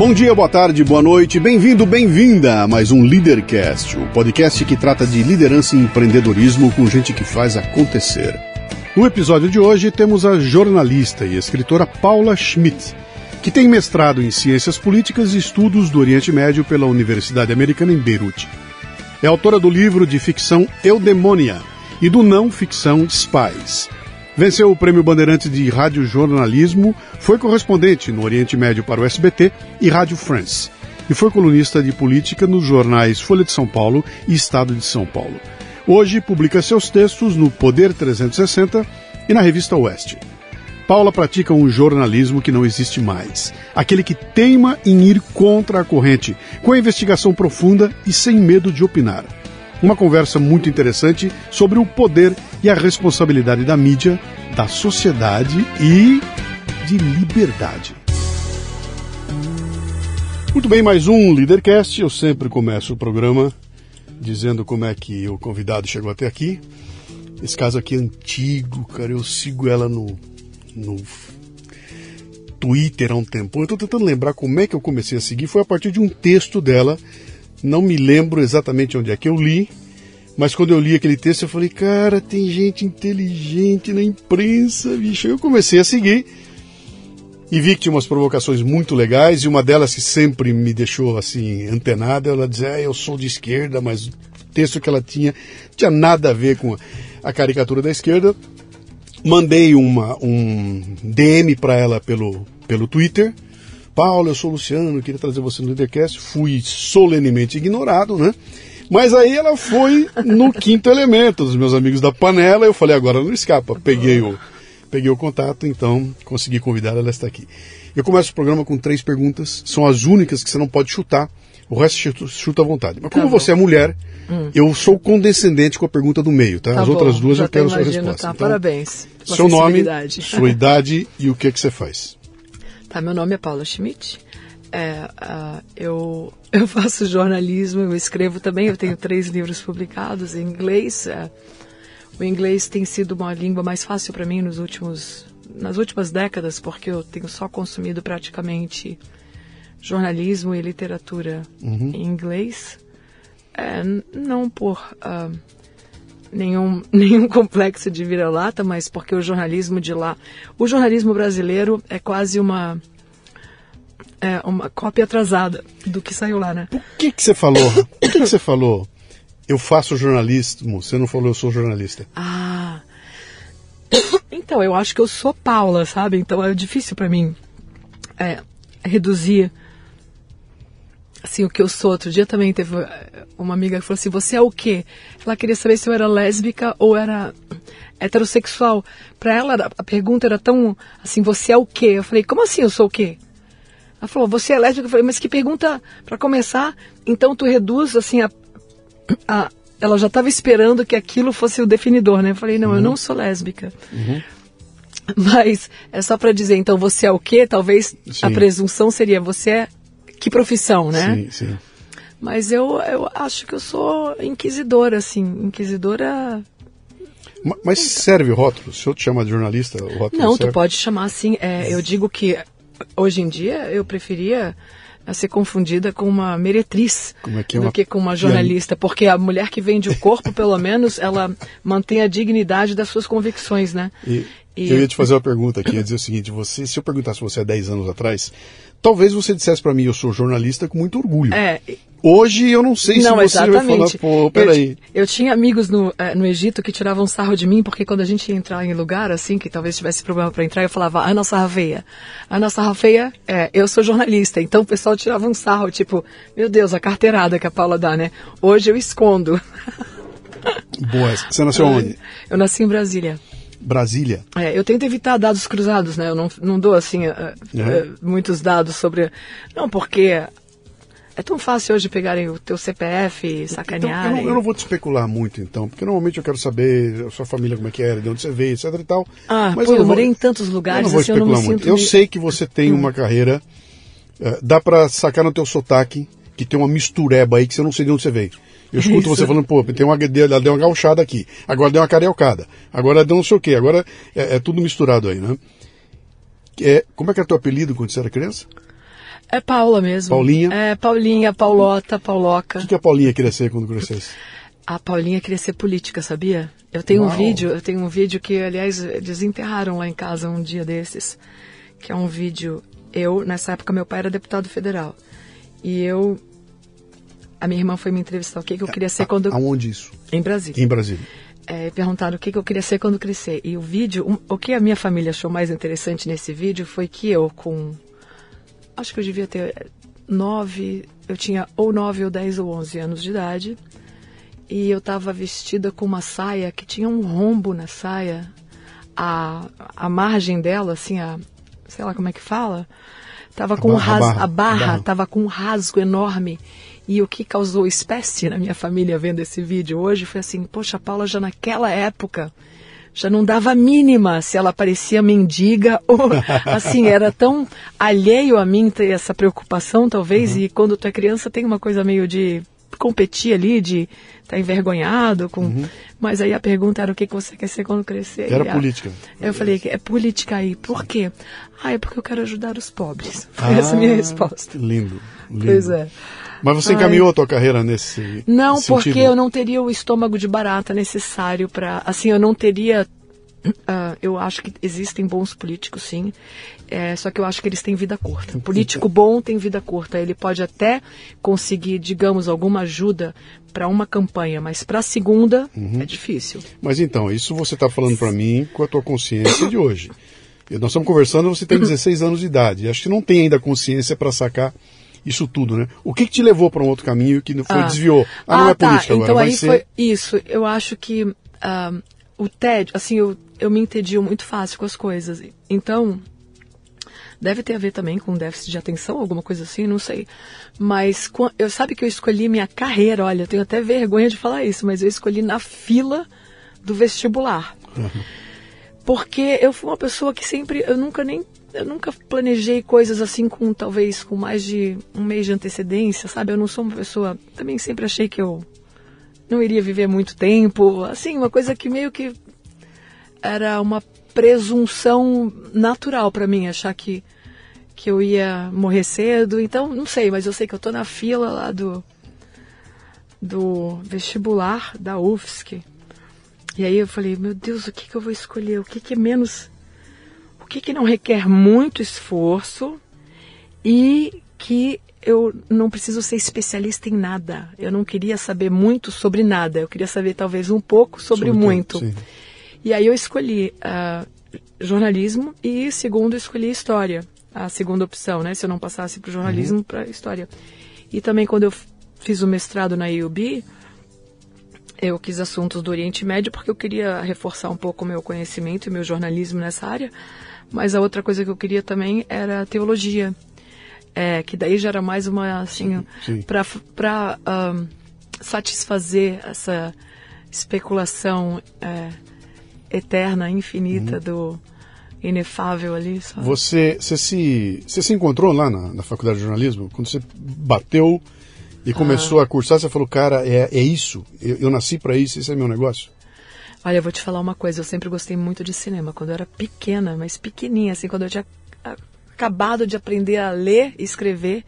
Bom dia, boa tarde, boa noite, bem-vindo, bem-vinda a mais um Leadercast, o podcast que trata de liderança e empreendedorismo com gente que faz acontecer. No episódio de hoje temos a jornalista e escritora Paula Schmidt, que tem mestrado em Ciências Políticas e Estudos do Oriente Médio pela Universidade Americana em Beirute. É autora do livro de ficção Eudemonia e do não ficção Spies Venceu o Prêmio Bandeirantes de Radiojornalismo, foi correspondente no Oriente Médio para o SBT e Rádio France, e foi colunista de política nos jornais Folha de São Paulo e Estado de São Paulo. Hoje publica seus textos no Poder 360 e na revista Oeste. Paula pratica um jornalismo que não existe mais, aquele que teima em ir contra a corrente, com a investigação profunda e sem medo de opinar. Uma conversa muito interessante sobre o poder e a responsabilidade da mídia, da sociedade e de liberdade. Muito bem, mais um Leadercast. Eu sempre começo o programa dizendo como é que o convidado chegou até aqui. Esse caso aqui é antigo, cara. Eu sigo ela no, no Twitter há um tempo. Eu estou tentando lembrar como é que eu comecei a seguir. Foi a partir de um texto dela não me lembro exatamente onde é que eu li, mas quando eu li aquele texto eu falei, cara, tem gente inteligente na imprensa, bicho. Eu comecei a seguir e vi que tinha umas provocações muito legais e uma delas que sempre me deixou assim antenada, ela dizia, ah, eu sou de esquerda, mas o texto que ela tinha tinha nada a ver com a caricatura da esquerda. Mandei uma, um DM para ela pelo, pelo Twitter Paulo, eu sou o Luciano, queria trazer você no Leadercast. Fui solenemente ignorado, né? Mas aí ela foi no quinto elemento dos meus amigos da panela. Eu falei, agora não escapa. Peguei o, peguei o contato, então consegui convidar ela, ela está aqui. Eu começo o programa com três perguntas. São as únicas que você não pode chutar. O resto chuta, à vontade. Mas como tá você é mulher, hum. eu sou condescendente com a pergunta do meio, tá? tá As bom. outras duas eu quero imagino, sua resposta. Tá, então, parabéns. Seu nome, sua idade e o que, que você faz. Tá, meu nome é Paula Schmidt. É, uh, eu, eu faço jornalismo, eu escrevo também, eu tenho três livros publicados em inglês. Uh, o inglês tem sido uma língua mais fácil para mim nos últimos, nas últimas décadas, porque eu tenho só consumido praticamente jornalismo e literatura uhum. em inglês. É, não por uh, nenhum, nenhum complexo de vira-lata, mas porque o jornalismo de lá. O jornalismo brasileiro é quase uma. É uma cópia atrasada do que saiu lá, né? Por que, que você falou? Por que, que você falou? Eu faço jornalismo, você não falou eu sou jornalista. Ah. Então, eu acho que eu sou Paula, sabe? Então é difícil para mim é, reduzir assim, o que eu sou. Outro dia também teve eh, uma amiga que falou assim, você é o quê? Ela queria saber se eu era lésbica ou era heterossexual. Para ela, a pergunta era tão assim, você é o quê? Eu falei, como assim eu sou o quê? Ela falou, você é lésbica? Eu falei, mas que pergunta, para começar, então tu reduz, assim, a... a ela já estava esperando que aquilo fosse o definidor, né? Eu falei, não, uhum. eu não sou lésbica. Uhum. Mas é só para dizer, então você é o quê? Talvez sim. a presunção seria você é que profissão, né? Sim, sim. Mas eu, eu acho que eu sou inquisidora, assim, inquisidora. Mas serve o rótulo? Se eu te chamar de jornalista, o rótulo Não, serve? tu pode chamar assim. É, eu digo que hoje em dia eu preferia ser confundida com uma meretriz é que é do uma... que com uma jornalista, porque a mulher que vende o corpo, pelo menos, ela mantém a dignidade das suas convicções, né? E, e... Eu ia te fazer uma pergunta aqui, ia dizer o seguinte, você, se eu perguntasse você há 10 anos atrás, talvez você dissesse para mim, eu sou jornalista com muito orgulho. É, Hoje eu não sei não, se você exatamente. vai falar, pô, peraí. Eu, eu tinha amigos no, eh, no Egito que tiravam sarro de mim, porque quando a gente ia entrar em lugar, assim, que talvez tivesse problema para entrar, eu falava, Ana Sarrafeia. Ana Sarrafeia, é, eu sou jornalista. Então o pessoal tirava um sarro, tipo, meu Deus, a carteirada que a Paula dá, né? Hoje eu escondo. Boa. Você nasceu onde? Eu nasci em Brasília. Brasília. É, eu tento evitar dados cruzados, né? Eu não, não dou, assim, uh, uh, muitos dados sobre... Não, porque é tão fácil hoje pegarem o teu CPF e sacanearem. Então, eu, não, eu, não, vou te especular muito, então, porque normalmente eu quero saber a sua família como é que era, de onde você veio, etc e tal. Ah, mas pô, eu, eu morei vou, em tantos lugares, eu não vou assim, especular eu não muito. Eu sei que você tem hum. uma carreira, uh, dá para sacar no teu sotaque, que tem uma mistureba aí que você não sei de onde você veio. Eu escuto Isso. você falando, pô, tem uma, ela deu uma gauchada aqui, agora deu uma cariocada, agora deu não sei o quê, agora é, é tudo misturado aí, né? É, como é que era teu apelido quando você era criança? É Paula mesmo. Paulinha? É, Paulinha, Paulota, Pauloca. O que, que a Paulinha queria ser quando crescesse? A Paulinha queria ser política, sabia? Eu tenho Uau. um vídeo, eu tenho um vídeo que, aliás, desenterraram lá em casa um dia desses, que é um vídeo, eu, nessa época meu pai era deputado federal, e eu a minha irmã foi me entrevistar o que, que eu queria ser quando. Aonde isso? Em Brasília. Em Brasília. É, perguntaram o que, que eu queria ser quando crescer. E o vídeo, um, o que a minha família achou mais interessante nesse vídeo foi que eu, com. Acho que eu devia ter nove. Eu tinha ou nove, ou dez, ou onze anos de idade. E eu estava vestida com uma saia que tinha um rombo na saia. A, a margem dela, assim, a. Sei lá como é que fala. Tava com a, um ras, a barra, a barra tava com um rasgo enorme. E o que causou espécie na minha família vendo esse vídeo hoje foi assim: poxa, a Paula já naquela época já não dava mínima se ela parecia mendiga ou assim, era tão alheio a mim ter essa preocupação, talvez, uhum. e quando tu é criança tem uma coisa meio de competir ali, de estar tá envergonhado com. Uhum. Mas aí a pergunta era o que você quer ser quando crescer. Era política. Eu falei, é política aí. Por quê? Ah, é porque eu quero ajudar os pobres. Foi ah, essa a minha resposta. Lindo, lindo. Pois é. Mas você encaminhou Ai. a tua carreira nesse Não, sentido? porque eu não teria o estômago de barata necessário para, assim, eu não teria Uh, eu acho que existem bons políticos, sim. É, só que eu acho que eles têm vida curta. Político bom tem vida curta. Ele pode até conseguir, digamos, alguma ajuda para uma campanha, mas para a segunda uhum. é difícil. Mas então, isso você está falando para mim com a tua consciência de hoje. Nós estamos conversando, você tem 16 anos de idade. Acho que não tem ainda consciência para sacar isso tudo, né? O que, que te levou para um outro caminho que foi, ah. desviou? Ah, não ah, é tá. política agora, então vai aí ser... foi isso. Eu acho que uh, o tédio, assim, eu, eu me entedio muito fácil com as coisas. Então, deve ter a ver também com déficit de atenção, alguma coisa assim, não sei. Mas eu sabe que eu escolhi minha carreira, olha, eu tenho até vergonha de falar isso, mas eu escolhi na fila do vestibular. Uhum. Porque eu fui uma pessoa que sempre, eu nunca nem eu nunca planejei coisas assim com talvez com mais de um mês de antecedência, sabe? Eu não sou uma pessoa. Também sempre achei que eu não iria viver muito tempo. Assim, uma coisa que meio que era uma presunção natural para mim, achar que, que eu ia morrer cedo. Então, não sei, mas eu sei que eu tô na fila lá do, do vestibular da UFSC. E aí eu falei, meu Deus, o que, que eu vou escolher? O que, que é menos que, que não requer muito esforço e que eu não preciso ser especialista em nada. Eu não queria saber muito sobre nada. Eu queria saber talvez um pouco sobre, sobre muito. Tudo, e aí eu escolhi uh, jornalismo e segundo escolhi história. a segunda opção, né? Se eu não passasse para o jornalismo, uhum. para história. E também quando eu fiz o mestrado na IUB, eu quis assuntos do Oriente Médio porque eu queria reforçar um pouco o meu conhecimento e meu jornalismo nessa área. Mas a outra coisa que eu queria também era teologia, é, que daí já era mais uma assim para um, satisfazer essa especulação é, eterna, infinita uhum. do inefável ali. Sabe? Você, você, se, você se encontrou lá na, na faculdade de jornalismo? Quando você bateu e começou ah. a cursar, você falou, cara, é, é isso, eu, eu nasci para isso, esse é meu negócio? Olha, eu vou te falar uma coisa, eu sempre gostei muito de cinema, quando eu era pequena, mas pequenininha, assim, quando eu tinha acabado de aprender a ler e escrever,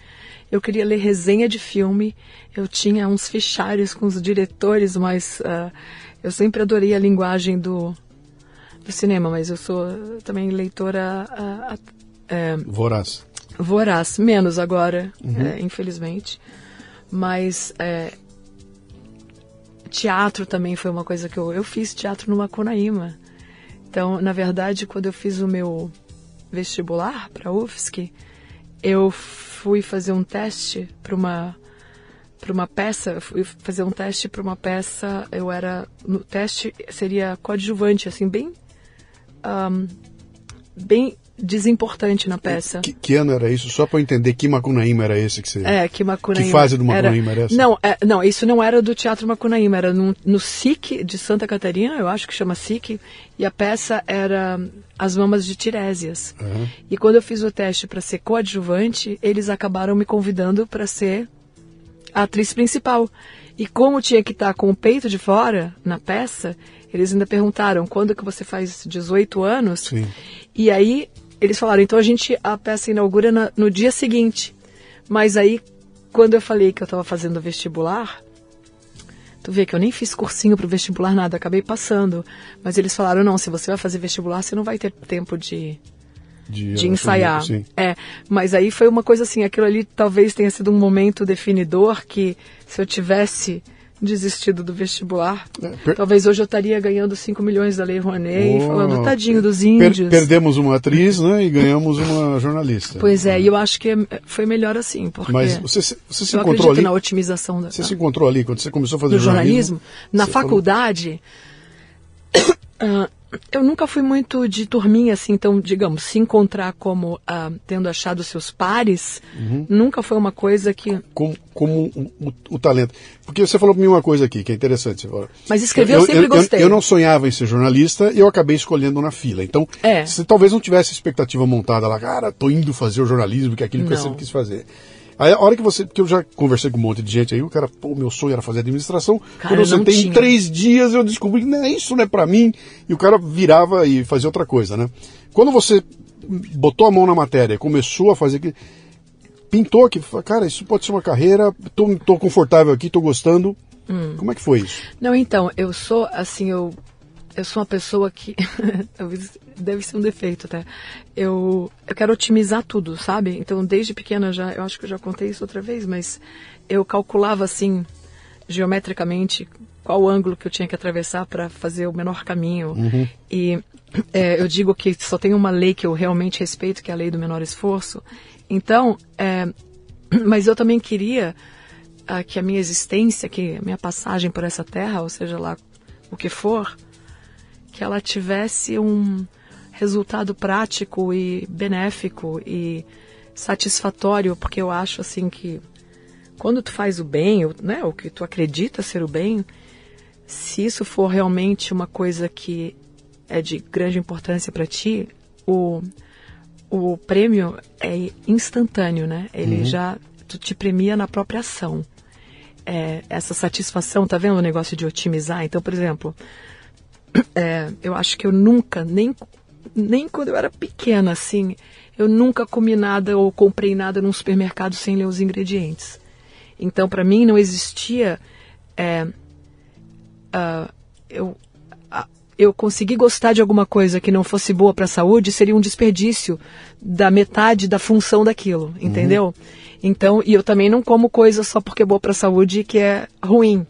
eu queria ler resenha de filme, eu tinha uns fichários com os diretores, mas uh, eu sempre adorei a linguagem do, do cinema, mas eu sou também leitora... Uh, uh, voraz. Voraz, menos agora, uhum. É, infelizmente. Mas é, teatro também foi uma coisa que eu, eu fiz teatro no Macunaíma. Então, na verdade, quando eu fiz o meu vestibular para UFSC, eu fui fazer um teste para uma para uma peça, fui fazer um teste para uma peça, eu era no teste seria coadjuvante assim bem um, bem desimportante na peça. Que, que, ano era isso? Só para eu entender que Macunaíma era esse que você. É, que Macunaíma. Que fase do Macunaíma era, era essa? Não, é, não, isso não era do Teatro Macunaíma, era no, no SIC de Santa Catarina, eu acho que chama SIC, e a peça era As Mamas de Tirésias. Uhum. E quando eu fiz o teste para ser coadjuvante, eles acabaram me convidando para ser a atriz principal. E como tinha que estar tá com o peito de fora na peça, eles ainda perguntaram quando que você faz 18 anos. Sim. E aí eles falaram, então a gente, a peça inaugura na, no dia seguinte. Mas aí, quando eu falei que eu estava fazendo vestibular, tu vê que eu nem fiz cursinho para o vestibular, nada, acabei passando. Mas eles falaram, não, se você vai fazer vestibular, você não vai ter tempo de, de, de ensaiar. É, mas aí foi uma coisa assim, aquilo ali talvez tenha sido um momento definidor que se eu tivesse desistido do vestibular. É, per... Talvez hoje eu estaria ganhando 5 milhões da Lei Rouanet, oh, falando, tadinho dos índios. Per perdemos uma atriz, né, e ganhamos uma jornalista. Pois é, e eu acho que foi melhor assim, porque Mas você, você se encontrou ali... na otimização da... Você se encontrou ali, quando você começou a fazer jornalismo? jornalismo na faculdade... Falou... uh, eu nunca fui muito de turminha, assim, então, digamos, se encontrar como uh, tendo achado seus pares, uhum. nunca foi uma coisa que. Como, como o, o, o, talento. Porque você falou para mim uma coisa aqui que é interessante. Mas escrever eu, eu sempre eu, gostei. Eu, eu, não sonhava em ser jornalista e eu acabei escolhendo na fila. Então, é. você talvez não tivesse expectativa montada lá, cara, tô indo fazer o jornalismo, que é aquilo que não. eu sempre quis fazer. Aí a hora que você. Porque eu já conversei com um monte de gente aí, o cara, pô, meu sonho era fazer administração. Cara, Quando você tem três dias, eu descobri que não, isso não é para mim. E o cara virava e fazia outra coisa, né? Quando você botou a mão na matéria, começou a fazer aquilo, pintou que, cara, isso pode ser uma carreira, tô, tô confortável aqui, tô gostando. Hum. Como é que foi isso? Não, então, eu sou, assim, eu eu sou uma pessoa que talvez deve ser um defeito até. Eu eu quero otimizar tudo, sabe? Então desde pequena já, eu acho que eu já contei isso outra vez, mas eu calculava assim geometricamente qual ângulo que eu tinha que atravessar para fazer o menor caminho. Uhum. E é, eu digo que só tem uma lei que eu realmente respeito, que é a lei do menor esforço. Então, é, mas eu também queria uh, que a minha existência, que a minha passagem por essa terra, ou seja lá o que for, que ela tivesse um resultado prático e benéfico e satisfatório, porque eu acho assim que quando tu faz o bem, né, o que tu acredita ser o bem, se isso for realmente uma coisa que é de grande importância para ti, o, o prêmio é instantâneo, né? Ele uhum. já tu te premia na própria ação. É, essa satisfação, tá vendo o negócio de otimizar? Então, por exemplo, é, eu acho que eu nunca, nem, nem quando eu era pequena, assim, eu nunca comi nada ou comprei nada num supermercado sem ler os ingredientes. Então, para mim, não existia. É, uh, eu, uh, eu conseguir gostar de alguma coisa que não fosse boa para a saúde seria um desperdício da metade da função daquilo, uhum. entendeu? Uhum. Então, e eu também não como coisa só porque é boa para a saúde que é ruim.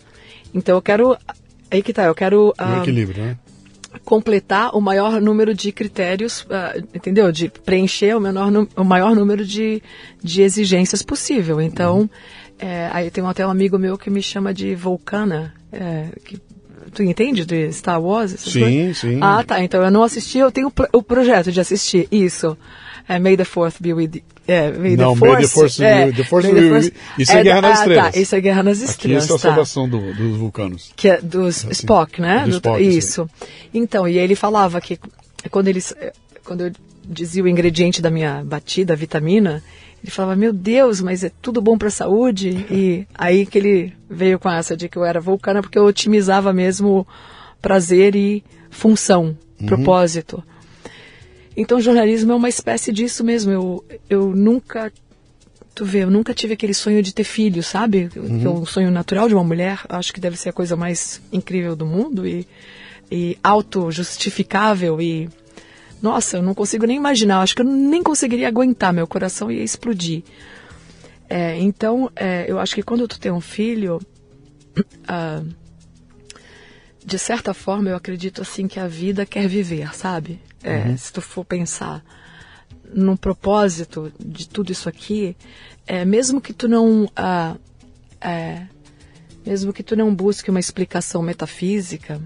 Então, eu quero Aí que tá, eu quero. Um, equilíbrio, né? completar o maior número de critérios, uh, entendeu? De preencher o, menor, o maior número de, de exigências possível. Então, uhum. é, aí tem até um amigo meu que me chama de Vulcana, é, que tu entende de Star Wars? Sim, coisas? sim. Ah, tá. Então eu não assisti, eu tenho o projeto de assistir isso. É, May the Fourth be with you. É, May não, the Force, May the Force, é, the force, the force Isso é, é Guerra nas ah, Estrelas. Tá, isso é Guerra nas Estrelas. Aqui isso é a tá. salvação do, dos vulcanos. Que é dos assim, Spock, né? Do Spock, isso. Sim. Então, e ele falava que quando eles, quando eu dizia o ingrediente da minha batida, a vitamina, ele falava, meu Deus, mas é tudo bom para a saúde? E aí que ele veio com essa de que eu era vulcana, porque eu otimizava mesmo prazer e função, uhum. propósito. Então, jornalismo é uma espécie disso mesmo. Eu, eu nunca, tu vê, eu nunca tive aquele sonho de ter filho, sabe? Uhum. Que é um sonho natural de uma mulher. Acho que deve ser a coisa mais incrível do mundo e, e auto-justificável e nossa, eu não consigo nem imaginar. Acho que eu nem conseguiria aguentar. Meu coração ia explodir. É, então, é, eu acho que quando tu tem um filho, uh, de certa forma, eu acredito assim que a vida quer viver, sabe? É, uhum. Se tu for pensar no propósito de tudo isso aqui, é, mesmo que tu não ah, é, mesmo que tu não busque uma explicação metafísica,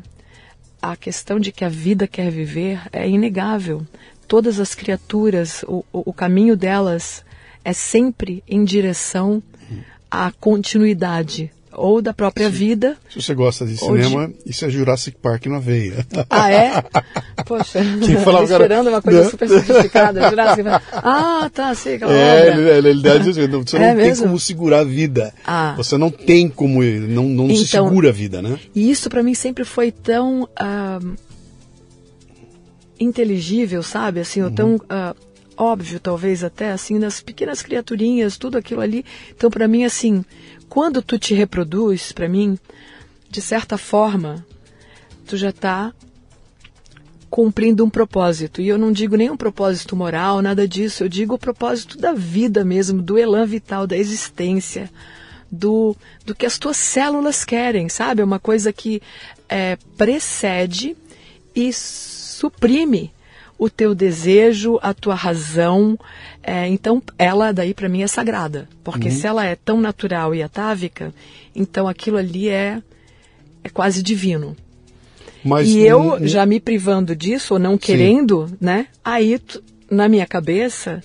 a questão de que a vida quer viver é inegável. Todas as criaturas, o, o, o caminho delas é sempre em direção à continuidade ou da própria se, vida. Se você gosta de cinema, de... isso é Jurassic Park na veia. Ah, é? Poxa, Quem falava, esperando uma coisa super sofisticada. Jurassic Park. Ah, tá, sei, aquela é, obra. Ele, ele, ele, você não é tem mesmo? como segurar a vida. Ah. Você não tem como, não, não então, se segura a vida, né? E isso para mim sempre foi tão... Ah, inteligível, sabe? Assim, uhum. tão uh, óbvio, talvez até, assim, nas pequenas criaturinhas, tudo aquilo ali. Então, para mim, assim, quando tu te reproduz, para mim, de certa forma, tu já está cumprindo um propósito. E eu não digo nem um propósito moral, nada disso. Eu digo o propósito da vida mesmo, do elan vital, da existência, do, do que as tuas células querem, sabe? É uma coisa que é, precede e suprime o teu desejo, a tua razão. É, então, ela daí para mim é sagrada, porque uhum. se ela é tão natural e atávica, então aquilo ali é, é quase divino. Mas, e eu já me privando disso ou não querendo, Sim. né? Aí tu, na minha cabeça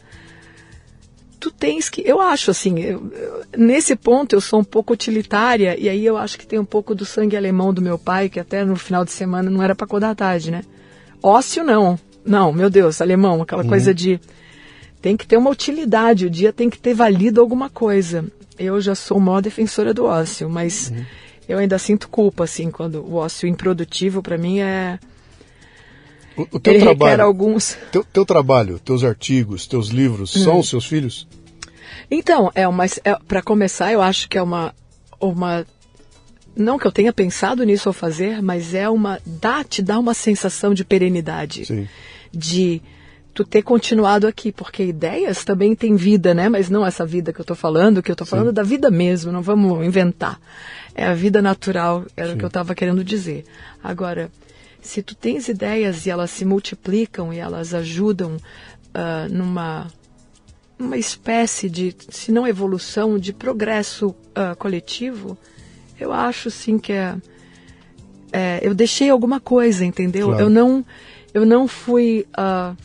tu tens que, eu acho assim, eu, eu, nesse ponto eu sou um pouco utilitária e aí eu acho que tem um pouco do sangue alemão do meu pai, que até no final de semana não era para acordar tarde, né? Ócio não, não, meu Deus, alemão, aquela uhum. coisa de tem que ter uma utilidade, o dia tem que ter valido alguma coisa. Eu já sou maior defensora do ócio, mas uhum. eu ainda sinto culpa, assim, quando o ócio improdutivo para mim é. O, o teu Ele trabalho, alguns. Teu, teu, trabalho, teus artigos, teus livros, uhum. são os seus filhos? Então, é uma. É, para começar, eu acho que é uma, uma não que eu tenha pensado nisso ao fazer, mas é uma dá te dá uma sensação de perenidade, Sim. De tu ter continuado aqui, porque ideias também têm vida, né? Mas não essa vida que eu estou falando, que eu estou falando da vida mesmo, não vamos inventar. É a vida natural, era Sim. o que eu estava querendo dizer. Agora, se tu tens ideias e elas se multiplicam e elas ajudam uh, numa uma espécie de, se não evolução, de progresso uh, coletivo, eu acho sim que é, é eu deixei alguma coisa, entendeu? Claro. Eu não eu não fui uh,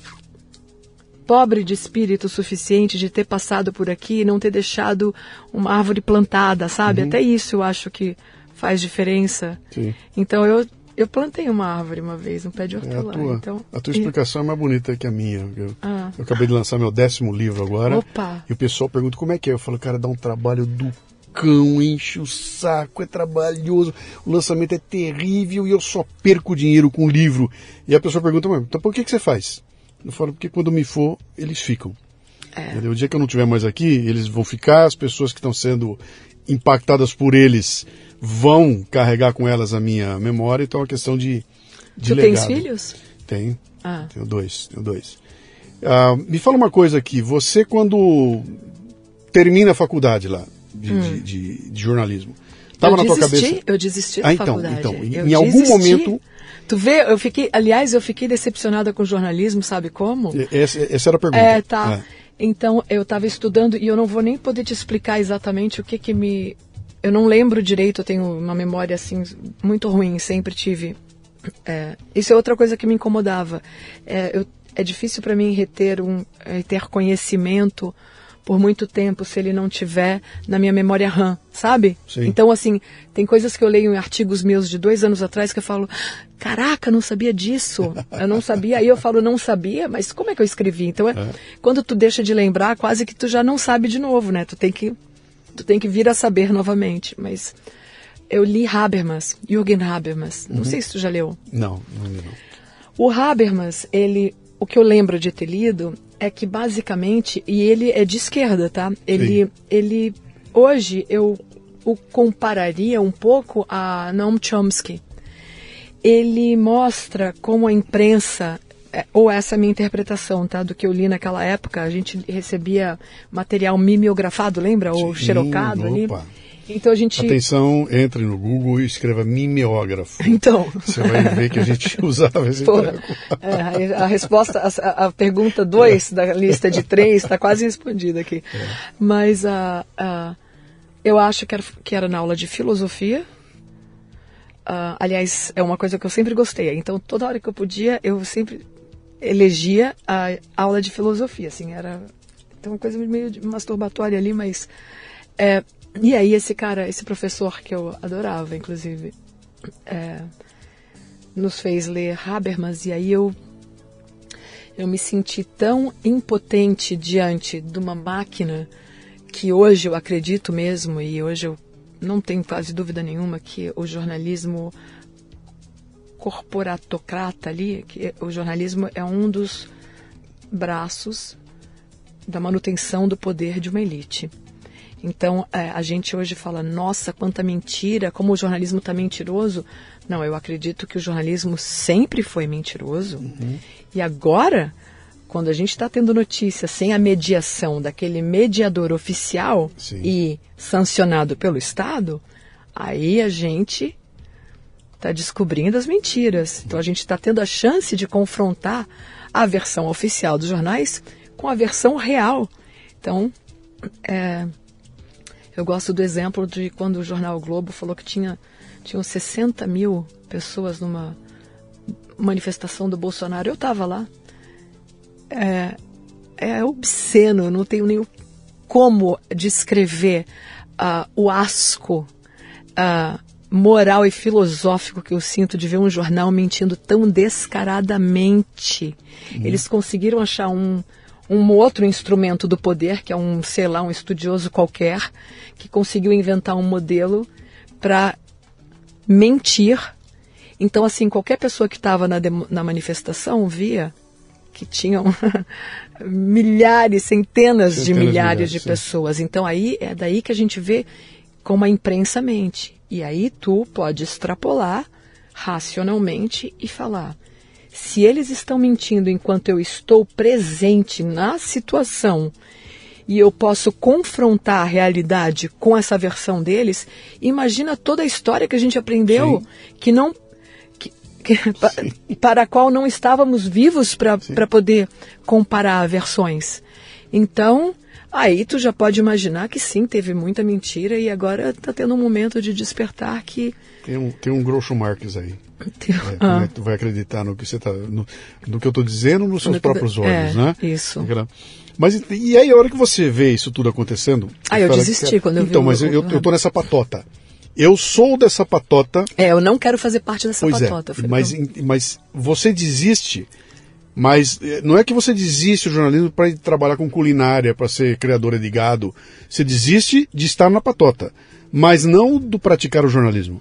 pobre de espírito suficiente de ter passado por aqui e não ter deixado uma árvore plantada, sabe? Uhum. Até isso eu acho que faz diferença. Sim. Então eu eu plantei uma árvore uma vez, um pé de hortelã. É, a, tua, então, a tua explicação e... é mais bonita que a minha. Eu, ah. eu, acabei de lançar meu décimo livro agora. Opa. E o pessoal pergunta como é que é. Eu falo, cara, dá um trabalho do cão, enche o saco, é trabalhoso, o lançamento é terrível e eu só perco dinheiro com o livro. E a pessoa pergunta, mas então por que, que você faz? Eu falo, porque quando me for, eles ficam. É. O dia que eu não estiver mais aqui, eles vão ficar, as pessoas que estão sendo impactadas por eles vão carregar com elas a minha memória, então é uma questão de, de tu legado. tens filhos? Tenho. Ah. Tenho dois, tenho dois. Uh, me fala uma coisa aqui, você quando termina a faculdade lá, de, hum. de, de, de, jornalismo. Tava eu na tua desisti, cabeça? Eu desisti da Ah, então, faculdade. então, em- Eu em algum desisti. momento- Tu vê, eu fiquei, aliás, eu fiquei decepcionada com o jornalismo, sabe como? Essa, essa era a pergunta. É, tá. Então, eu estava estudando e eu não vou nem poder te explicar exatamente o que que me... Eu não lembro direito, eu tenho uma memória, assim, muito ruim, sempre tive. É, isso é outra coisa que me incomodava. É, eu- é difícil para mim reter, um, é, ter conhecimento por muito tempo se ele não tiver na minha memória RAM, sabe? Sim. Então, assim, tem coisas que eu leio em artigos meus de dois anos atrás que eu falo, caraca, não sabia disso. Eu não sabia. Aí eu falo, não sabia, mas como é que eu escrevi? Então, é, quando tu deixa de lembrar, quase que tu já não sabe de novo, né? Tu tem que, tu tem que vir a saber novamente. Mas eu li Habermas, Jürgen Habermas. Não sei se tu já leu. Não, não, não. O Habermas, ele, o que eu lembro de ter lido é que basicamente, e ele é de esquerda, tá? Ele, Sim. ele, hoje eu o compararia um pouco a Noam Chomsky. Ele mostra como a imprensa é, ou essa é a minha interpretação, tá, do que eu li naquela época, a gente recebia material mimeografado, lembra, ou xerocado ali. Então a gente, Atenção, entre no Google e escreva mimeógrafo. então, Você vai ver que a gente usava esse treco. é, a, resposta, a, a pergunta 2 da lista de três está quase respondida aqui. Mas a, a, eu acho que era, que era na aula de filosofia. Ah, aliás, é uma coisa que eu sempre gostei. Então, toda hora que eu podia, eu sempre elegia a aula de filosofia. Assim, era então, uma coisa meio masturbatória ali, mas. é, e aí, esse cara, esse professor que eu adorava, inclusive, é, nos fez ler Habermas e aí eu eu me senti tão impotente diante de uma máquina que hoje eu acredito mesmo e hoje eu não tenho quase dúvida nenhuma que o jornalismo corporatocrata ali, que o jornalismo é um dos braços da manutenção do poder de uma elite. Então, é, a gente hoje fala, nossa, quanta mentira, como o jornalismo está mentiroso. Não, eu acredito que o jornalismo sempre foi mentiroso. E agora, quando a gente está tendo notícia sem a mediação daquele mediador oficial Sim. e sancionado pelo Estado, aí a gente está descobrindo as mentiras. Então a gente está tendo a chance de confrontar a versão oficial dos jornais com a versão real. Então, é, eu gosto do exemplo de quando o jornal o Globo falou que tinha tinham 60 mil pessoas numa manifestação do Bolsonaro. Eu estava lá. É, é obsceno, não tenho nem como descrever ah, o asco ah, moral e filosófico que eu sinto de ver um jornal mentindo tão descaradamente. Eles conseguiram achar um, um outro instrumento do poder, que é um, sei lá, um estudioso qualquer, que conseguiu inventar um modelo para mentir. Então, assim, qualquer pessoa que estava na, na manifestação via que tinham milhares, centenas, de Centenas de milhares milhares, de sim. pessoas. Então, aí é daí que a gente vê como a imprensa mente. E aí tu pode extrapolar racionalmente e falar: se eles estão mentindo enquanto eu estou presente na situação e eu posso confrontar a realidade com essa versão deles, imagina toda a história que a gente aprendeu que não que- que- pa- para a qual não estávamos vivos para poder comparar versões. Então, aí tu já pode imaginar que sim, teve muita mentira e agora está tendo um momento de despertar que Tem um, tem um Groucho Marx aí. É, Ah. é que tu vai acreditar no que você tá, no, no que eu estou dizendo nos seus que próprios olhos, é, né? isso. Mas e- aí a hora que você vê isso tudo acontecendo? Ah, eu desisti cara, quando eu vi Então, mas o- eu, eu tô nessa patota. Eu sou dessa patota, É, eu não quero fazer parte dessa pois patota. é. Mas, mas você desiste, mas eh, não é que você desiste do jornalismo para trabalhar com culinária, para ser criadora de gado. Você desiste de estar na patota, mas não do praticar o jornalismo.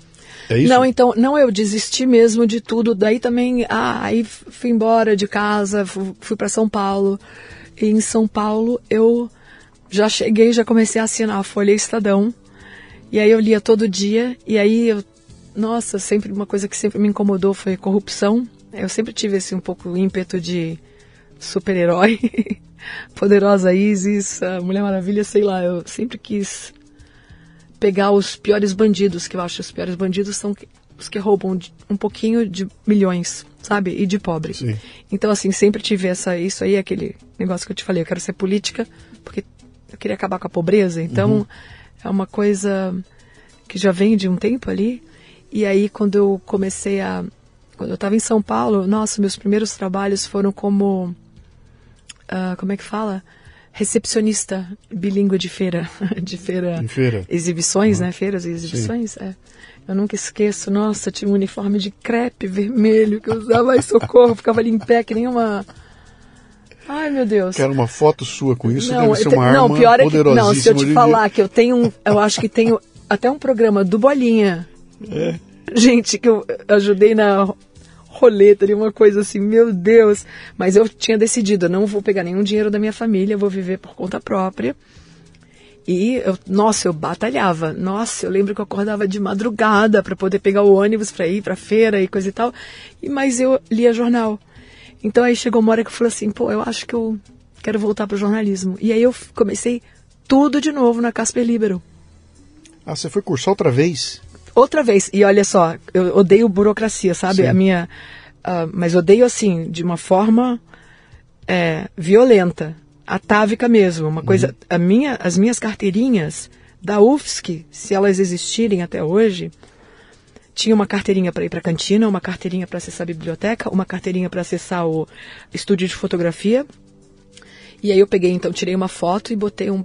É isso? Não, então, não, eu desisti mesmo de tudo. Daí também, ah, aí fui embora de casa, fu- fui para São Paulo. E em São Paulo eu já cheguei, já comecei a assinar a Folha Estadão. E aí eu lia todo dia. E aí eu, nossa, sempre uma coisa que sempre me incomodou foi corrupção. Eu sempre tive esse um pouco ímpeto de super-herói. Poderosa Isis, Mulher Maravilha, sei lá, eu sempre quis pegar os piores bandidos, que eu acho que os piores bandidos são os que roubam um pouquinho de milhões, sabe? E de pobre. Sim. Então, assim, sempre tive essa, isso aí, aquele negócio que eu te falei, eu quero ser política, porque eu queria acabar com a pobreza. Então, uhum. é uma coisa que já vem de um tempo ali. E aí, quando eu comecei a. Quando eu estava em São Paulo, nossa, meus primeiros trabalhos foram como. Uh, como é que fala? Recepcionista bilíngue de feira. De feira. Em feira. Exibições, uhum. né? Feiras e exibições. É. Eu nunca esqueço, nossa, tinha um uniforme de crepe vermelho que eu usava, ai socorro, ficava ali em pé que nem uma. Ai, meu Deus. Quero uma foto sua com isso, não, deve ser uma te... não, pior é que, Não, se eu te falar que eu tenho um, eu acho que tenho até um programa do Bolinha. É. Gente, que eu ajudei na roleta ali, uma coisa assim, meu Deus. Mas eu tinha decidido, eu não vou pegar nenhum dinheiro da minha família, vou viver por conta própria. E, eu, nossa, eu batalhava. Nossa, eu lembro que eu acordava de madrugada para poder pegar o ônibus para ir para feira e coisa e tal. E, mas eu lia jornal. Então aí chegou uma hora que eu falei assim, pô, eu acho que eu quero voltar para o jornalismo. E aí eu comecei tudo de novo na Casper Libero. Ah, você foi cursar outra vez? Outra vez. E olha só, eu odeio burocracia, sabe? Sim. A minha. Uh, mas odeio assim, de uma forma é, violenta atávica mesmo, uma coisa, uhum. a minha, as minhas carteirinhas da UFSC, se elas existirem até hoje, tinha uma carteirinha para ir para a cantina, uma carteirinha para acessar a biblioteca, uma carteirinha para acessar o estúdio de fotografia. E aí eu peguei, então, tirei uma foto e botei um,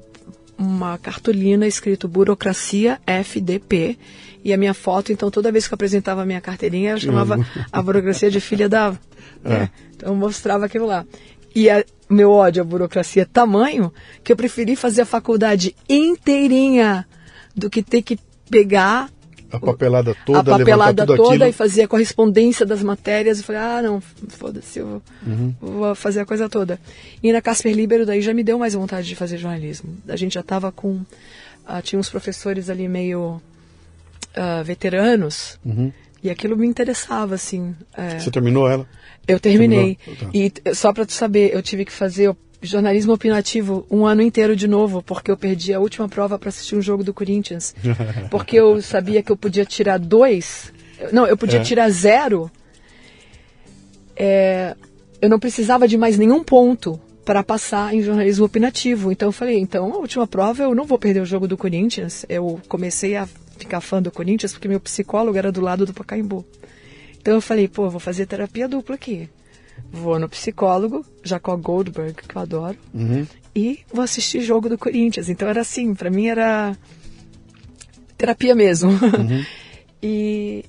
uma cartolina escrito burocracia FDP. E a minha foto, então, toda vez que eu apresentava a minha carteirinha, eu chamava a burocracia de filha da. É. É. Então eu mostrava aquilo lá. E a, meu ódio à burocracia é tamanho que eu preferi fazer a faculdade inteirinha do que ter que pegar a papelada toda, a papelada toda aquilo. e fazer a correspondência das matérias. E falei, ah, não, foda-se, eu uhum. vou fazer a coisa toda. E na Casper Libero daí já me deu mais vontade de fazer jornalismo. A gente já estava com, uh, tinha uns professores ali meio uh, veteranos uhum. e aquilo me interessava, assim. É... Você terminou ela? Eu terminei. Tá. E só para tu saber, eu tive que fazer jornalismo opinativo um ano inteiro de novo, porque eu perdi a última prova para assistir um jogo do Corinthians. Porque eu sabia que eu podia tirar dois. Não, eu podia é. tirar zero. É, eu não precisava de mais nenhum ponto para passar em jornalismo opinativo. Então eu falei, então a última prova eu não vou perder o jogo do Corinthians. Eu comecei a ficar fã do Corinthians porque meu psicólogo era do lado do Pacaembu. Então eu falei, pô, vou fazer terapia dupla aqui. Vou no psicólogo, Jacó Goldberg, que eu adoro, uhum. e vou assistir jogo do Corinthians. Então era assim, para mim era terapia mesmo. Uhum. e,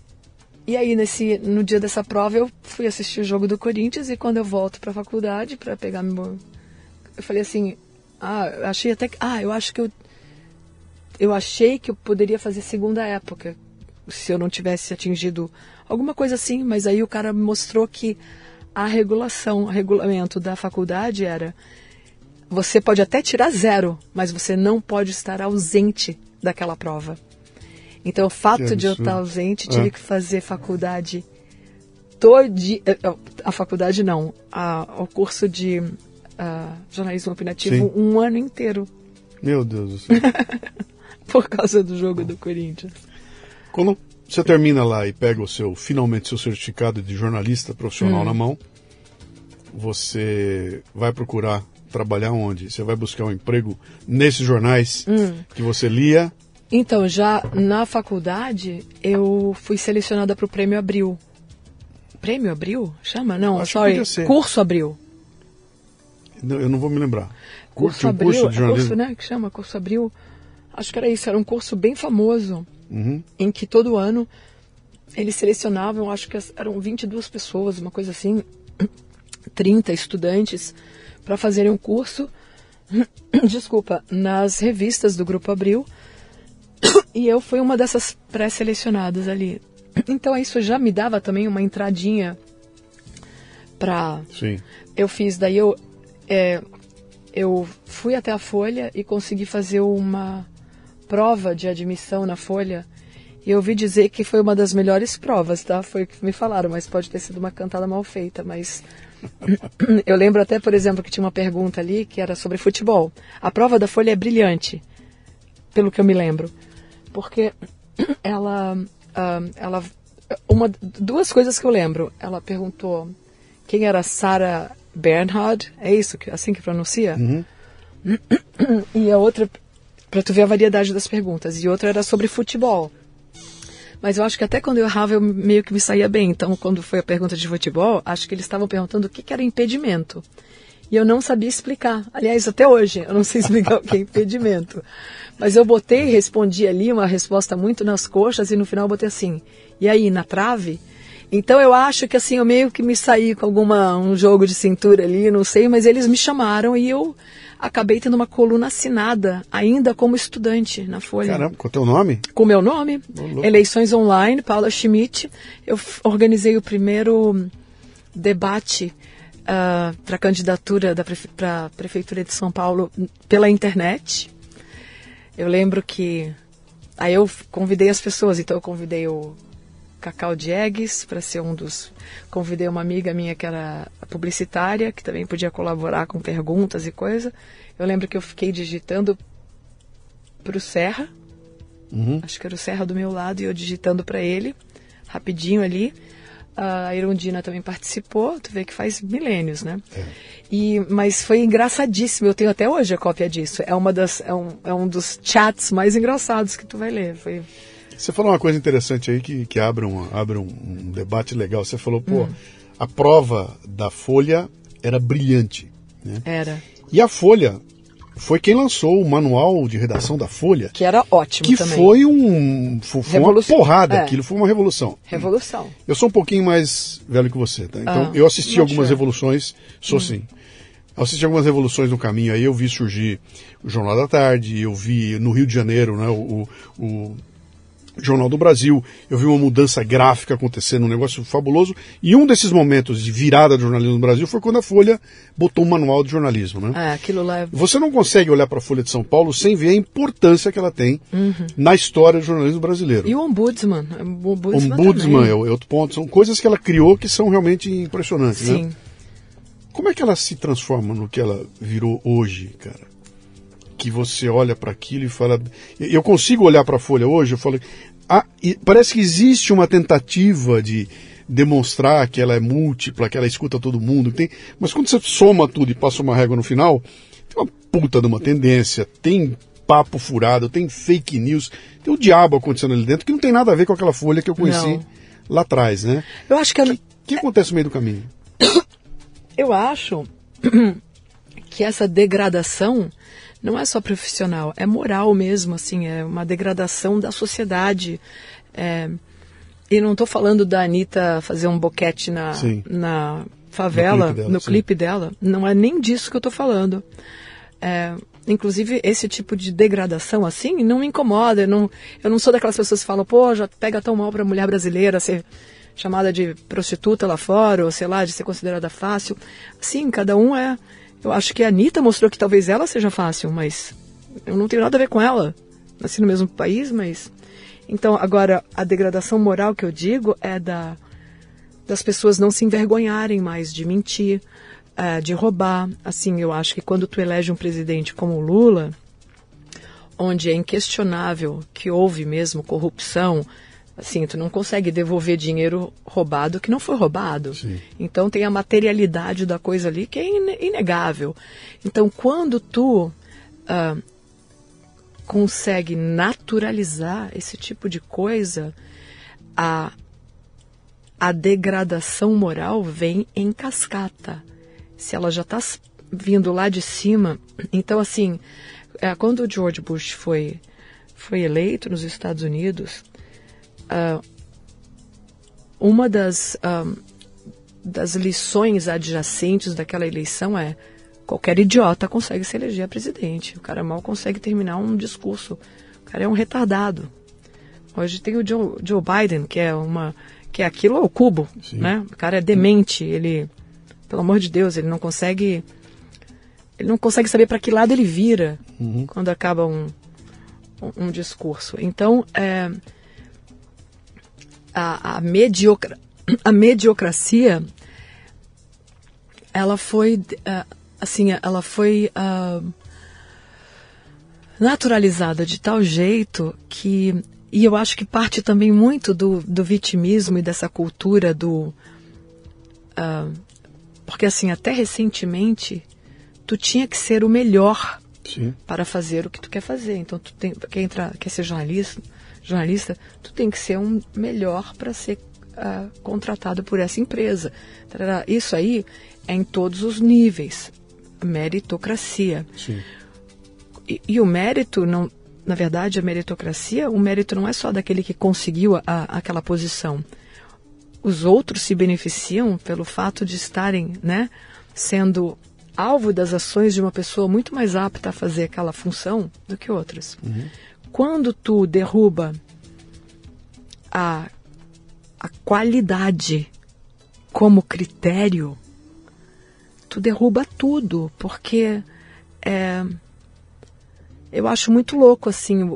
e aí, nesse, no dia dessa prova, eu fui assistir o jogo do Corinthians e quando eu volto para a faculdade para pegar meu. Eu falei assim: ah, achei até que. Ah, eu acho que eu. Eu achei que eu poderia fazer segunda época se eu não tivesse atingido alguma coisa assim, mas aí o cara mostrou que a regulação, o regulamento da faculdade era você pode até tirar zero, mas você não pode estar ausente daquela prova. Então, o fato de eu estar ausente, tive é. que fazer faculdade todo eh, eh, a faculdade não, a, o curso de uh, jornalismo opinativo Sim. um ano inteiro. Meu Deus do céu. Por causa do jogo do Corinthians. Quando você termina lá e pega o seu, finalmente, seu certificado de jornalista profissional hum. na mão. Você vai procurar trabalhar onde? Você vai buscar um emprego nesses jornais hum. que você lia? Então, já na faculdade, eu fui selecionada para o Prêmio Abril. Prêmio Abril? Chama? Não, Acho sorry. Curso Abril. Não, eu não vou me lembrar. Curso, Abril, curso de jornalismo. É curso, né? Que chama Curso Abril. Acho que era isso, era um curso bem famoso uhum. em que todo ano eles selecionavam, acho que eram 22 pessoas, uma coisa assim, 30 estudantes, para fazerem um curso, desculpa, nas revistas do Grupo Abril. E eu fui uma dessas pré-selecionadas ali. Então isso já me dava também uma entradinha para. Sim. Eu fiz, daí eu. É, eu fui até a Folha e consegui fazer uma prova de admissão na Folha. E eu ouvi dizer que foi uma das melhores provas, tá? Foi o que me falaram, mas pode ter sido uma cantada mal feita. Mas eu lembro até, por exemplo, que tinha uma pergunta ali que era sobre futebol. A prova da Folha é brilhante, pelo que eu me lembro. porque ela, ela, uma, duas coisas que eu lembro. Ela perguntou quem era Sarah Bernhard, é isso, que assim que pronuncia? Uhum. E a outra, para tu ver a variedade das perguntas, e outra era sobre futebol. Mas eu acho que até quando eu errava, eu meio que me saía bem. Então, quando foi a pergunta de futebol, acho que eles estavam perguntando o que, que era impedimento. E eu não sabia explicar. Aliás, até hoje, eu não sei explicar o que é impedimento. Mas eu botei, respondi ali uma resposta muito nas coxas e no final eu botei assim, e aí, na trave? Então eu acho que assim, eu meio que me saí com alguma um jogo de cintura ali, não sei, mas eles me chamaram e eu acabei tendo uma coluna assinada, ainda como estudante na Folha. Caramba, com o teu nome? Com o meu nome. Eleições online, Paula Schmidt. Eu organizei o primeiro debate uh, ah, para a candidatura para a Prefeitura de São Paulo pela internet. Eu lembro que aí eu convidei as pessoas, então eu convidei o Cacau Diegues para ser um dos. Convidei uma amiga minha que era publicitária, que também podia colaborar com perguntas e coisa. Eu lembro que eu fiquei digitando para o Serra, uhum. acho que era o Serra do meu lado, e eu digitando para ele, rapidinho ali. A Irundina também participou, tu vê que faz milênios, né? É. E, mas foi engraçadíssimo, eu tenho até hoje a cópia disso. É, uma das, é, um, é um dos chats mais engraçados que tu vai ler. Foi você falou uma coisa interessante aí que, que abre, um, abre um, um debate legal. Você falou, pô, hum. a prova da Folha era brilhante. Né? Era. E a Folha foi quem lançou o manual de redação da Folha. Que era ótimo que também. foi um foi, uma porrada, é. aquilo foi uma revolução. Revolução. Eu sou um pouquinho mais velho que você, tá? Então ah, eu assisti algumas sure. revoluções, sou hum. sim. Eu assisti algumas revoluções no caminho aí, eu vi surgir o Jornal da Tarde, eu vi no Rio de Janeiro, né, o, o Jornal do Brasil, eu vi uma mudança gráfica acontecendo, um negócio fabuloso. E um desses momentos de virada do jornalismo no Brasil foi quando a Folha botou um manual de jornalismo, né? É, aquilo lá é... Você não consegue olhar para a Folha de São Paulo sem ver a importância que ela tem uhum. na história do jornalismo brasileiro. E o Ombudsman. O Ombudsman, Ombudsman é, outro ponto. São coisas que ela criou que são realmente impressionantes, né? Sim. né? Como é que ela se transforma no que ela virou hoje, cara? Que você olha para aquilo e fala. Eu consigo olhar para a folha hoje, eu falo. Ah, parece que existe uma tentativa de demonstrar que ela é múltipla, que ela escuta todo mundo, tem, mas quando você soma tudo e passa uma régua no final, tem uma puta de uma tendência, tem papo furado, tem fake news, tem o diabo acontecendo ali dentro que não tem nada a ver com aquela folha que eu conheci não. lá atrás, né? Eu acho que... O que, que acontece no meio do caminho? Eu acho que essa degradação não é só profissional, é moral mesmo, assim, é uma degradação da sociedade. É, e não estou falando da Anitta fazer um boquete na, na favela, no clipe dela, no clipe dela. Não é nem disso que eu estou falando. É, inclusive, esse tipo de degradação, assim, não me incomoda. Eu não, eu não sou daquelas pessoas que falam, pô, já pega tão mal para a mulher brasileira ser chamada de prostituta lá fora, ou sei lá, de ser considerada fácil. Sim, cada um é eu acho que a Anitta mostrou que talvez ela seja fácil, mas eu não tenho nada a ver com ela. Nasci no mesmo país, mas. Então, agora, a degradação moral que eu digo é da, das pessoas não se envergonharem mais de mentir, é, de roubar. Assim, eu acho que quando tu elege um presidente como o Lula, onde é inquestionável que houve mesmo corrupção, Assim, tu não consegue devolver dinheiro roubado que não foi roubado. Sim. Então tem a materialidade da coisa ali que é inegável. Então quando tu uh, consegue naturalizar esse tipo de coisa, a, a degradação moral vem em cascata. Se ela já está vindo lá de cima. Então, assim, é, quando o George Bush foi, foi eleito nos Estados Unidos, uh, uma das, uh, das lições adjacentes daquela eleição é qualquer idiota consegue se eleger a presidente. O cara mal consegue terminar um discurso. O cara é um retardado. Hoje tem o Joe, Joe Biden, que é uma que é aquilo ao cubo, Sim. né? O cara é demente, ele, pelo amor de Deus, ele não consegue ele não consegue saber para que lado ele vira uhum. quando acaba um, um, um discurso. Então, é, a, a, mediocra, a mediocracia ela foi uh, assim ela foi uh, naturalizada de tal jeito que e eu acho que parte também muito do, do vitimismo e dessa cultura do uh, porque assim até recentemente tu tinha que ser o melhor Sim. para fazer o que tu quer fazer então tu tem quer entrar quer ser jornalista jornalista tu tem que ser um melhor para ser uh, contratado por essa empresa. Isso aí é em todos os níveis. Meritocracia. E, e, o mérito não na verdade a meritocracia o mérito não é só daquele que conseguiu a, a, aquela posição. Os outros se beneficiam pelo fato de estarem né sendo alvo das ações de uma pessoa muito mais apta a fazer aquela função do que outras. Uhum. Quando tu derruba a, a qualidade como critério tu derruba tudo, porque é, eu acho muito louco assim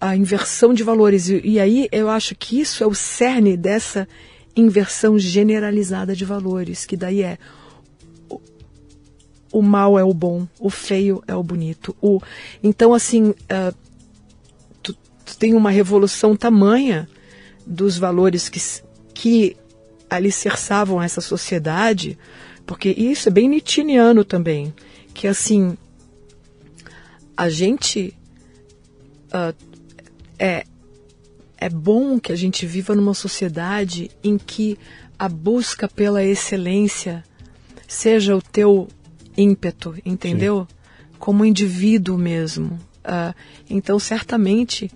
a, a inversão de valores. E, e, aí eu acho que isso é o cerne dessa inversão generalizada de valores, que daí é o, o mal é o bom, o feio é o bonito, o então assim uh, tem uma revolução tamanha dos valores que que alicerçavam essa sociedade porque isso é bem nitiniano também, que assim a gente uh, é é bom que a gente viva numa sociedade em que a busca pela excelência seja o teu ímpeto, entendeu? Sim. Como indivíduo mesmo. Uh, então, certamente,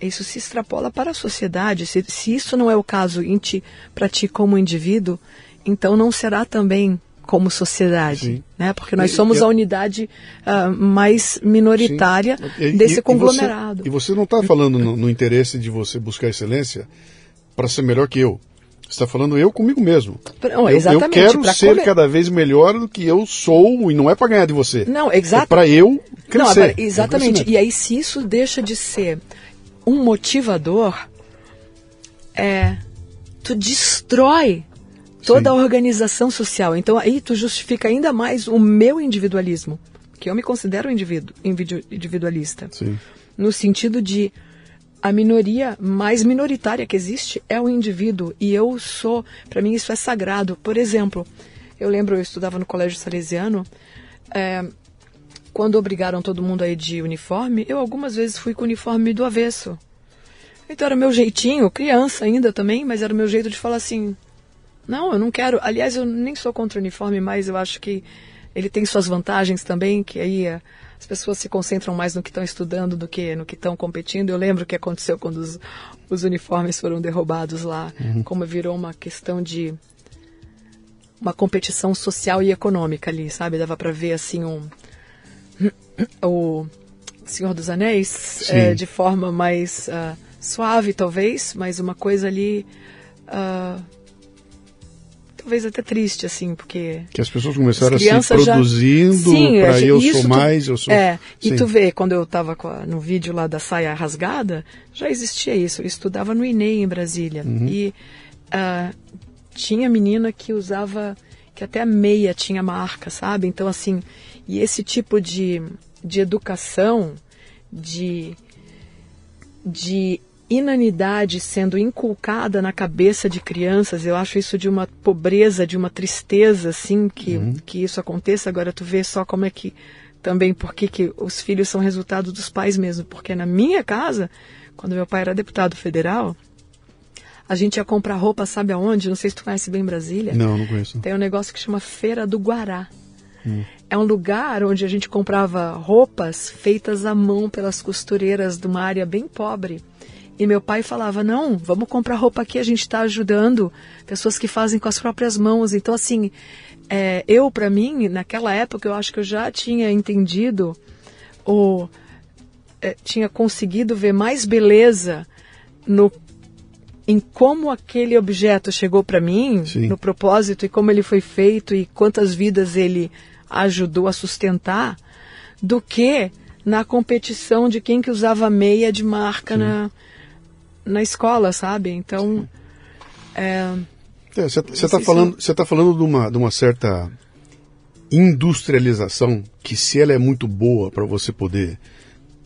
isso se extrapola para a sociedade. Se, se isso não é o caso para ti como indivíduo, então não será também como sociedade, Sim. né? Porque nós somos e, a unidade uh, mais minoritária e, desse conglomerado. E você, e você não está falando no, no, interesse de você buscar excelência para ser melhor que eu. Você está falando eu comigo mesmo. Não, exatamente. Eu, eu quero ser come... cada vez melhor do que eu sou e não é para ganhar de você. Não, exato. É para eu crescer. Não, exatamente. E aí se isso deixa de ser um motivador, é, tu destrói toda Sim. a organização social. Então aí tu justifica ainda mais o meu individualismo, que eu me considero um indivíduo, individualista. Sim. No sentido de a minoria mais minoritária que existe é o indivíduo e eu sou, para mim isso é sagrado. Por exemplo, eu lembro eu estudava no colégio salesiano, é, quando obrigaram todo mundo a ir de uniforme, eu algumas vezes fui com o uniforme do avesso. Então era meu jeitinho, criança ainda também, mas era o meu jeito de falar assim: não, eu não quero. Aliás, eu nem sou contra o uniforme, mas eu acho que ele tem suas vantagens também, que aí é, as pessoas se concentram mais no que estão estudando do que no que estão competindo. Eu lembro o que aconteceu quando os, os uniformes foram derrubados lá, uhum. como virou uma questão de uma competição social e econômica ali, sabe? Dava para ver assim um o Senhor dos Anéis é, de forma mais uh, suave, talvez, mas uma coisa ali uh, talvez até triste, assim, porque. Que as pessoas começaram as a se produzindo para eu sou mais, eu sou. É, Sim. e tu vê, quando eu estava no vídeo lá da saia rasgada, já existia isso. Eu estudava no INEI em Brasília. Uhum. E uh, tinha menina que usava, que até a meia tinha marca, sabe? Então, assim, e esse tipo de, de educação, de, de inanidade sendo inculcada na cabeça de crianças, eu acho isso de uma pobreza, de uma tristeza, assim, que, uhum. que isso aconteça. Agora tu vê só como é que também por que os filhos são resultado dos pais mesmo, porque na minha casa, quando meu pai era deputado federal, a gente ia comprar roupa, sabe aonde? Não sei se tu conhece bem Brasília. Não, não conheço. Tem um negócio que chama Feira do Guará. Hum. É um lugar onde a gente comprava roupas feitas à mão pelas costureiras de uma área bem pobre. E meu pai falava: não, vamos comprar roupa aqui, a gente está ajudando pessoas que fazem com as próprias mãos. Então, assim, é, eu, para mim, naquela época, eu acho que eu já tinha entendido ou é, tinha conseguido ver mais beleza no em como aquele objeto chegou para mim, Sim. no propósito e como ele foi feito e quantas vidas ele ajudou a sustentar, do que na competição de quem que usava meia de marca na, na escola, sabe? Então. Você é, está falando, você tá falando de uma, de uma certa industrialização que se ela é muito boa para você poder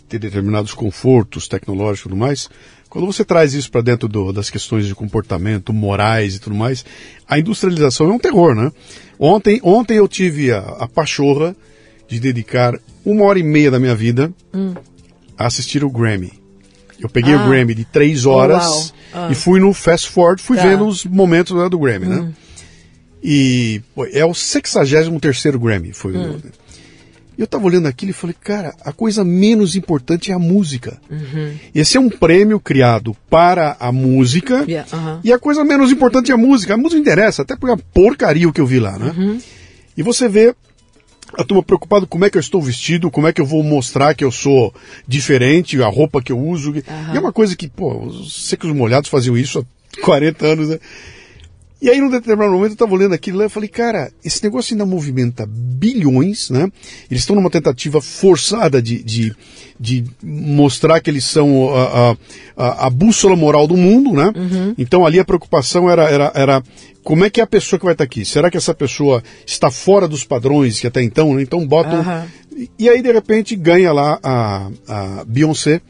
ter determinados confortos tecnológicos e tudo mais, quando você traz isso para dentro do, das questões de comportamento, morais e tudo mais, a industrialização é um terror, né? Ontem, ontem eu tive a, a pachorra de dedicar uma hora e meia da minha vida hum. a assistir o Grammy. Eu peguei ah. o Grammy de três horas oh, ah. e fui no fast forward, fui tá. vendo os momentos né, do Grammy, né? hum. né? E pô, é o 63 terceiro Grammy, foi hum. Eu estava olhando aquilo e falei, cara, a coisa menos importante é a música. Uhum. Esse é um prêmio criado para a música yeah, uh -huh. e a coisa menos importante é a música. A música interessa, até porque é porcaria o que eu vi lá, né? Uhum. E você vê a turma preocupada como é que eu estou vestido, como é que eu vou mostrar que eu sou diferente, a roupa que eu uso. Uhum. E é uma coisa que, pô, os secos molhados faziam isso há 40 anos, né? E aí, num determinado momento, eu estava olhando aquilo lá e falei, cara, esse negócio ainda movimenta bilhões, né? Eles estão numa tentativa forçada de, de, de mostrar que eles são a, a, a, bússola moral do mundo, né? Uhum. Então ali a preocupação era, era, era como é que é a pessoa que vai estar aqui? Será que essa pessoa está fora dos padrões que até então, né? Então botam. Uhum. E aí, de repente, ganha lá a, a Beyoncé.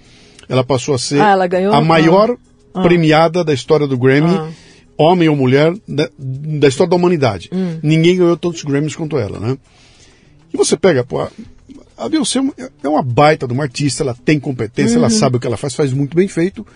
Ela passou a ser ah, a maior ah. premiada da história do Grammy. Ah homem ou mulher, da, da história da humanidade. Hum. Ninguém ganhou tantos Grammys quanto ela, né? E você pega, pô, a Beyoncé é, é uma baita de uma artista, ela tem competência, uhum. ela sabe o que ela faz, faz muito bem feito.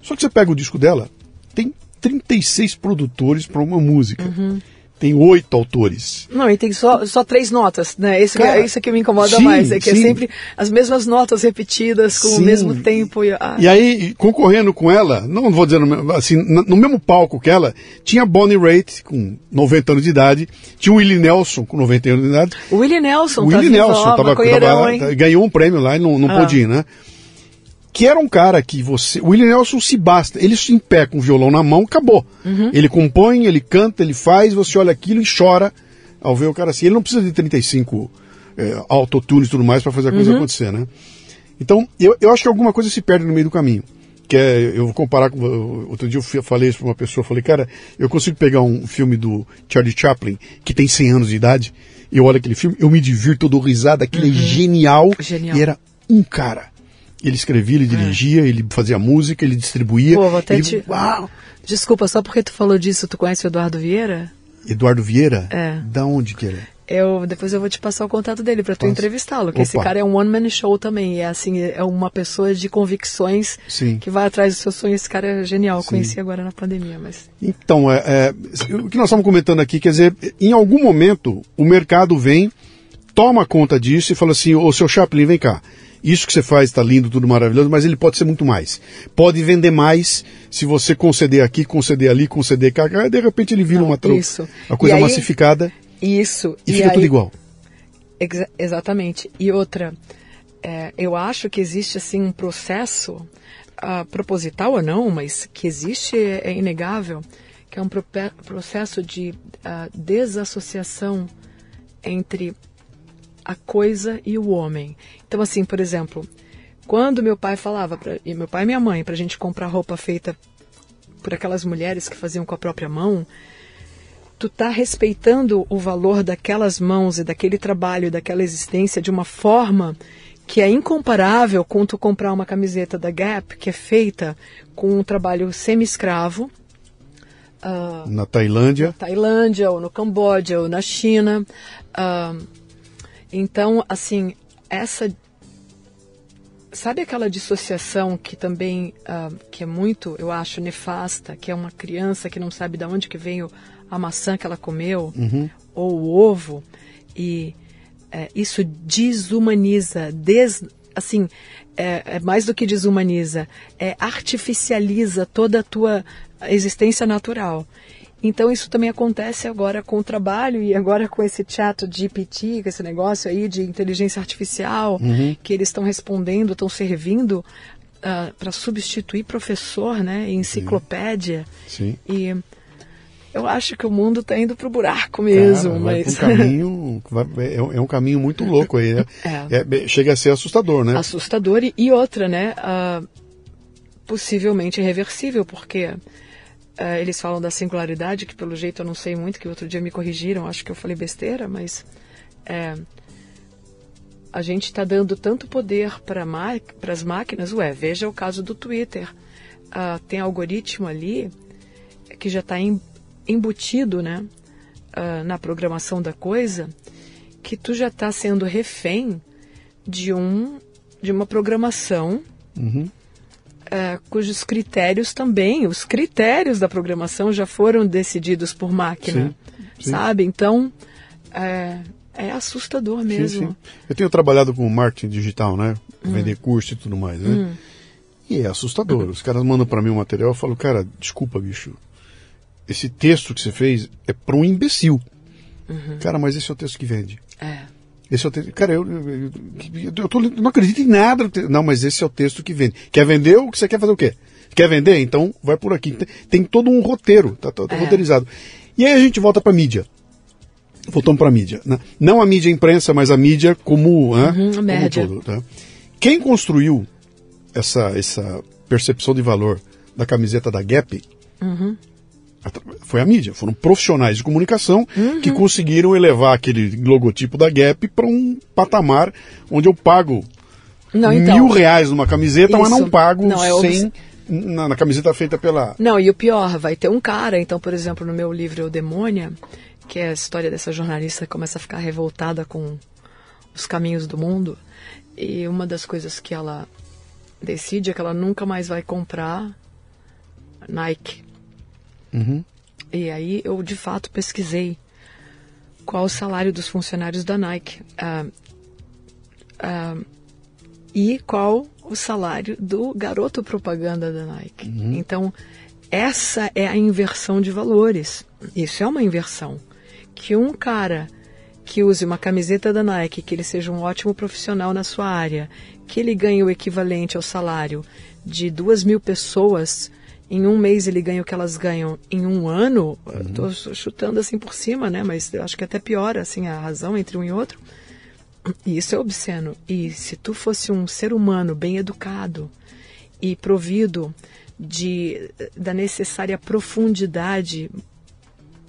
Só que você pega o disco dela, tem 36 produtores para uma música. Uhum tem oito autores. Não, e tem só, só três notas, né? Isso, Cara, que, isso que me incomoda sim, mais, é que é sim. é sempre as mesmas notas repetidas com sim. o mesmo tempo. E, ah. e, aí, concorrendo com ela, não vou dizer no, assim, no mesmo palco que ela, tinha Bonnie Raitt, com 90 anos de idade, tinha o Willie Nelson, com 90 anos de idade. O Willie Nelson, o Willie tá Nelson, tava, tava, ganhou um prêmio lá e não, não ah. pôde ir, né? Que era um cara que você. O Willie Nelson se basta. Ele em pé com o violão na mão, acabou. Uhum. Ele compõe, ele canta, ele faz, você olha aquilo e chora ao ver o cara assim. Ele não precisa de 35 é, autotunes e tudo mais para fazer a coisa uhum. acontecer, né? Então, eu, eu acho que alguma coisa se perde no meio do caminho. Que é, eu vou comparar com. Outro dia eu falei isso para uma pessoa, falei, cara, eu consigo pegar um filme do Charlie Chaplin, que tem 100 anos de idade, e eu olho aquele filme, eu me divirto, eu dou risada, aquilo é uhum. é genial, genial. E era um cara ele escrevia, ele dirigia, é. ele fazia música, ele distribuía. Pô, vou até ele... te... Uau! Desculpa, só porque tu falou disso, tu conhece o Eduardo Vieira? Eduardo Vieira? É. Da onde que ele é? Eu, depois eu vou te passar o contato dele para tu entrevistá-lo, que esse cara é um one-man show também, é assim, é uma pessoa de convicções Sim. que vai atrás do seu sonho, esse cara é genial, Sim. conheci agora na pandemia, mas... Então, é, é, o que nós estamos comentando aqui, quer dizer, em algum momento o mercado vem, toma conta disso e fala assim, ô seu Chaplin, vem cá, isso que você faz está lindo, tudo maravilhoso, mas ele pode ser muito mais. Pode vender mais se você conceder aqui, conceder ali, conceder cá, de repente ele vira Não, uma, isso. uma coisa aí, massificada. Isso. E, e fica aí, tudo igual. Ex exatamente. E outra, é, eu acho que existe assim um processo, uh, proposital ou não, mas que existe é, é inegável, que é um processo de uh, desassociação entre a coisa e o homem. Então, assim, por exemplo, quando meu pai falava, pra, e meu pai e minha mãe, para a gente comprar roupa feita por aquelas mulheres que faziam com a própria mão, tu tá respeitando o valor daquelas mãos e daquele trabalho, daquela existência de uma forma que é incomparável com tu comprar uma camiseta da Gap que é feita com um trabalho semi-escravo. Uh, na Tailândia? Na Tailândia, ou no Camboja, ou na China. Uh, então, assim, essa sabe aquela dissociação que também uh, que é muito eu acho nefasta que é uma criança que não sabe de onde que veio a maçã que ela comeu uhum. ou o ovo e é, isso desumaniza des, assim é, é, mais do que desumaniza é artificializa toda a tua existência natural então isso também acontece agora com o trabalho e agora com esse chat GPT, com esse negócio aí de inteligência artificial, uhum. que eles estão respondendo, estão servindo uh, ah, para substituir professor, né, enciclopédia. Sim. E eu acho que o mundo está indo para o buraco mesmo. Cara, mas... um caminho, é, é, um caminho muito louco aí, né? É. É, chega a ser assustador, né? Assustador e, e outra, né? Uh, possivelmente irreversível, porque eles falam da singularidade, que pelo jeito eu não sei muito, que outro dia me corrigiram, acho que eu falei besteira, mas é, a gente está dando tanto poder para as máquinas. Ué, veja o caso do Twitter. Uh, tem algoritmo ali que já está embutido né, uh, na programação da coisa, que tu já está sendo refém de, um, de uma programação uhum. Uh, cujos critérios também, os critérios da programação já foram decididos por máquina, sim, sim. sabe? Então, é, é assustador mesmo. Sim. Eu tenho trabalhado com marketing digital, né? Hum. Vender curso e tudo mais, né? Hum. E é assustador. Os caras mandam para mim um material, eu falo, cara, desculpa, bicho. Esse texto que você fez é para um imbecil. Uhum. Cara, mas esse é o texto que vende. É. Esse é o texto. Cara, eu, eu, eu, eu tô, não acredito em nada. Não, mas esse é o texto que vende. Quer vender ou você quer fazer o quê? Quer vender? Então vai por aqui. Tem, tem todo um roteiro, tá, tá, tá é. roteirizado. E aí a gente volta para mídia voltamos para a mídia. Né? Não a mídia imprensa, mas a mídia como, né? uhum, como todo. Tá? Quem construiu essa, essa percepção de valor da camiseta da Gap uhum. Foi a mídia. Foram profissionais de comunicação uhum. que conseguiram elevar aquele logotipo da Gap para um patamar onde eu pago não, então, mil reais numa camiseta, isso. mas não pago não, é sem... Na, na, camiseta feita pela. Não, e o pior, vai ter um cara, então, por exemplo, no meu livro O Demônia, que é a história dessa jornalista que começa a ficar revoltada com os caminhos do mundo. E uma das coisas que ela decide é que ela nunca mais vai comprar Nike. Uhum. E aí eu de fato pesquisei qual o salário dos funcionários da Nike uh, uh, e qual o salário do garoto propaganda da Nike. Uhum. Então essa é a inversão de valores. Isso é uma inversão que um cara que use uma camiseta da Nike, que ele seja um ótimo profissional na sua área, que ele ganhe o equivalente ao salário de duas mil pessoas, em um mês ele ganha o que elas ganham em um ano, estou uhum. chutando assim por cima, né? Mas eu acho que até piora assim a razão entre um e outro. E isso é obsceno. E se tu fosse um ser humano bem educado e provido de, da necessária profundidade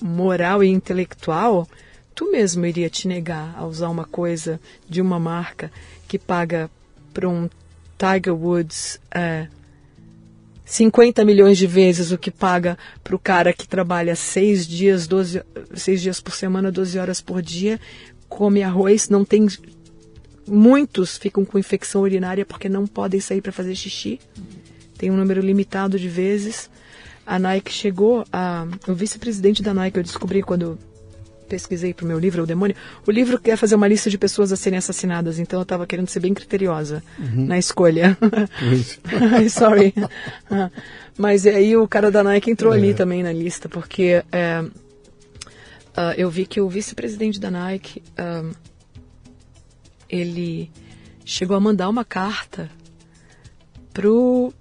moral e intelectual, tu mesmo iria te negar a usar uma coisa de uma marca que paga para um Tiger Woods é, 50 milhões de vezes o que paga para o cara que trabalha seis dias, 12, seis dias por semana, 12 horas por dia, come arroz, não tem. Muitos ficam com infecção urinária porque não podem sair para fazer xixi. Tem um número limitado de vezes a Nike chegou a. O vice-presidente da Nike, eu descobri quando pesquisei para o meu livro, O Demônio. O livro quer fazer uma lista de pessoas a serem assassinadas, então eu estava querendo ser bem criteriosa uhum. na escolha. Sorry. Mas aí o cara da Nike entrou é. ali também na lista, porque é, uh, eu vi que o vice-presidente da Nike uh, ele chegou a mandar uma carta pro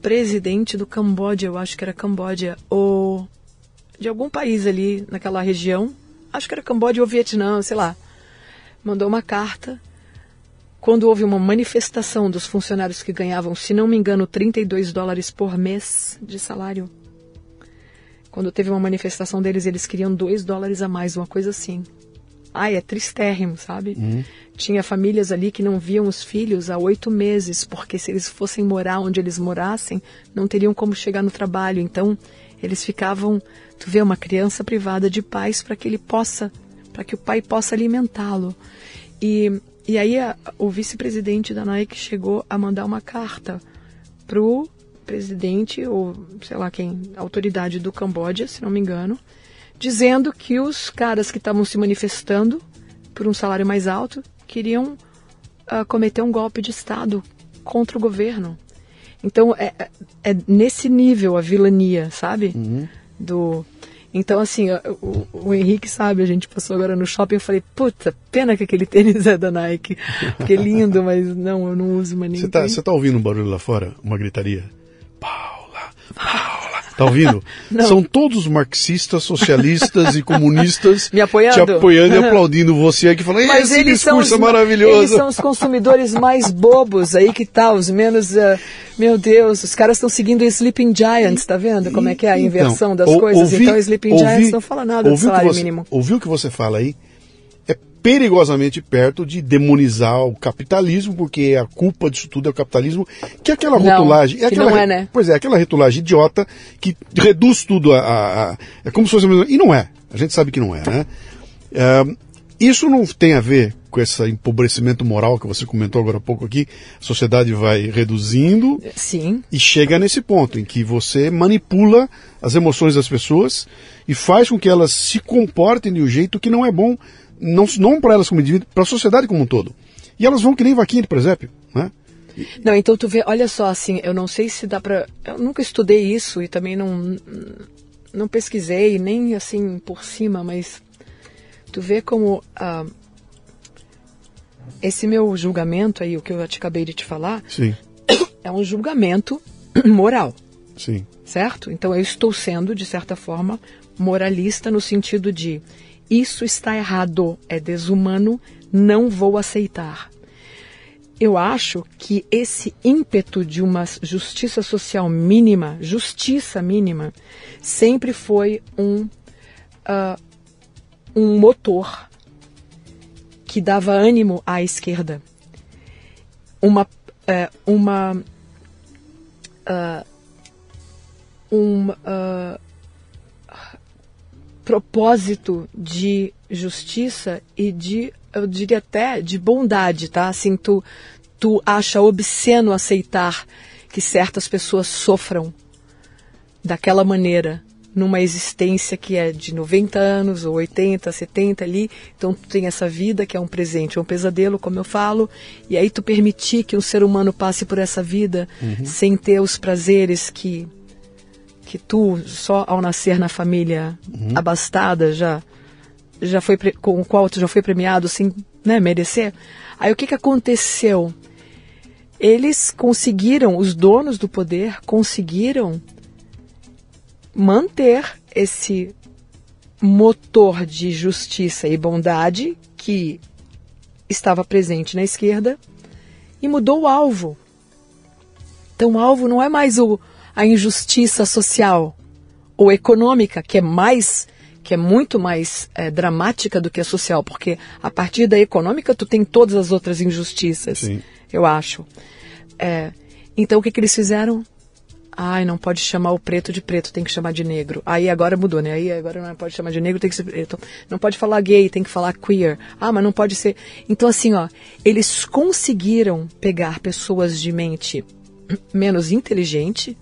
presidente do Camboja, eu acho que era Camboja, ou de algum país ali naquela região, acho que era Camboja ou Vietnã, sei lá, mandou uma carta quando houve uma manifestação dos funcionários que ganhavam, se não me engano, 32 dólares por mês de salário. Quando teve uma manifestação deles, eles queriam 2 dólares a mais, uma coisa assim. Ai, é tristérrimo, sabe? Uhum. Tinha famílias ali que não viam os filhos há oito meses, porque se eles fossem morar onde eles morassem, não teriam como chegar no trabalho. Então, eles ficavam. Tu vê uma criança privada de pais para que ele possa, para que o pai possa alimentá-lo. E, e aí a, o vice-presidente da Nike chegou a mandar uma carta pro presidente ou sei lá quem, autoridade do Camboja, se não me engano, dizendo que os caras que estavam se manifestando por um salário mais alto queriam uh, cometer um golpe de Estado contra o governo. Então é, é, é nesse nível a vilania, sabe? Uhum. Do então, assim, o, o, Henrique sabe, a gente passou agora no shopping, eu falei, puta, pena que aquele tênis é da Nike. Que lindo, mas não, eu não uso mais nem. Você tá, tá ouvindo um barulho lá fora? Uma gritaria? Paula. Tá ouvindo? São todos marxistas, socialistas e comunistas Me apoiando. te apoiando e aplaudindo você aqui, falando, Mas esse eles discurso são é maravilhoso. Eles são os consumidores mais bobos aí que tá, os menos... Uh, meu Deus, os caras estão seguindo o Sleeping Giants, tá vendo como é que é a então, inversão então, das coisas? Ouvi, então, Sleeping ouvi, Giants não fala nada do salário você, mínimo. Ouviu o que você fala aí? É perigosamente perto de demonizar o capitalismo, porque a culpa disso tudo é o capitalismo, que é aquela Não, rotulagem. que aquela, não é, né? Pois é, aquela rotulagem idiota que reduz tudo a. a- a- é como se fosse. a mesma- E não é. A gente sabe que não é, né? É, isso não tem a ver com esse empobrecimento moral que você comentou agora há pouco aqui. A sociedade vai reduzindo Sim, e chega nesse ponto em que você manipula as emoções das pessoas e faz com que elas se comportem de um jeito que não é bom, não, não para elas como indivíduo, para a sociedade como um todo. E elas vão que nem vaquinha de presépio, né? Não, então tu vê, olha só, assim, eu não sei se dá pra. Eu nunca estudei isso e também não, não pesquisei, nem assim por cima, mas tu vê como ah, esse meu julgamento aí, o que eu te acabei de te falar, Sim, é um julgamento moral, sim, certo? Então eu estou sendo, de certa forma, moralista no sentido de isso está errado, é desumano, não vou aceitar. Eu acho que esse ímpeto de uma justiça social mínima, justiça mínima, sempre foi um, ah, um motor que dava ânimo à esquerda. Uma, eh, uma, ah, um ah, propósito de justiça e de, eu diria até, de bondade, tá? Assim, tu, tu acha obsceno aceitar que certas pessoas sofram daquela maneira numa existência que é de 90 anos ou 80, 70 ali, então tu tem essa vida que é um presente, é um pesadelo, como eu falo, e aí tu permitir que um ser humano passe por essa vida sem ter os prazeres que que tu só ao nascer na família abastada já já foi com o qual tu já foi premiado sem né, merecer. Aí o que que aconteceu? Eles conseguiram, os donos do poder conseguiram manter esse motor de justiça e bondade que estava presente na esquerda e mudou o alvo. Então o alvo não é mais o, a injustiça social ou econômica, que é mais que é muito mais eh, dramática do que a social, porque a partir da econômica tu tem todas as outras injustiças, Sim. eu acho. É, então o que, que eles fizeram? Ai, não pode chamar o preto de preto, tem que chamar de negro. Aí agora mudou, né? Aí agora não pode chamar de negro, tem que ser preto. Não pode falar gay, tem que falar queer. Ah, mas não pode ser. Então, assim, ó, eles conseguiram pegar pessoas de mente menos inteligente,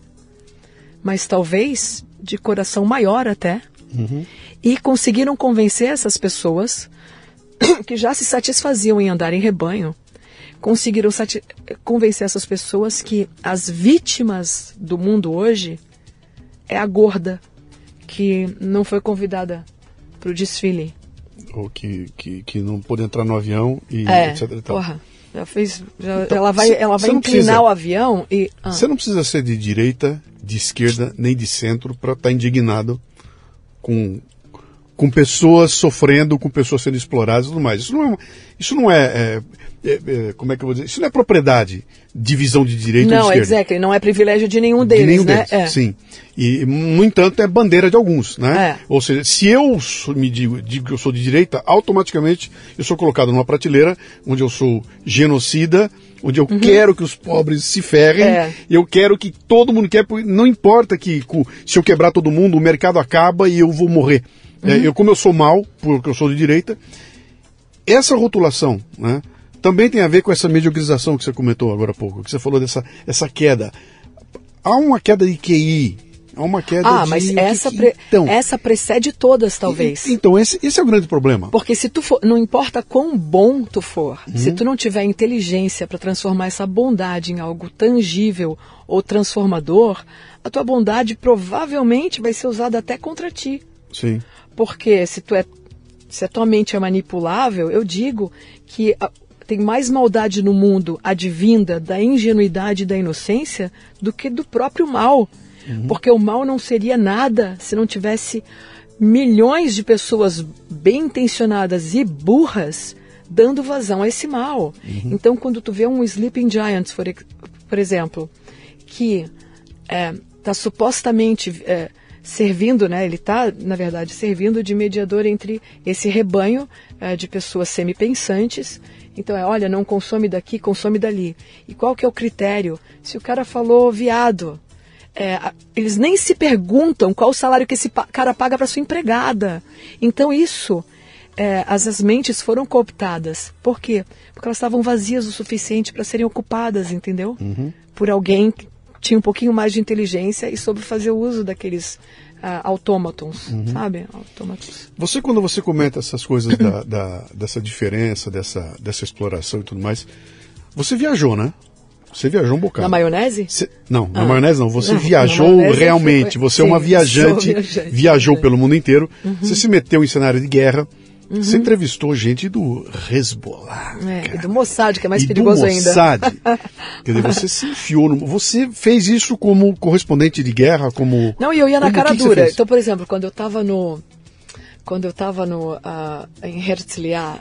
mas talvez de coração maior até, e conseguiram convencer essas pessoas que já se satisfaziam em andar em rebanho, conseguiram convencer essas pessoas que as vítimas do mundo hoje é a gorda que não foi convidada para o desfile. ou que, que, que não pôde entrar no avião e é, etc. E porra, já fez, já- Então, ela vai, ela vai inclinar precisa- o avião e ah, Você não precisa ser de direita, de esquerda, nem de centro para estar indignado com, com pessoas sofrendo, com pessoas sendo exploradas e tudo mais. Isso não é, isso não é, é- é- é- como é que eu vou dizer? Isso não é propriedade, divisão de direita ou de não, esquerda. exactly, não é privilégio de nenhum De deles, nenhum né? deles, É. sim. E, no entanto, é bandeira de alguns, né? É. Ou seja, se eu me digo, digo que eu sou de direita, automaticamente eu sou colocado numa prateleira onde eu sou genocida, onde eu quero que os pobres se ferrem, Uhum. É. eu quero que todo mundo quer, não importa que se eu quebrar todo mundo, o mercado acaba e eu vou morrer. É, Uhum. eu, como eu sou mal, porque eu sou de direita, essa rotulação, né, também tem a ver com essa mediocrização que você comentou agora há pouco, que você falou dessa essa queda. Há uma queda de QI, há uma queda Ah, de... mas essa, que- pre- então, essa precede todas, talvez. Então, esse, esse é o grande problema. Porque se tu for, não importa quão bom tu for, Uhum. se tu não tiver inteligência para transformar essa bondade em algo tangível ou transformador, a tua bondade provavelmente vai ser usada até contra ti. Sim. Porque se tu é se a tua mente é manipulável, eu digo que a- tem mais maldade no mundo advinda da ingenuidade e da inocência do que do próprio mal. Porque o mal não seria nada se não tivesse milhões de pessoas bem intencionadas e burras dando vazão a esse mal. Então, quando tu vê um Sleeping Giants, por, por exemplo, que está supostamente é, servindo, né? Ele está, na verdade, servindo de mediador entre esse rebanho é, de pessoas semi-pensantes. Então é, olha, não consome daqui, consome dali. E qual que é o critério? Se o cara falou viado, é, eles nem se perguntam qual o salário que esse cara paga para sua empregada. Então isso, é, as, as mentes foram cooptadas. Por quê? Porque elas estavam vazias o suficiente para serem ocupadas, entendeu? Uhum. Por alguém que tinha um pouquinho mais de inteligência e soube fazer uso daqueles uh, autômatons, uhum. sabe? Autômatos. Você, quando você comenta essas coisas da, da, dessa diferença, dessa, dessa exploração e tudo mais, você viajou, né? Você viajou um bocado. Na maionese? Não, na ah. maionese não. Você não, viajou realmente. Foi... Você Sim, é uma viajante, viajante viajou pelo mundo inteiro. Uhum. Você se meteu em cenário de guerra. Uhum. Você entrevistou gente do Hezbollah. É, e do Mossad, que é mais e perigoso do Mossad. ainda. Quer dizer, você se enfiou no. Você fez isso como correspondente de guerra, como. Não, e eu ia na cara dura. Então, por exemplo, quando eu estava no. Quando eu estava no, uh, em Herzliya,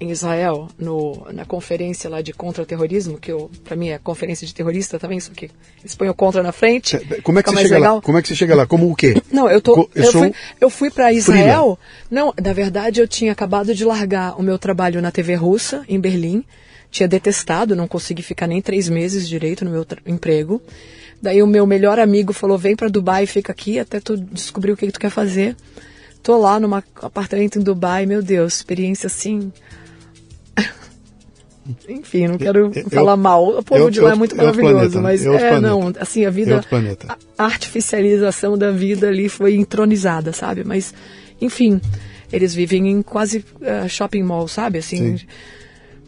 em Israel, no, na conferência lá de contra-terrorismo, que para mim é conferência de terrorista também, só que eles põem o contra na frente. Como é que você chega legal. lá? Como é que você chega lá? Como o quê? Não, eu tô. eu, eu fui, eu fui para Israel. Não, na verdade eu tinha acabado de largar o meu trabalho na TV russa em Berlim. Tinha detestado, não consegui ficar nem três meses direito no meu emprego. Daí o meu melhor amigo falou: vem para Dubai, fica aqui até tu descobrir o que, que tu quer fazer. Tô lá num apartamento em Dubai, meu Deus, experiência assim enfim, não quero eu, falar mal. O povo eu, de lá é muito maravilhoso, planeta, mas é, não, assim, a vida, a artificialização da vida ali foi entronizada, sabe? Mas, enfim, eles vivem em quase uh, shopping mall, sabe? Assim, Sim.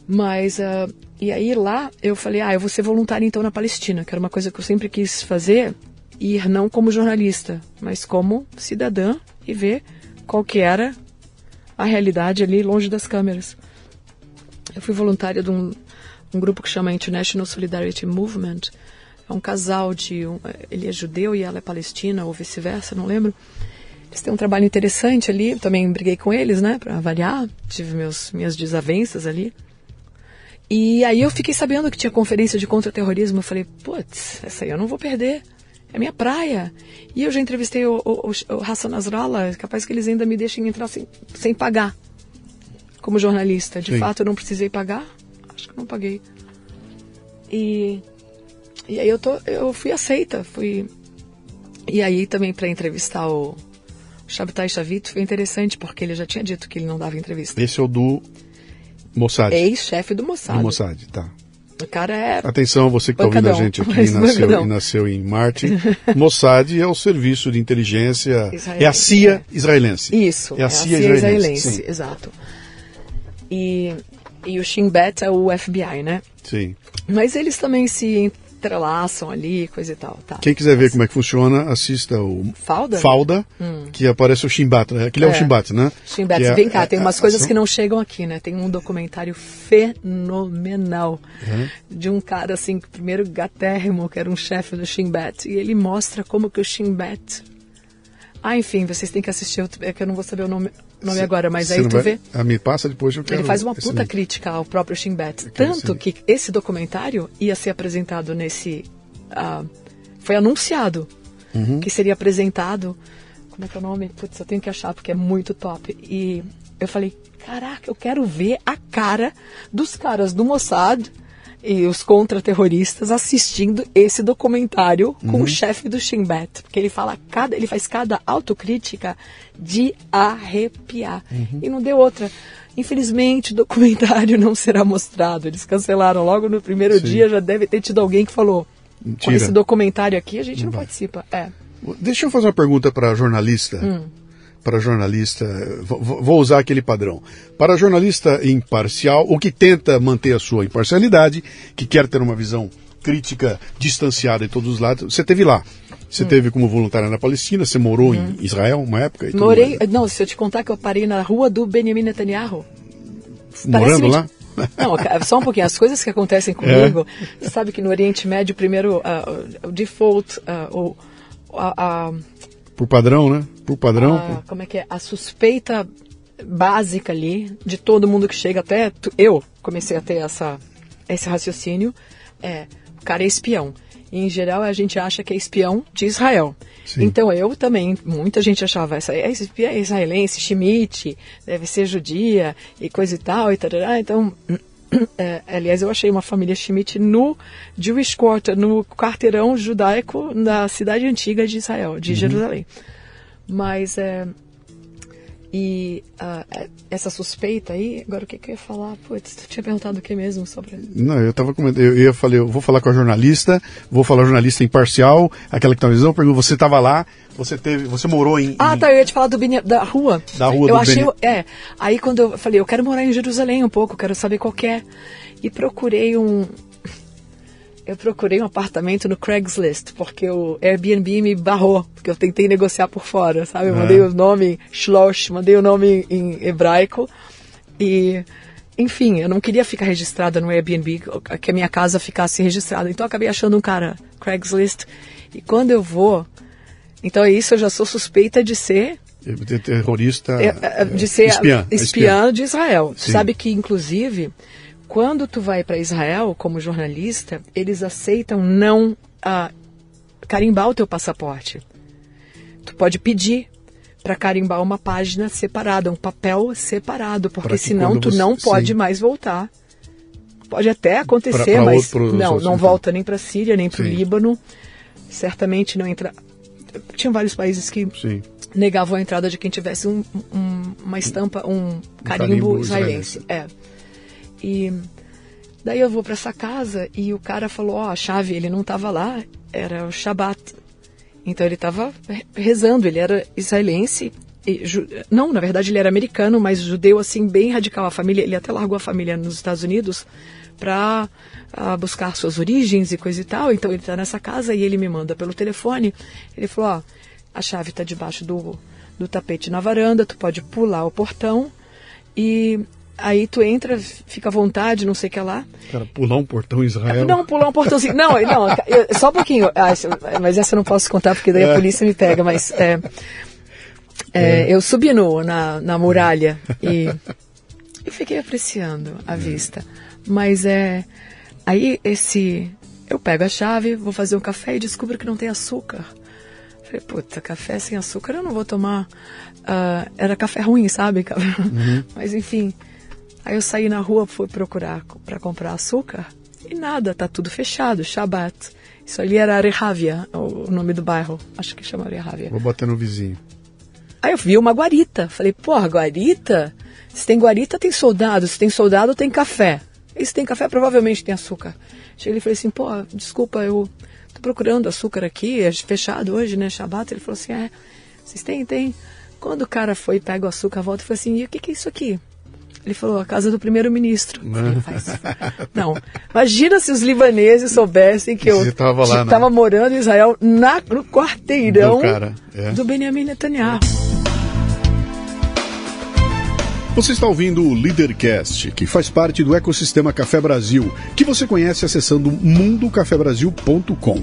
mas, uh, e aí lá eu falei, ah, eu vou ser voluntária então na Palestina, que era uma coisa que eu sempre quis fazer, ir não como jornalista, mas como cidadã e ver qual que era a realidade ali longe das câmeras. Eu fui voluntária de um, um grupo que chama International Solidarity Movement. É um casal de. Um, ele é judeu e ela é palestina, ou vice-versa, não lembro. Eles têm um trabalho interessante ali. Também briguei com eles, né, para avaliar. Tive meus, minhas desavenças ali. E aí eu fiquei sabendo que tinha conferência de contra-terrorismo. Eu falei, putz, essa aí eu não vou perder. É minha praia. E eu já entrevistei o, o, o Hassan Nasrallah. Capaz que eles ainda me deixem entrar sem, sem pagar como jornalista. De Sim. fato, eu não precisei pagar. Acho que não paguei. E, e aí eu, tô, eu fui aceita. Fui, e aí também para entrevistar o Shabtai Shavit foi interessante, porque ele já tinha dito que ele não dava entrevista. Esse é o do Mossad. Ex-chefe do Mossad. Do Mossad, tá. O cara é. Atenção, você que está ouvindo a gente aqui e nasceu, e nasceu em Marte. Mossad é o serviço de inteligência. Israel, é a CIA é. israelense. Isso. É a, é CIA, a CIA israelense. israelense exato. E, e o Shin Bet é o FBI, né? Sim. Mas eles também se entrelaçam ali, coisa e tal. Tá. Quem quiser ver como é que funciona, assista o Falda, Falda hum. que aparece o Shimbat, né? Aquele é, é o Shimbat, né? Shimbat, é, vem cá, tem umas coisas que não chegam aqui, né? Tem um documentário fenomenal uhum. de um cara, assim, primeiro gatérrimo, que era um chefe do Shimbat, e ele mostra como que o Shimbat... Ah, enfim, vocês têm que assistir, é que eu não vou saber o nome, nome se, agora, mas aí tu vai, vê. A me passa depois eu quero. Ele faz uma puta crítica ao próprio Shin Bet. Tanto que esse documentário ia ser apresentado nesse. Uh, foi anunciado uhum. que seria apresentado. Como é que é o nome? Putz, eu tenho que achar porque é muito top. E eu falei, caraca, eu quero ver a cara dos caras do Mossad e os contra-terroristas assistindo esse documentário com uhum. o chefe do Shin Bet, porque ele fala cada, ele faz cada autocrítica de arrepiar. Uhum. E não deu outra. Infelizmente, o documentário não será mostrado. Eles cancelaram logo no primeiro Sim. dia, já deve ter tido alguém que falou: Mentira. com esse documentário aqui a gente não, não participa. É. Deixa eu fazer uma pergunta para jornalista. Hum para jornalista, vou usar aquele padrão, para jornalista imparcial, ou que tenta manter a sua imparcialidade, que quer ter uma visão crítica distanciada em todos os lados. Você teve lá. Você hum. teve como voluntária na Palestina, você morou hum. em Israel uma época? Morei, não, se eu te contar que eu parei na rua do Benjamin Netanyahu. Morando lá? Não, só um pouquinho. As coisas que acontecem comigo, é. sabe que no Oriente Médio, primeiro, uh, o default, uh, o, a, a por padrão, né? Por padrão. A, como é que é? A suspeita básica ali de todo mundo que chega, até eu comecei a ter essa, esse raciocínio, é o cara é espião. em geral a gente acha que é espião de Israel. Sim. Então eu também, muita gente achava, essa é espiã israelense, Schmidt, deve ser judia e coisa e tal, e tarará. Então, é, aliás, eu achei uma família Schmidt no Jewish Quarter, no quarteirão judaico da cidade antiga de Israel, de uhum. Jerusalém. Mas é, e uh, essa suspeita aí, agora o que, que eu ia falar? Putz, tu tinha perguntado o que mesmo sobre. Não, eu tava comentando, eu ia falei, eu vou falar com a jornalista, vou falar jornalista imparcial, aquela que tá visão, pergunto, você estava lá, você teve, você morou em. Ah, em... tá, eu ia te falar do Bine, da rua. Da rua eu do achei, Bene... é. Aí quando eu falei, eu quero morar em Jerusalém um pouco, quero saber qual é. E procurei um, eu procurei um apartamento no Craigslist, porque o Airbnb me barrou, porque eu tentei negociar por fora, sabe? Eu mandei é. o nome Schloss, mandei o nome em hebraico e, enfim, eu não queria ficar registrada no Airbnb, que a minha casa ficasse registrada. Então eu acabei achando um cara Craigslist e quando eu vou, então é isso, eu já sou suspeita de ser terrorista, é, é, de ser espiã, espiã de Israel. Sim. Sabe que inclusive quando tu vai para Israel como jornalista, eles aceitam não ah, carimbar o teu passaporte. Tu pode pedir para carimbar uma página separada, um papel separado, porque senão tu não pode sim. mais voltar. Pode até acontecer, pra, pra mas outro, não, não volta nem para Síria, nem para o Líbano. Certamente não entra. Tinha vários países que sim. negavam a entrada de quem tivesse um, um, uma estampa, um carimbo, um carimbo israelense. israelense. É. E daí eu vou para essa casa e o cara falou: Ó, oh, a chave, ele não estava lá, era o Shabat. Então ele estava rezando, ele era israelense. E, não, na verdade ele era americano, mas judeu assim, bem radical. A família, ele até largou a família nos Estados Unidos para uh, buscar suas origens e coisa e tal. Então ele está nessa casa e ele me manda pelo telefone. Ele falou: Ó, a chave está debaixo do, do tapete na varanda, tu pode pular o portão e Aí tu entra, fica à vontade, não sei o que lá. Cara, pular um portão em Israel. Não, pular um portãozinho. Não, não, eu, só um pouquinho. Ah, mas essa eu não posso contar porque daí a é. polícia me pega. Mas é, é, é. eu subi no, na, na muralha e eu fiquei apreciando a vista. Mas é. Aí esse. Eu pego a chave, vou fazer um café e descubro que não tem açúcar. Falei, puta, café sem açúcar eu não vou tomar. Uh, era café ruim, sabe? Uhum. Mas enfim. Aí eu saí na rua, fui procurar para comprar açúcar e nada, tá tudo fechado, Shabat. Isso ali era Rehavia, o nome do bairro, acho que chama Rehavia. Vou botar no vizinho. Aí eu vi uma guarita, falei, porra, guarita? Se tem guarita, tem soldado, se tem soldado, tem café. E se tem café, provavelmente tem açúcar. Cheguei e falei assim, pô, desculpa, eu tô procurando açúcar aqui, é fechado hoje, né, Shabat. Ele falou assim, é, vocês têm? Tem. Quando o cara foi, pega o açúcar, volta e falou assim, e o que, que é isso aqui? Ele falou, a casa do primeiro-ministro. Não. Imagina se os libaneses soubessem que eu estava né? morando em Israel na, no quarteirão do, cara, é. do Benjamin Netanyahu. Você está ouvindo o Leadercast, que faz parte do ecossistema Café Brasil, que você conhece acessando mundocafebrasil.com.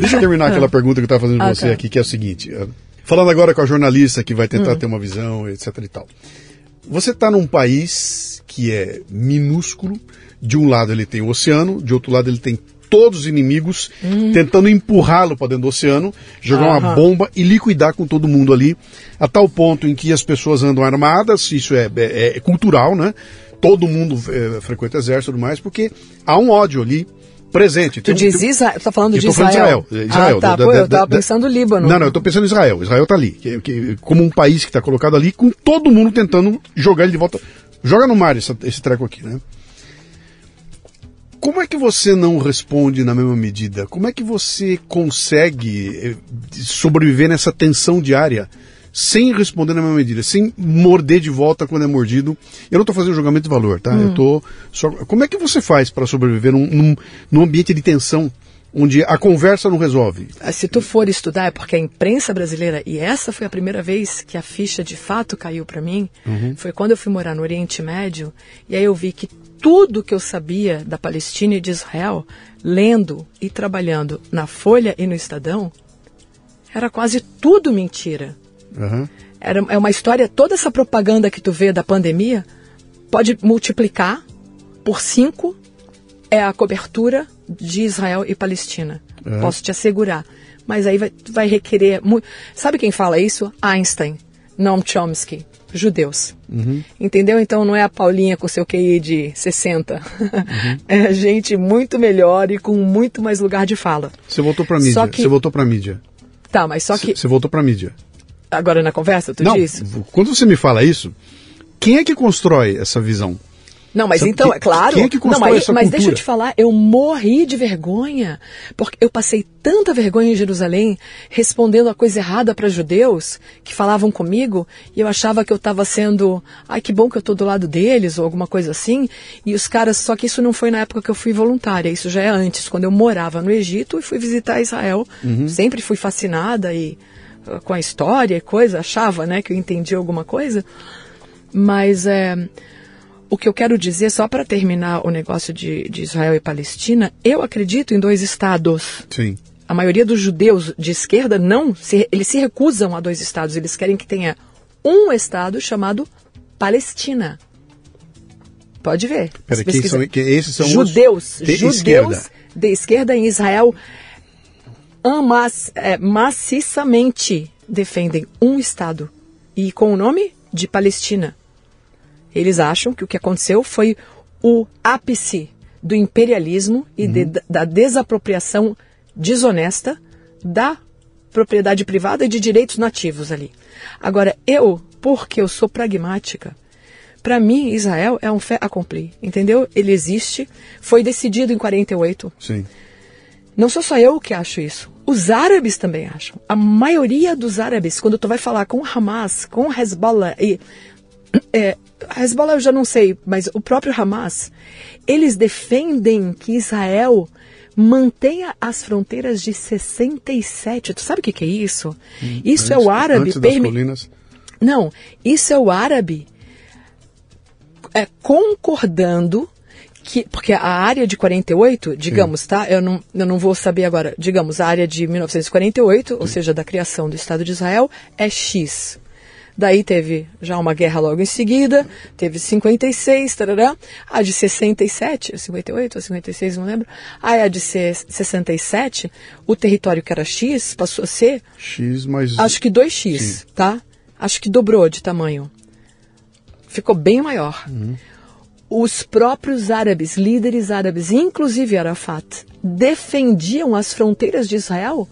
Deixa eu terminar aquela pergunta que eu estava fazendo de ah, você tá. aqui, que é o seguinte. Eh, falando agora com a jornalista que vai tentar hum. ter uma visão, etc e tal. Você está num país que é minúsculo. De um lado ele tem o oceano, de outro lado ele tem todos os inimigos hum. tentando empurrá-lo para dentro do oceano, jogar uma bomba e liquidar com todo mundo ali, a tal ponto em que as pessoas andam armadas, isso é, é, é cultural, né? Todo mundo é, frequenta exército e tudo mais, porque há um ódio ali presente. Tu diz Israel, tu tá falando de Israel. Israel. Israel. Ah, tá, da, Pô, da, eu tava da, pensando no Líbano. Não, não, eu tô pensando em Israel. Israel tá ali, que, que, como um país que está colocado ali, com todo mundo tentando jogar ele de volta. Joga no mar esse, esse treco aqui, né? Como é que você não responde na mesma medida? Como é que você consegue eh, sobreviver nessa tensão diária sem responder na mesma medida, sem morder de volta quando é mordido. Eu não estou fazendo julgamento de valor, tá? Eu tô só. Como é que você faz para sobreviver num, num, num ambiente de tensão? Onde a conversa não resolve. Se tu for estudar, é porque a imprensa brasileira, e essa foi a primeira vez que a ficha de fato caiu para mim, foi quando eu fui morar no Oriente Médio, e aí eu vi que tudo que eu sabia da Palestina e de Israel, lendo e trabalhando na Folha e no Estadão, era quase tudo mentira. Aham. Era, é uma história, toda essa propaganda que tu vê da pandemia, pode multiplicar por cinco é a cobertura de Israel e Palestina. É. Posso te assegurar. Mas aí vai, vai requerer muito. Sabe quem fala isso? Einstein, Noam Chomsky, judeus. Entendeu? Então não é a Paulinha com seu QI de 60. é gente muito melhor e com muito mais lugar de fala. Você voltou para mídia. que- Você voltou para mídia. Tá, mas só que. Você voltou para mídia. Agora na conversa, tu não, disse? quando você me fala isso, quem é que constrói essa visão? Não, mas Sabe, então, é claro. quem é que não, constrói mas, essa mas deixa eu te falar, eu morri de vergonha. Porque eu passei tanta vergonha em Jerusalém respondendo a coisa errada para judeus que falavam comigo e eu achava que eu estava sendo. Ai, que bom que eu estou do lado deles ou alguma coisa assim. E os caras. Só que isso não foi na época que eu fui voluntária, isso já é antes, quando eu morava no Egito e fui visitar Israel. Uhum. Sempre fui fascinada e com a história e coisa, achava né, que eu entendia alguma coisa. Mas é, o que eu quero dizer, só para terminar o negócio de, de Israel e Palestina, eu acredito em dois estados. Sim. A maioria dos judeus de esquerda não, se, eles se recusam a dois estados. Eles querem que tenha um estado chamado Palestina. Pode ver. Pera, quem são, que esses são os judeus, de judeus esquerda. de esquerda em Israel amas, é, maciçamente defendem um Estado e com o nome de Palestina. Eles acham que o que aconteceu foi o ápice do imperialismo e de- da desapropriação desonesta da propriedade privada e de direitos nativos ali. Agora, eu, porque eu sou pragmática, para mim, Israel é um fait accompli, entendeu? Ele existe, foi decidido em 48, Sim. Não sou só eu que acho isso. Os árabes também acham. A maioria dos árabes, quando tu vai falar com Hamas, com Hezbollah e é, Hezbollah eu já não sei, mas o próprio Hamas, eles defendem que Israel mantenha as fronteiras de 67. Tu sabe o que, que é isso? Isso é Antes- o árabe Antes permi- não, isso é o árabe é, concordando que. Porque a área de 48, digamos, tá? Eu não, eu não vou saber agora. Digamos, a área de 1948, ou seja, da criação do Estado de Israel, é X. Daí teve já uma guerra logo em seguida, teve 56, tarará. A de 67, 58 ou 56, não lembro. Aí a de se- 67, o território que era X passou a ser X mais. Acho que 2x, tá? Acho que dobrou de tamanho. Ficou bem maior. Os próprios árabes, líderes árabes, inclusive Arafat, defendiam as fronteiras de Israel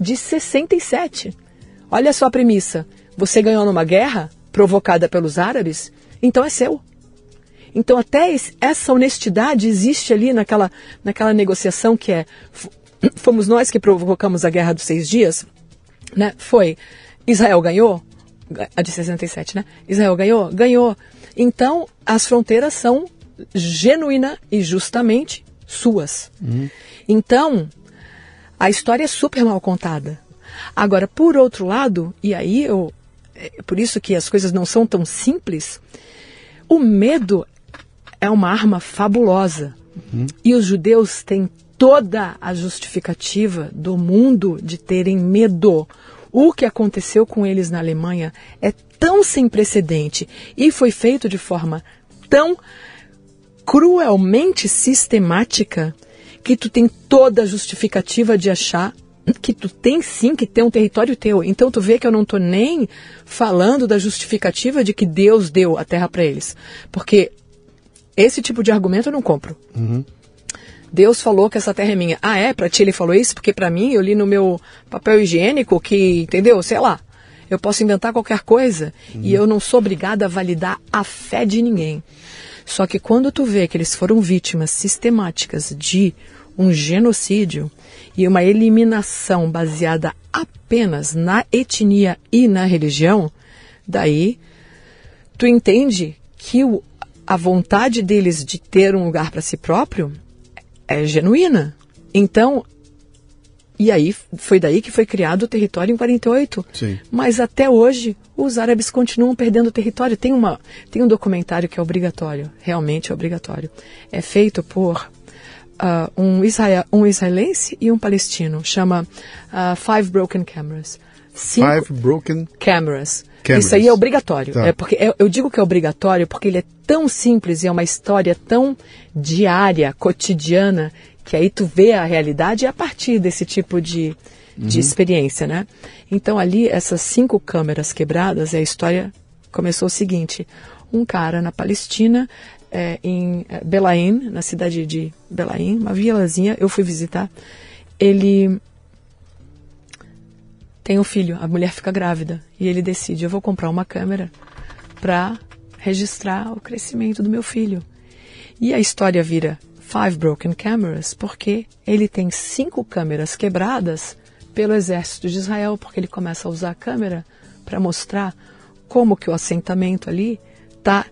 de 67. Olha só a premissa. Você ganhou numa guerra provocada pelos árabes, então é seu. Então até essa honestidade existe ali naquela, naquela negociação que é fomos nós que provocamos a guerra dos seis dias, né? Foi Israel ganhou, a de 67, né? Israel ganhou, ganhou. Então as fronteiras são genuína e justamente suas. Então a história é super mal contada. Agora, por outro lado, e aí eu, é por isso que as coisas não são tão simples, o medo é uma arma fabulosa. E os judeus têm toda a justificativa do mundo de terem medo. O que aconteceu com eles na Alemanha é tão sem precedente e foi feito de forma tão cruelmente sistemática que tu tem toda a justificativa de achar que tu tem sim que ter um território teu. Então tu vê que eu não tô nem falando da justificativa de que Deus deu a terra para eles, porque esse tipo de argumento eu não compro. Deus falou que essa terra é minha. Ah, é? Pra ti ele falou isso? Porque pra mim eu li no meu papel higiênico que, entendeu? Sei lá. Eu posso inventar qualquer coisa e eu não sou obrigada a validar a fé de ninguém. Só que quando tu vê que eles foram vítimas sistemáticas de um genocídio e uma eliminação baseada apenas na etnia e na religião, daí tu entende que o, a vontade deles de ter um lugar para si próprio é genuína. Então, e aí foi daí que foi criado o território em 48. Sim. Mas até hoje os árabes continuam perdendo território. Tem, uma, tem um documentário que é obrigatório, realmente é obrigatório. É feito por uh, um, israel, um israelense e um palestino. Chama uh, Five Broken Cameras. Cinco Five Broken Cameras. Cameras. Isso aí é obrigatório. Tá. É porque é, eu digo que é obrigatório porque ele é tão simples e é uma história tão diária, cotidiana, que aí tu vê a realidade a partir desse tipo de, de uhum. experiência, né? Então ali, essas cinco câmeras quebradas, a história começou o seguinte. Um cara na Palestina, é, em é, Belaim, na cidade de Belaim, uma vilazinha, eu fui visitar, ele tem um filho, a mulher fica grávida e ele decide, eu vou comprar uma câmera para registrar o crescimento do meu filho. E a história vira Five Broken Cameras porque ele tem cinco câmeras quebradas pelo exército de Israel, porque ele começa a usar a câmera para mostrar como que o assentamento ali está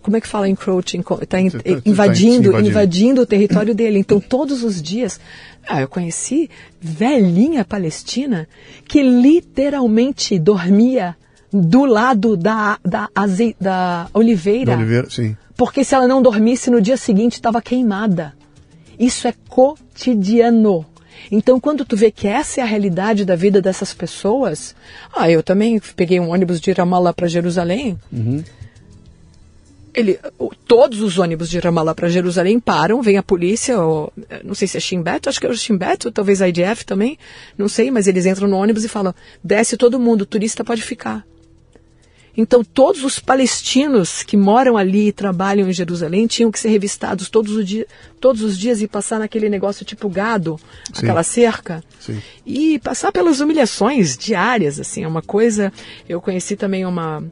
como é que fala encroaching? Está tá, invadindo, invadindo, invadindo o território dele. Então, todos os dias, ah, eu conheci velhinha palestina que literalmente dormia do lado da, da, aze, da oliveira. Da oliveira, sim. Porque se ela não dormisse no dia seguinte estava queimada. Isso é cotidiano. Então, quando tu vê que essa é a realidade da vida dessas pessoas, ah, eu também peguei um ônibus de Ramallah para Jerusalém. Uhum ele, todos os ônibus de Ramallah para Jerusalém param, vem a polícia, ou, não sei se é Shimbeto, acho que é o Shimbeto, talvez a IDF também, não sei, mas eles entram no ônibus e falam, desce todo mundo, o turista pode ficar. Então todos os palestinos que moram ali e trabalham em Jerusalém tinham que ser revistados todos os, dia, todos os dias e passar naquele negócio tipo gado, Sim. aquela cerca, Sim. e passar pelas humilhações diárias, assim, é uma coisa, eu conheci também uma,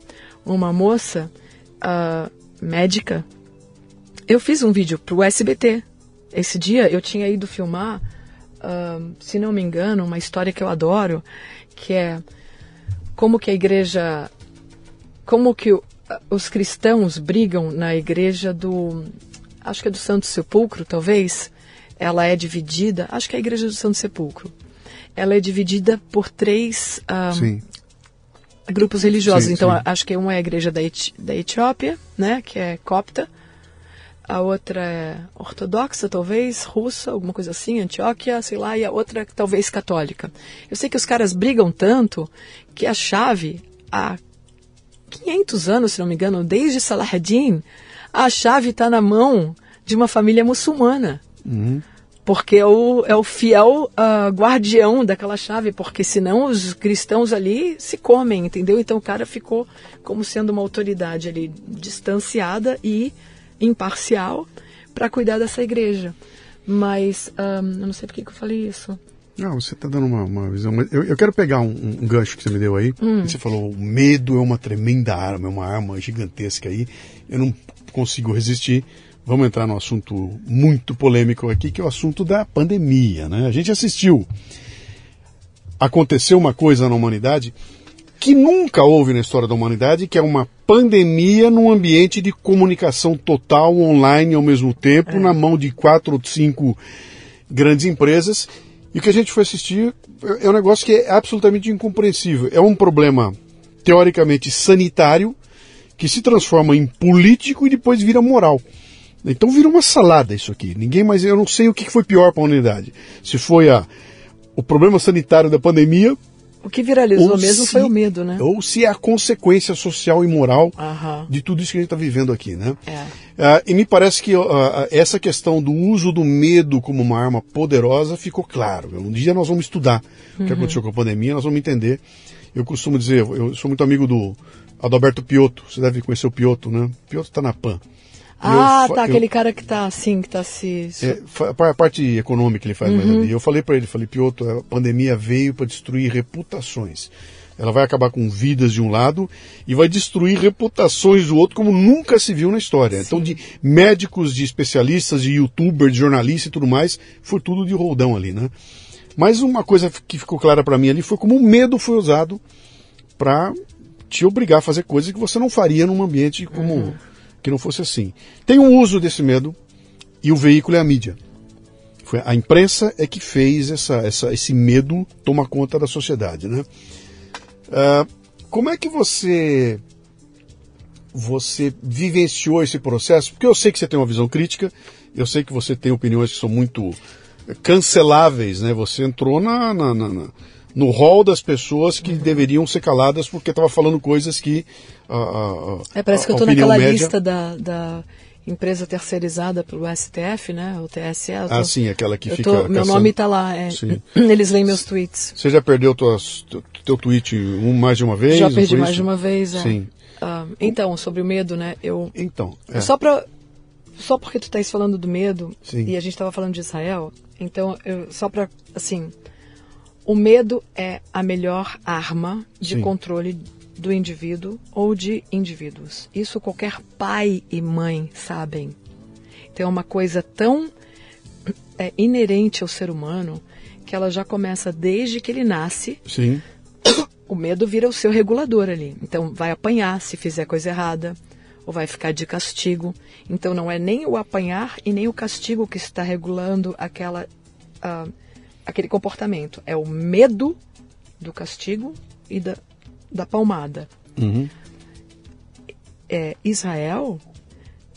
uma moça, uh, médica, eu fiz um vídeo para o SBT. Esse dia eu tinha ido filmar, uh, se não me engano, uma história que eu adoro, que é como que a igreja, como que os cristãos brigam na igreja do, acho que é do Santo Sepulcro, talvez. Ela é dividida, acho que é a igreja do Santo Sepulcro. Ela é dividida por três ah, grupos religiosos. Sim, então, sim. acho que uma é a igreja da, Eti da Etiópia, né, que é copta. A outra é ortodoxa, talvez, russa, alguma coisa assim, Antioquia, sei lá, e a outra talvez católica. Eu sei que os caras brigam tanto que a chave, há 500 anos, se não me engano, desde Salah ad-Din, a chave está na mão de uma família muçulmana. Uhum porque é o, é o fiel uh, guardião daquela chave, porque senão os cristãos ali se comem, entendeu? Então o cara ficou como sendo uma autoridade ali distanciada e imparcial para cuidar dessa igreja. Mas um, ah, eu não sei por que, eu falei isso. Não, você está dando uma, uma visão. Eu, eu quero pegar um, um, gancho que você me deu aí. Hum. Você falou: o medo é uma tremenda arma, é uma arma gigantesca aí. Eu não consigo resistir vamos entrar no assunto muito polêmico aqui, que é o assunto da pandemia. Né? A gente assistiu. Aconteceu uma coisa na humanidade que nunca houve na história da humanidade, que é uma pandemia num ambiente de comunicação total, online ao mesmo tempo, é. na mão de quatro ou cinco grandes empresas. E o que a gente foi assistir é um negócio que é absolutamente incompreensível. É um problema teoricamente sanitário que se transforma em político e depois vira moral. Então vira uma salada isso aqui. Ninguém mais. Eu não sei o que foi pior para a unidade. Se foi a, o problema sanitário da pandemia. O que viralizou mesmo se, foi o medo, né? Ou se é a consequência social e moral uhum. de tudo isso que a gente está vivendo aqui, né? É. Uh, e me parece que uh, essa questão do uso do medo como uma arma poderosa ficou claro. Um dia nós vamos estudar o que uhum. aconteceu com a pandemia, nós vamos entender. Eu costumo dizer, eu sou muito amigo do Adalberto Piotto, você deve conhecer o Piotto, né? Piotto está na PAN. Ah, eu, tá, eu, aquele cara que tá assim, que tá se. É, a parte econômica que ele faz uhum. mais ali. Eu falei para ele, falei, Piotr, a pandemia veio para destruir reputações. ela vai acabar com vidas de um lado e vai destruir reputações do outro como nunca se viu na história. Sim. Então, de médicos, de especialistas, de youtubers, de jornalistas e tudo mais, foi tudo de roldão ali, né? Mas uma coisa que ficou clara para mim ali foi como o medo foi usado para te obrigar a fazer coisas que você não faria num ambiente como uhum. Que não fosse assim. Tem um uso desse medo e o veículo é a mídia. Foi a imprensa é que fez essa, essa, esse medo tomar conta da sociedade, né? Uh, como é que você você vivenciou esse processo? Porque eu sei que você tem uma visão crítica, eu sei que você tem opiniões que são muito canceláveis, né? Você entrou na, na, na, na no hall das pessoas que deveriam ser caladas porque estava falando coisas que a, a, é parece que eu estou naquela média... lista da, da empresa terceirizada pelo STF, né? O TSE. Tô, ah, sim, aquela que fica. Tô, meu nome está lá. É, eles leem meus tweets. Você já perdeu tuas, teu tweet um, mais de uma vez? Já perdi mais de uma vez. É. Sim. Uh, então, sobre o medo, né? Eu. Então. É. Só para só porque tu estás falando do medo sim. e a gente estava falando de Israel, então eu, só para assim, o medo é a melhor arma de sim. controle do indivíduo ou de indivíduos. Isso qualquer pai e mãe sabem. Então é uma coisa tão é, inerente ao ser humano que ela já começa desde que ele nasce. Sim. O medo vira o seu regulador ali. Então vai apanhar se fizer coisa errada ou vai ficar de castigo. Então não é nem o apanhar e nem o castigo que está regulando aquela, uh, aquele comportamento. É o medo do castigo e da, da palmada. Uhum. É, Israel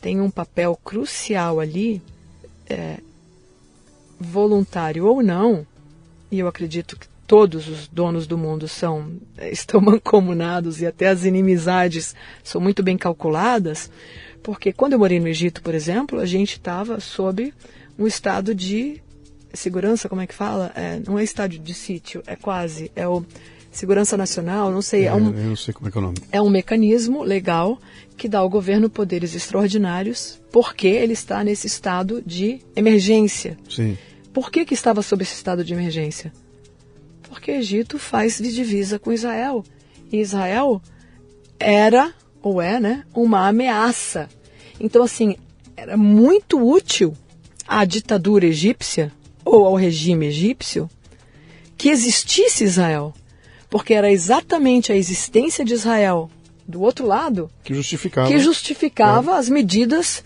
tem um papel crucial ali, é, voluntário ou não, e eu acredito que todos os donos do mundo são estão mancomunados e até as inimizades são muito bem calculadas, porque quando eu morei no Egito, por exemplo, a gente estava sob um estado de segurança, como é que fala? É, não é estado de sítio, é quase, é o Segurança Nacional, não sei. É, é um, eu não sei como é que é o nome. É um mecanismo legal que dá ao governo poderes extraordinários porque ele está nesse estado de emergência. Sim. Por que, que estava sob esse estado de emergência? Porque o Egito faz de divisa com Israel. E Israel era, ou é, né, uma ameaça. Então, assim, era muito útil à ditadura egípcia ou ao regime egípcio que existisse Israel porque era exatamente a existência de Israel do outro lado que justificava, que justificava é. as medidas.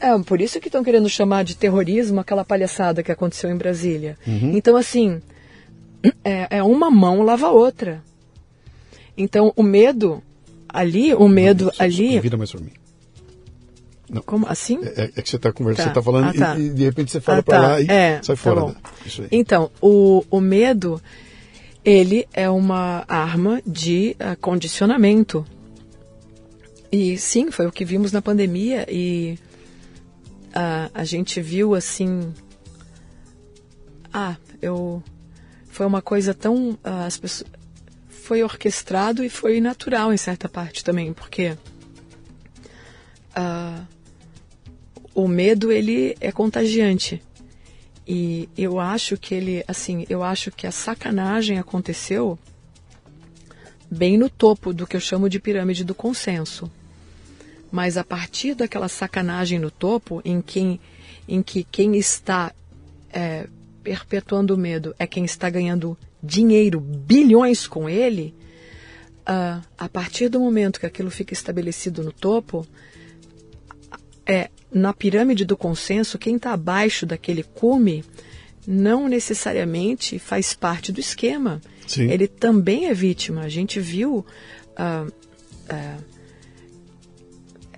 É, por isso que estão querendo chamar de terrorismo aquela palhaçada que aconteceu em Brasília. Uhum. Então, assim, é, é uma mão lava a outra. Então, o medo ali, o medo não, ali. Vira mais por mim. Não. Como assim? É, é, é que você está conversando, tá. você está falando ah, tá. e, e, de repente você fala ah, para tá. lá e é, sai tá fora. Tá então, o, o medo ele é uma arma de uh, condicionamento. E sim, foi o que vimos na pandemia e uh, a gente viu assim. Ah, eu. Foi uma coisa tão. Uh, as pessoas, foi orquestrado e foi natural em certa parte também, porque o medo ele é contagiante. E eu acho que ele, assim, eu acho que a sacanagem aconteceu bem no topo do que eu chamo de pirâmide do consenso. Mas a partir daquela sacanagem no topo, em, quem, em que quem está é, perpetuando o medo é quem está ganhando dinheiro, bilhões com ele, uh, a partir do momento que aquilo fica estabelecido no topo, é, na pirâmide do consenso, quem está abaixo daquele cume não necessariamente faz parte do esquema. Sim. Ele também é vítima. A gente viu. Uh, uh,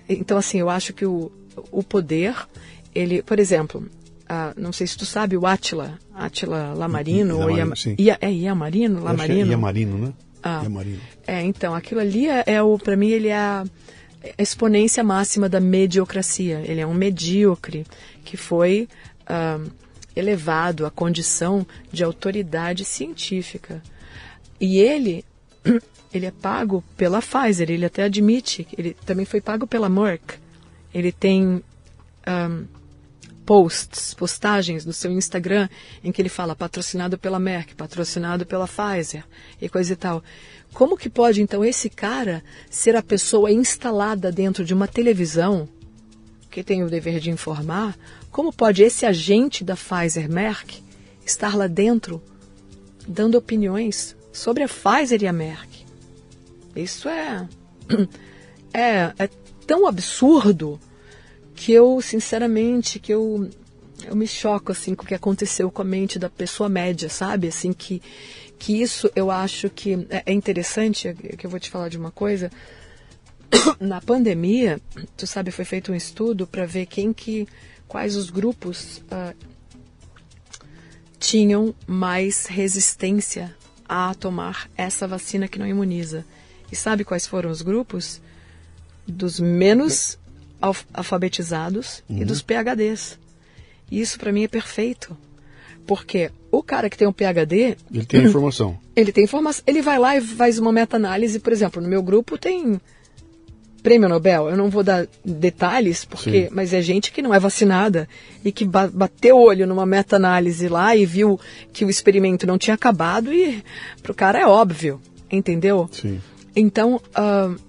então, assim, eu acho que o, o poder, ele, por exemplo, uh, não sei se tu sabe, o Átila, Átila Lamarino, ou Ia, Ia, é Iamarino, Lamarino. É Iamarino, né? Ah, Iamarino. É, então, aquilo ali é, é o, para mim, ele é a exponência máxima da mediocracia. Ele é um medíocre que foi uh, elevado à condição de autoridade científica. E ele, ele é pago pela Pfizer, ele até admite, ele também foi pago pela Merck. Ele tem um, posts, postagens no seu Instagram em que ele fala patrocinado pela Merck, patrocinado pela Pfizer e coisa e tal. Como que pode então esse cara ser a pessoa instalada dentro de uma televisão que tem o dever de informar? Como pode esse agente da Pfizer Merck estar lá dentro dando opiniões sobre a Pfizer e a Merck? Isso é é, é tão absurdo que eu, sinceramente, que eu, eu me choco, assim, com o que aconteceu com a mente da pessoa média, sabe? Assim, que, que isso eu acho que é, é interessante, que eu vou te falar de uma coisa. Na pandemia, tu sabe, foi feito um estudo para ver quem que, quais os grupos uh, tinham mais resistência a tomar essa vacina que não imuniza. E sabe quais foram os grupos? Dos menos alfabetizados uhum. e dos PHDs. E isso para mim é perfeito. Porque o cara que tem um PhD. Ele tem informação. Ele tem informação. Ele vai lá e faz uma meta-análise, por exemplo, no meu grupo tem prêmio Nobel. Eu não vou dar detalhes, porque, Sim. mas é gente que não é vacinada e que bateu o olho numa meta-análise lá e viu que o experimento não tinha acabado e pro cara é óbvio, entendeu? Sim. Então, uh,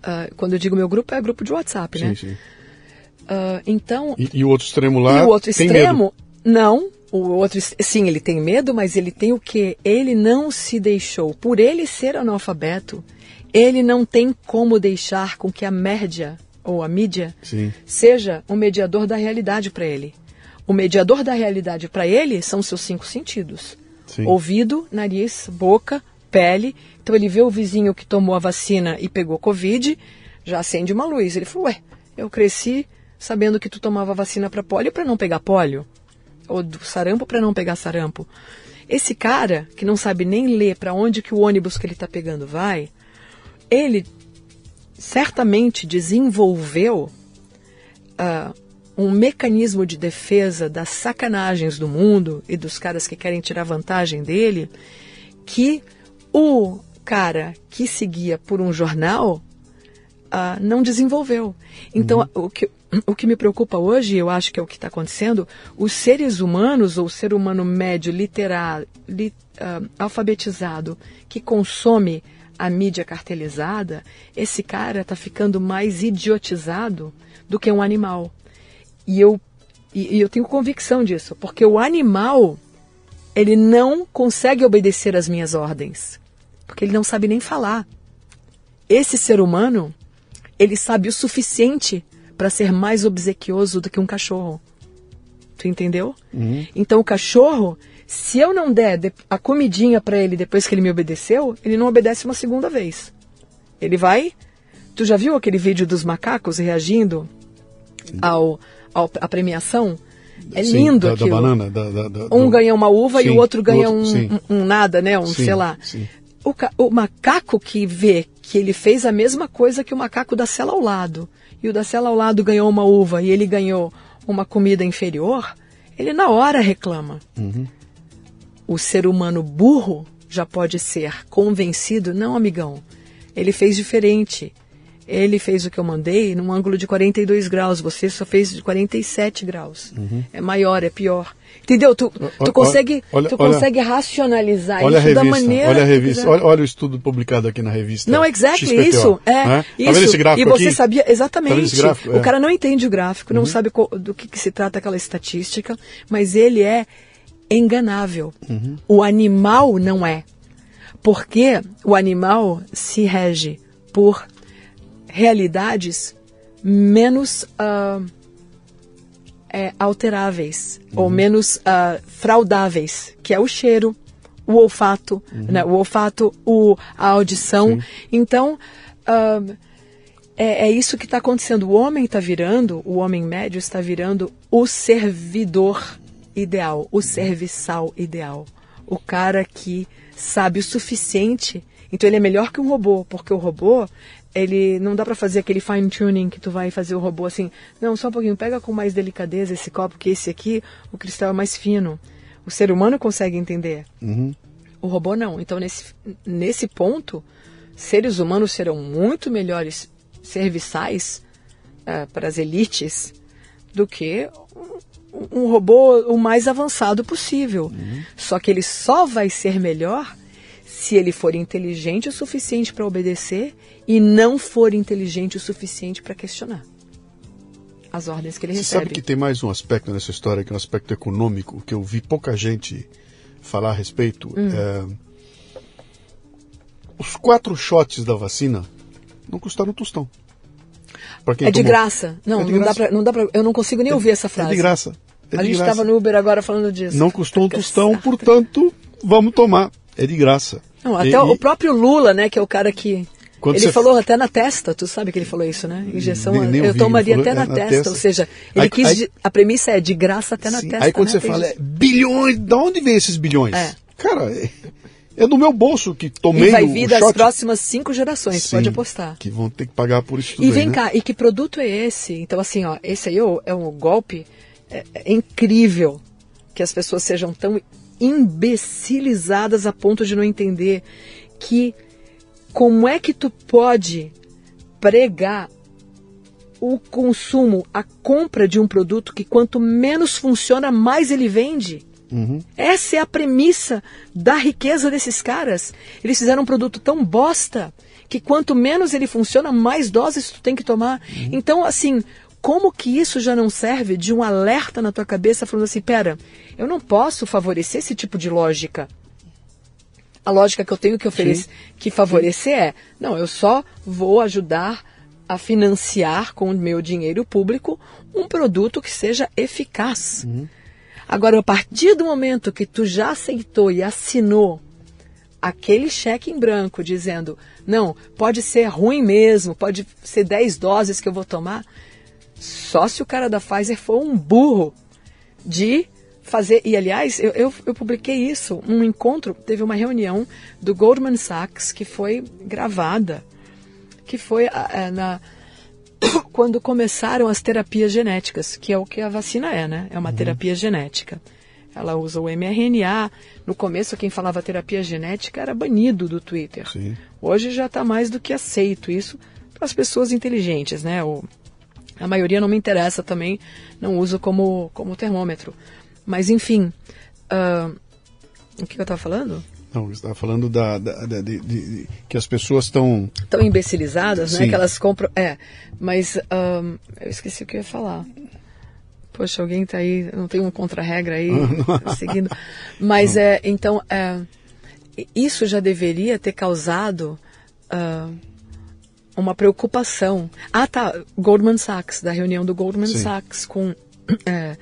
Uh, quando eu digo meu grupo, é grupo de WhatsApp, sim, né? Sim. Uh, então. E, e, o outro extremo lá? E o outro extremo, não. O outro, sim, ele tem medo, mas ele tem o quê? Ele não se deixou. Por ele ser analfabeto, ele não tem como deixar com que a média ou a mídia sim. seja um mediador da realidade para ele. O mediador da realidade para ele são seus cinco sentidos: sim. ouvido, nariz, boca, pele. Então ele vê o vizinho que tomou a vacina e pegou Covid, já acende uma luz. Ele falou: Ué, eu cresci sabendo que tu tomava vacina para polio para não pegar polio, ou do sarampo para não pegar sarampo. Esse cara que não sabe nem ler para onde que o ônibus que ele está pegando vai, ele certamente desenvolveu uh, um mecanismo de defesa das sacanagens do mundo e dos caras que querem tirar vantagem dele, que o cara que seguia por um jornal uh, não desenvolveu. Então, uhum. o, que, o que me preocupa hoje, eu acho que é o que está acontecendo, os seres humanos, ou o ser humano médio, literal, li, uh, alfabetizado, que consome a mídia cartelizada, esse cara está ficando mais idiotizado do que um animal. E eu, e, e eu tenho convicção disso, porque o animal ele não consegue obedecer às minhas ordens, porque ele não sabe nem falar. Esse ser humano, ele sabe o suficiente para ser mais obsequioso do que um cachorro. Tu entendeu? Uhum. Então o cachorro, se eu não der a comidinha para ele depois que ele me obedeceu, ele não obedece uma segunda vez. Ele vai. Tu já viu aquele vídeo dos macacos reagindo ao, ao à premiação? É sim, lindo da, aquilo. Da banana, da, da, um do... ganha uma uva sim, e o outro ganha outro, um, um, um, nada, né? Um, sei lá. O, o, macaco que vê que ele fez a mesma coisa que o macaco da cela ao lado, e o da cela ao lado ganhou uma uva e ele ganhou uma comida inferior, ele na hora reclama. Uhum. O ser humano burro já pode ser convencido, não, amigão, ele fez diferente. Ele fez o que eu mandei num ângulo de 42 graus, você só fez de 47 graus. Uhum. É maior, é pior. Entendeu? Tu, tu consegue, olha, tu consegue olha, racionalizar olha isso revista, da maneira. Olha a revista, olha, o estudo publicado aqui na revista. Não, exactly, XPTO, isso. É, né? isso. Tá vendo esse gráfico e você aqui? sabia, exatamente. Tá gráfico? O é. cara não entende o gráfico, não uhum. sabe do que, que, se trata aquela estatística, mas ele é enganável. Uhum. O animal não é. Porque o animal se rege por realidades menos uh, é, alteráveis uhum. ou menos uh, fraudáveis, que é o cheiro, o olfato, uhum. né? o olfato, o, a audição. Sim. Então, uh, é, é, isso que está acontecendo. O homem está virando, o homem médio está virando o servidor ideal, o serviçal ideal. O cara que sabe o suficiente. Então ele é melhor que um robô, porque o robô ele não dá para fazer aquele fine tuning que tu vai fazer o robô assim. Não, só um pouquinho, pega com mais delicadeza esse copo que esse aqui, o cristal é mais fino. O ser humano consegue entender. Uhum. O robô não. Então nesse nesse ponto, seres humanos serão muito melhores serviçais uh, para as elites do que um robô o mais avançado possível. Uhum. Só que ele só vai ser melhor se ele for inteligente o suficiente para obedecer e não for inteligente o suficiente para questionar as ordens que ele Você recebe. Sabe que tem mais um aspecto nessa história, que é um aspecto econômico, que eu vi pouca gente falar a respeito. Hum. É... Os quatro shots da vacina não custaram um tostão. é tomou. de graça. Não, é de não, graça. Dá pra, não dá pra. Eu não consigo nem é, ouvir essa frase. É de graça. É a gente estava no Uber agora falando disso. Não custou um tostão, portanto, vamos tomar. É de graça. Não, até e, o próprio Lula, né, que é o cara que quando ele falou até na testa, tu sabe que ele falou isso, né? Injeção, nem, nem eu tomaria até na, é, na testa, testa, ou seja, ele aí, quis, aí, a premissa é de graça até na sim, testa. Aí quando né? você fala, é, bilhões, de onde vem esses bilhões? É. Cara, é, é do meu bolso que tomei E vai vir das shot. próximas cinco gerações, sim, pode apostar. Que vão ter que pagar por isso tudo E vem aí, cá, né? e que produto é esse? Então assim, ó, esse aí é um golpe é, é incrível que as pessoas sejam tão imbecilizadas a ponto de não entender que como é que tu pode pregar o consumo, a compra de um produto que quanto menos funciona, mais ele vende? Uhum. Essa é a premissa da riqueza desses caras. Eles fizeram um produto tão bosta que quanto menos ele funciona, mais doses tu tem que tomar. Uhum. Então, assim, como que isso já não serve de um alerta na tua cabeça falando assim, pera, eu não posso favorecer esse tipo de lógica a lógica que eu tenho que oferecer, Sim. que favorecer é, não, eu só vou ajudar a financiar com o meu dinheiro público um produto que seja eficaz. Uhum. Agora, a partir do momento que tu já aceitou e assinou aquele cheque em branco dizendo, não, pode ser ruim mesmo, pode ser 10 doses que eu vou tomar, só se o cara da Pfizer for um burro de fazer. E aliás, eu, eu, eu, publiquei isso, um encontro, teve uma reunião do Goldman Sachs que foi gravada, que foi é, na quando começaram as terapias genéticas, que é o que a vacina é, né? É uma uhum. terapia genética. Ela usa o mRNA. No começo, quem falava terapia genética era banido do Twitter. Sim. Hoje já está mais do que aceito isso para as pessoas inteligentes, né? O, a maioria não me interessa também, não uso como, como termômetro. Mas, enfim, uh, o que eu estava falando? Não, você estava falando da, da, da de, de, que as pessoas estão... Estão imbecilizadas, né? Que elas compram... É, mas um, eu esqueci o que eu ia falar. Poxa, alguém está aí, não tem uma contra-regra aí seguindo. Mas, não. é, então, é, isso já deveria ter causado... Uh, uma preocupação. Ah, tá. Goldman Sachs, da reunião do Goldman Sim. Sachs com é,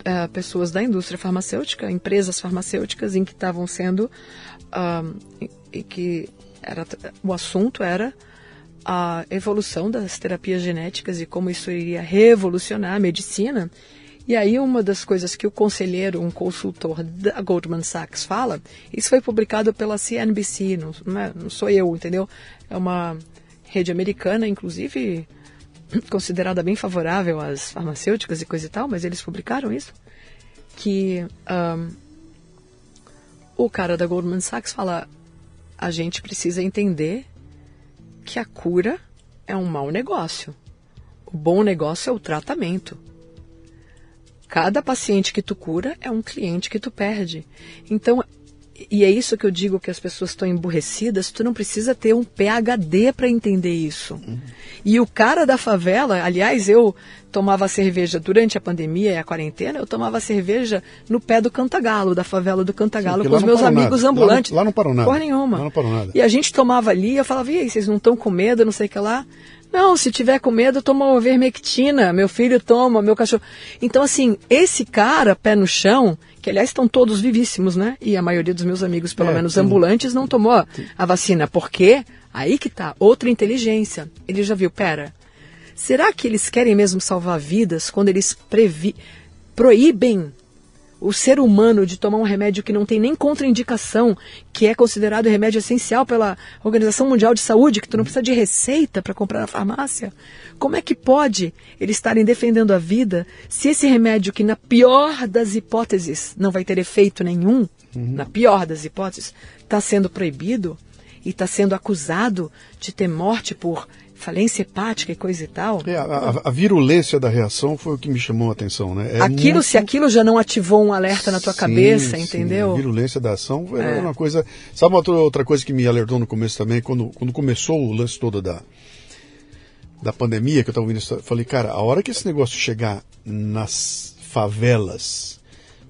uh, pessoas da indústria farmacêutica, empresas farmacêuticas em que estavam sendo uh, e que era o assunto era a evolução das terapias genéticas e como isso iria revolucionar a medicina. E aí uma das coisas que o conselheiro, um consultor da Goldman Sachs fala, isso foi publicado pela CNBC, não, não, é, não sou eu, entendeu? É uma rede americana, inclusive considerada bem favorável às farmacêuticas e coisa e tal, mas eles publicaram isso, que um, o cara da Goldman Sachs fala, a gente precisa entender que a cura é um mau negócio. O bom negócio é o tratamento. Cada paciente que tu cura é um cliente que tu perde. Então, e é isso que eu digo que as pessoas estão emburrecidas, tu não precisa ter um PhD para entender isso. Uhum. E o cara da favela, aliás, eu tomava cerveja durante a pandemia e a quarentena, eu tomava cerveja no pé do Cantagalo, da favela do Cantagalo, Sim, com os meus amigos nada. ambulantes. Lá, lá não parou nada. Porra nenhuma. Lá não parou nada. E a gente tomava ali, eu falava, e aí, vocês não estão com medo, não sei o que lá? Não, se tiver com medo, toma vermectina, meu filho toma, meu cachorro. Então, assim, esse cara, pé no chão, que aliás estão todos vivíssimos, né? E a maioria dos meus amigos, pelo é, menos sim. ambulantes, não tomou sim. a vacina. Por quê? Aí que tá, outra inteligência. Ele já viu, pera, será que eles querem mesmo salvar vidas quando eles previ proíbem o ser humano de tomar um remédio que não tem nem contraindicação, que é considerado remédio essencial pela Organização Mundial de Saúde, que tu não precisa de receita para comprar na farmácia? Como é que pode eles estarem defendendo a vida se esse remédio, que na pior das hipóteses não vai ter efeito nenhum, uhum. na pior das hipóteses, está sendo proibido e está sendo acusado de ter morte por falência hepática e coisa e tal. É, a, a, virulência da reação foi o que me chamou a atenção, né? É aquilo, muito... se aquilo já não ativou um alerta na tua sim, cabeça, sim. entendeu? A virulência da ação é, uma coisa. Sabe uma outra, coisa que me alertou no começo também, quando, quando começou o lance todo da, da pandemia, que eu estava ouvindo isso, falei, cara, a hora que esse negócio chegar nas favelas,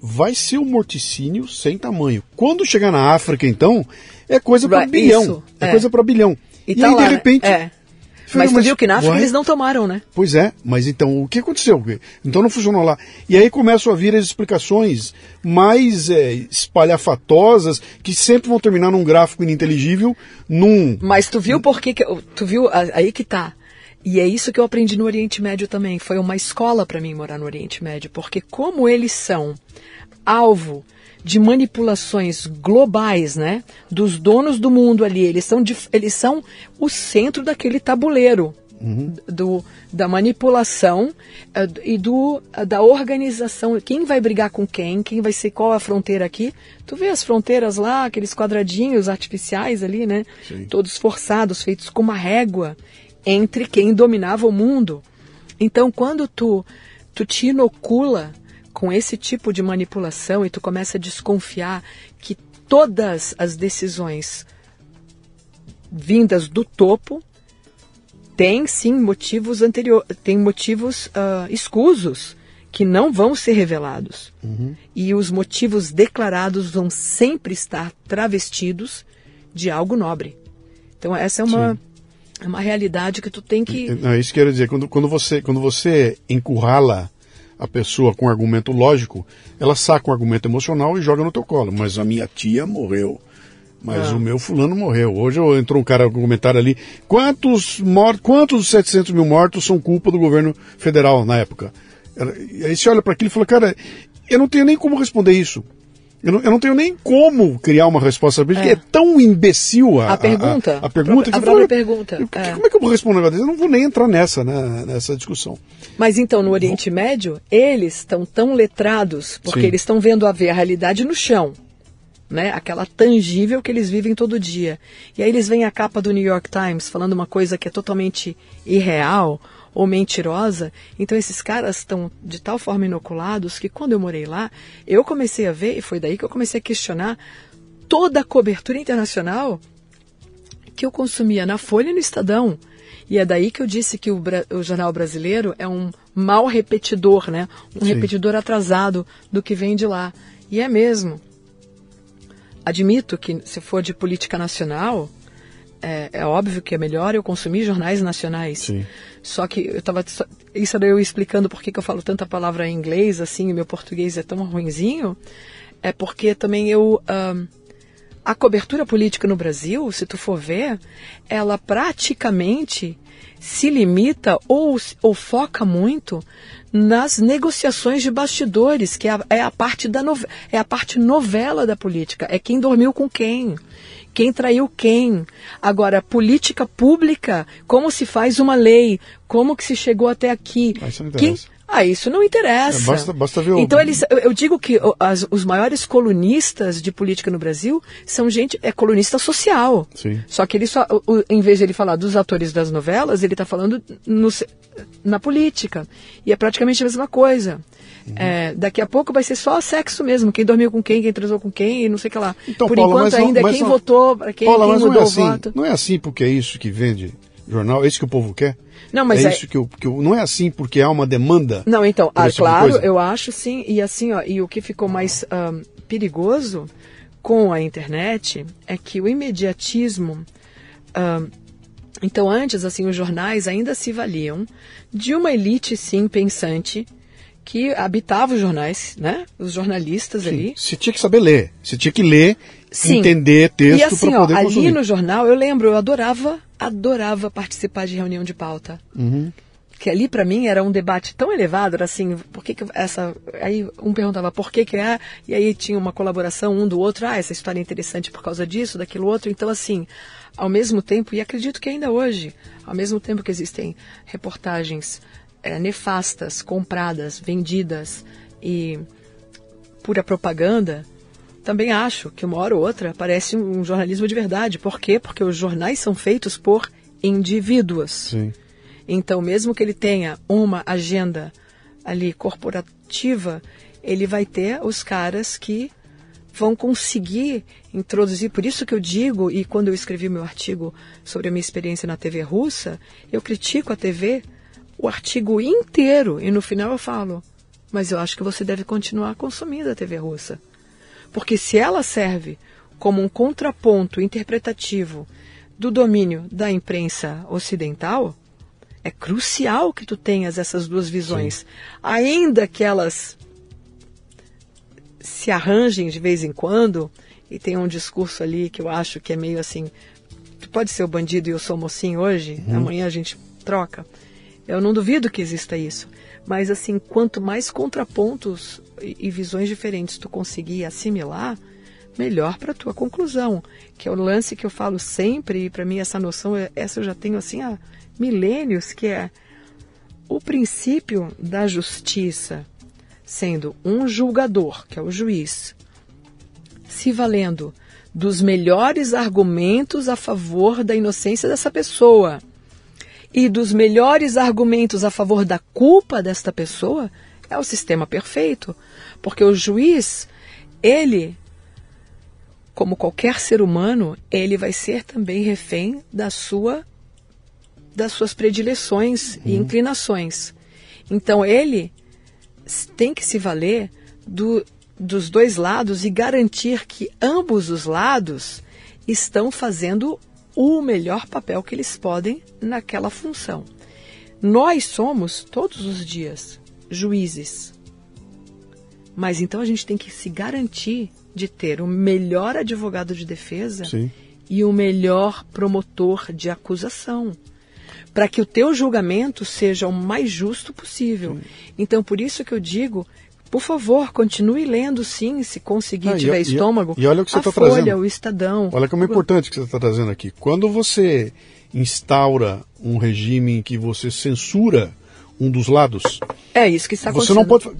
vai ser um morticínio sem tamanho. Quando chegar na África, então, é coisa para bilhão. Isso, é, é, coisa para bilhão. E, tá aí, lá, de repente, é. Mas tu viu que na África eles não tomaram, né? Pois é, mas então o que aconteceu? Então não funcionou lá. E aí começam a vir as explicações mais é, espalhafatosas que sempre vão terminar num gráfico ininteligível, num. Mas tu viu por que. Tu viu aí que tá. E é isso que eu aprendi no Oriente Médio também. Foi uma escola para mim morar no Oriente Médio, porque como eles são alvo de manipulações globais, né? Dos donos do mundo ali. Eles são, eles são o centro daquele tabuleiro. Uhum. Do, da manipulação uh, e do, uh, da organização. Quem vai brigar com quem? Quem vai ser qual a fronteira aqui? Tu vê as fronteiras lá, aqueles quadradinhos artificiais ali, né? Sim. Todos forçados, feitos com uma régua entre quem dominava o mundo. Então, quando tu, tu te inocula com esse tipo de manipulação e tu começa a desconfiar que todas as decisões vindas do topo têm sim motivos anteriores, têm motivos uh, escusos que não vão ser revelados. Uhum. E os motivos declarados vão sempre estar travestidos de algo nobre. Então essa é uma, é uma realidade que tu tem que. Não, isso quero dizer, quando, quando, você, quando você encurrala a pessoa com argumento lógico, ela saca um argumento emocional e joga no teu colo. Mas a minha tia morreu. Mas ah. o meu fulano morreu. Hoje entrou um cara com um comentário ali. Quantos mortos, quantos 700 mil mortos são culpa do governo federal na época? E aí você olha para aquilo e fala, cara, eu não tenho nem como responder isso. Eu não, eu não, tenho nem como criar uma resposta porque é, é tão imbecil a, a pergunta. A, a, a pergunta a, que a pergunta. Eu, é. Como é que eu vou responder um negócio Eu não vou nem entrar nessa, né, nessa discussão. Mas então, no Oriente Médio, eles estão tão letrados porque Sim. eles estão vendo a ver a realidade no chão. Né? Aquela tangível que eles vivem todo dia. E aí eles veem a capa do New York Times falando uma coisa que é totalmente irreal ou mentirosa. Então esses caras estão de tal forma inoculados que quando eu morei lá, eu comecei a ver, e foi daí que eu comecei a questionar toda a cobertura internacional que eu consumia na Folha e no Estadão. E é daí que eu disse que o, o jornal brasileiro é um mal repetidor, né? Um Sim. repetidor atrasado do que vem de lá. E é mesmo. Admito que se for de política nacional, é, é, óbvio que é melhor eu consumir jornais nacionais. Sim. Só que eu estava isso era eu explicando por que eu falo tanta palavra em inglês assim, e meu português é tão ruinzinho, é porque também eu a cobertura política no Brasil, se tu for ver, ela praticamente se limita ou, ou foca muito nas negociações de bastidores, que é a, é a parte da no, é a parte novela da política, é quem dormiu com quem, quem traiu quem. Agora, política pública, como se faz uma lei, como que se chegou até aqui. Quem, ah, isso não interessa. É, basta, basta ver o... Então eles, eu digo que as, os maiores colunistas de política no Brasil são gente é colunista social. Sim. Só que ele só, o, em vez de ele falar dos atores das novelas, ele está falando no, na política e é praticamente a mesma coisa. Uhum. É, daqui a pouco vai ser só sexo mesmo, quem dormiu com quem, quem transou com quem, não sei o que lá. Então, Por Paula, enquanto ainda é quem não, votou, para quem, Paula, quem mudou não é assim, o voto. Não é assim porque é isso que vende jornal, é isso que o povo quer? Não, mas é, é... isso que eu, que eu, não é assim porque há uma demanda. Não, então, ah, claro, eu acho sim, e assim, ó, e o que ficou mais um, perigoso com a internet é que o imediatismo um, então, antes, assim, os jornais ainda se valiam de uma elite, sim, pensante, que habitava os jornais, né? Os jornalistas sim, ali. Você tinha que saber ler. Você tinha que ler, sim. entender texto para assim, poder ó, consumir. Ali no jornal, eu lembro, eu adorava, adorava participar de reunião de pauta. Uhum. Que ali para mim era um debate tão elevado, era assim, por que, que essa. Aí um perguntava por que, é, e aí tinha uma colaboração um do outro, ah, essa história é interessante por causa disso, daquilo outro. Então, assim, ao mesmo tempo, e acredito que ainda hoje, ao mesmo tempo que existem reportagens é, nefastas, compradas, vendidas e pura propaganda, também acho que uma hora ou outra aparece um jornalismo de verdade. Por quê? Porque os jornais são feitos por indivíduos. Sim. Então, mesmo que ele tenha uma agenda ali corporativa, ele vai ter os caras que vão conseguir introduzir. Por isso que eu digo, e quando eu escrevi meu artigo sobre a minha experiência na TV russa, eu critico a TV o artigo inteiro e no final eu falo, mas eu acho que você deve continuar consumindo a TV russa. Porque se ela serve como um contraponto interpretativo do domínio da imprensa ocidental, é crucial que tu tenhas essas duas visões, Sim. ainda que elas se arranjem de vez em quando e tem um discurso ali que eu acho que é meio assim, tu pode ser o bandido e eu sou o mocinho hoje, uhum. amanhã a gente troca. Eu não duvido que exista isso, mas assim, quanto mais contrapontos e, visões diferentes tu conseguir assimilar, melhor para tua conclusão, que é o lance que eu falo sempre, e para mim essa noção, é, essa eu já tenho assim há milênios, que é o princípio da justiça, sendo um julgador, que é o juiz, se valendo dos melhores argumentos a favor da inocência dessa pessoa e dos melhores argumentos a favor da culpa desta pessoa, é o sistema perfeito. Porque o juiz, ele como qualquer ser humano, ele vai ser também refém da sua das suas predileções uhum. e inclinações. Então ele tem que se valer do, dos dois lados e garantir que ambos os lados estão fazendo o melhor papel que eles podem naquela função. Nós somos todos os dias juízes. Mas então a gente tem que se garantir de ter o melhor advogado de defesa Sim. e o melhor promotor de acusação, para que o teu julgamento seja o mais justo possível. Sim. Então, por isso que eu digo, por favor, continue lendo sim, se conseguir, ah, tiver e, estômago. E, olha o que você está trazendo. o Estadão. Olha como é importante que você está trazendo aqui. Quando você instaura um regime em que você censura um dos lados. É isso que está acontecendo. Você não pode.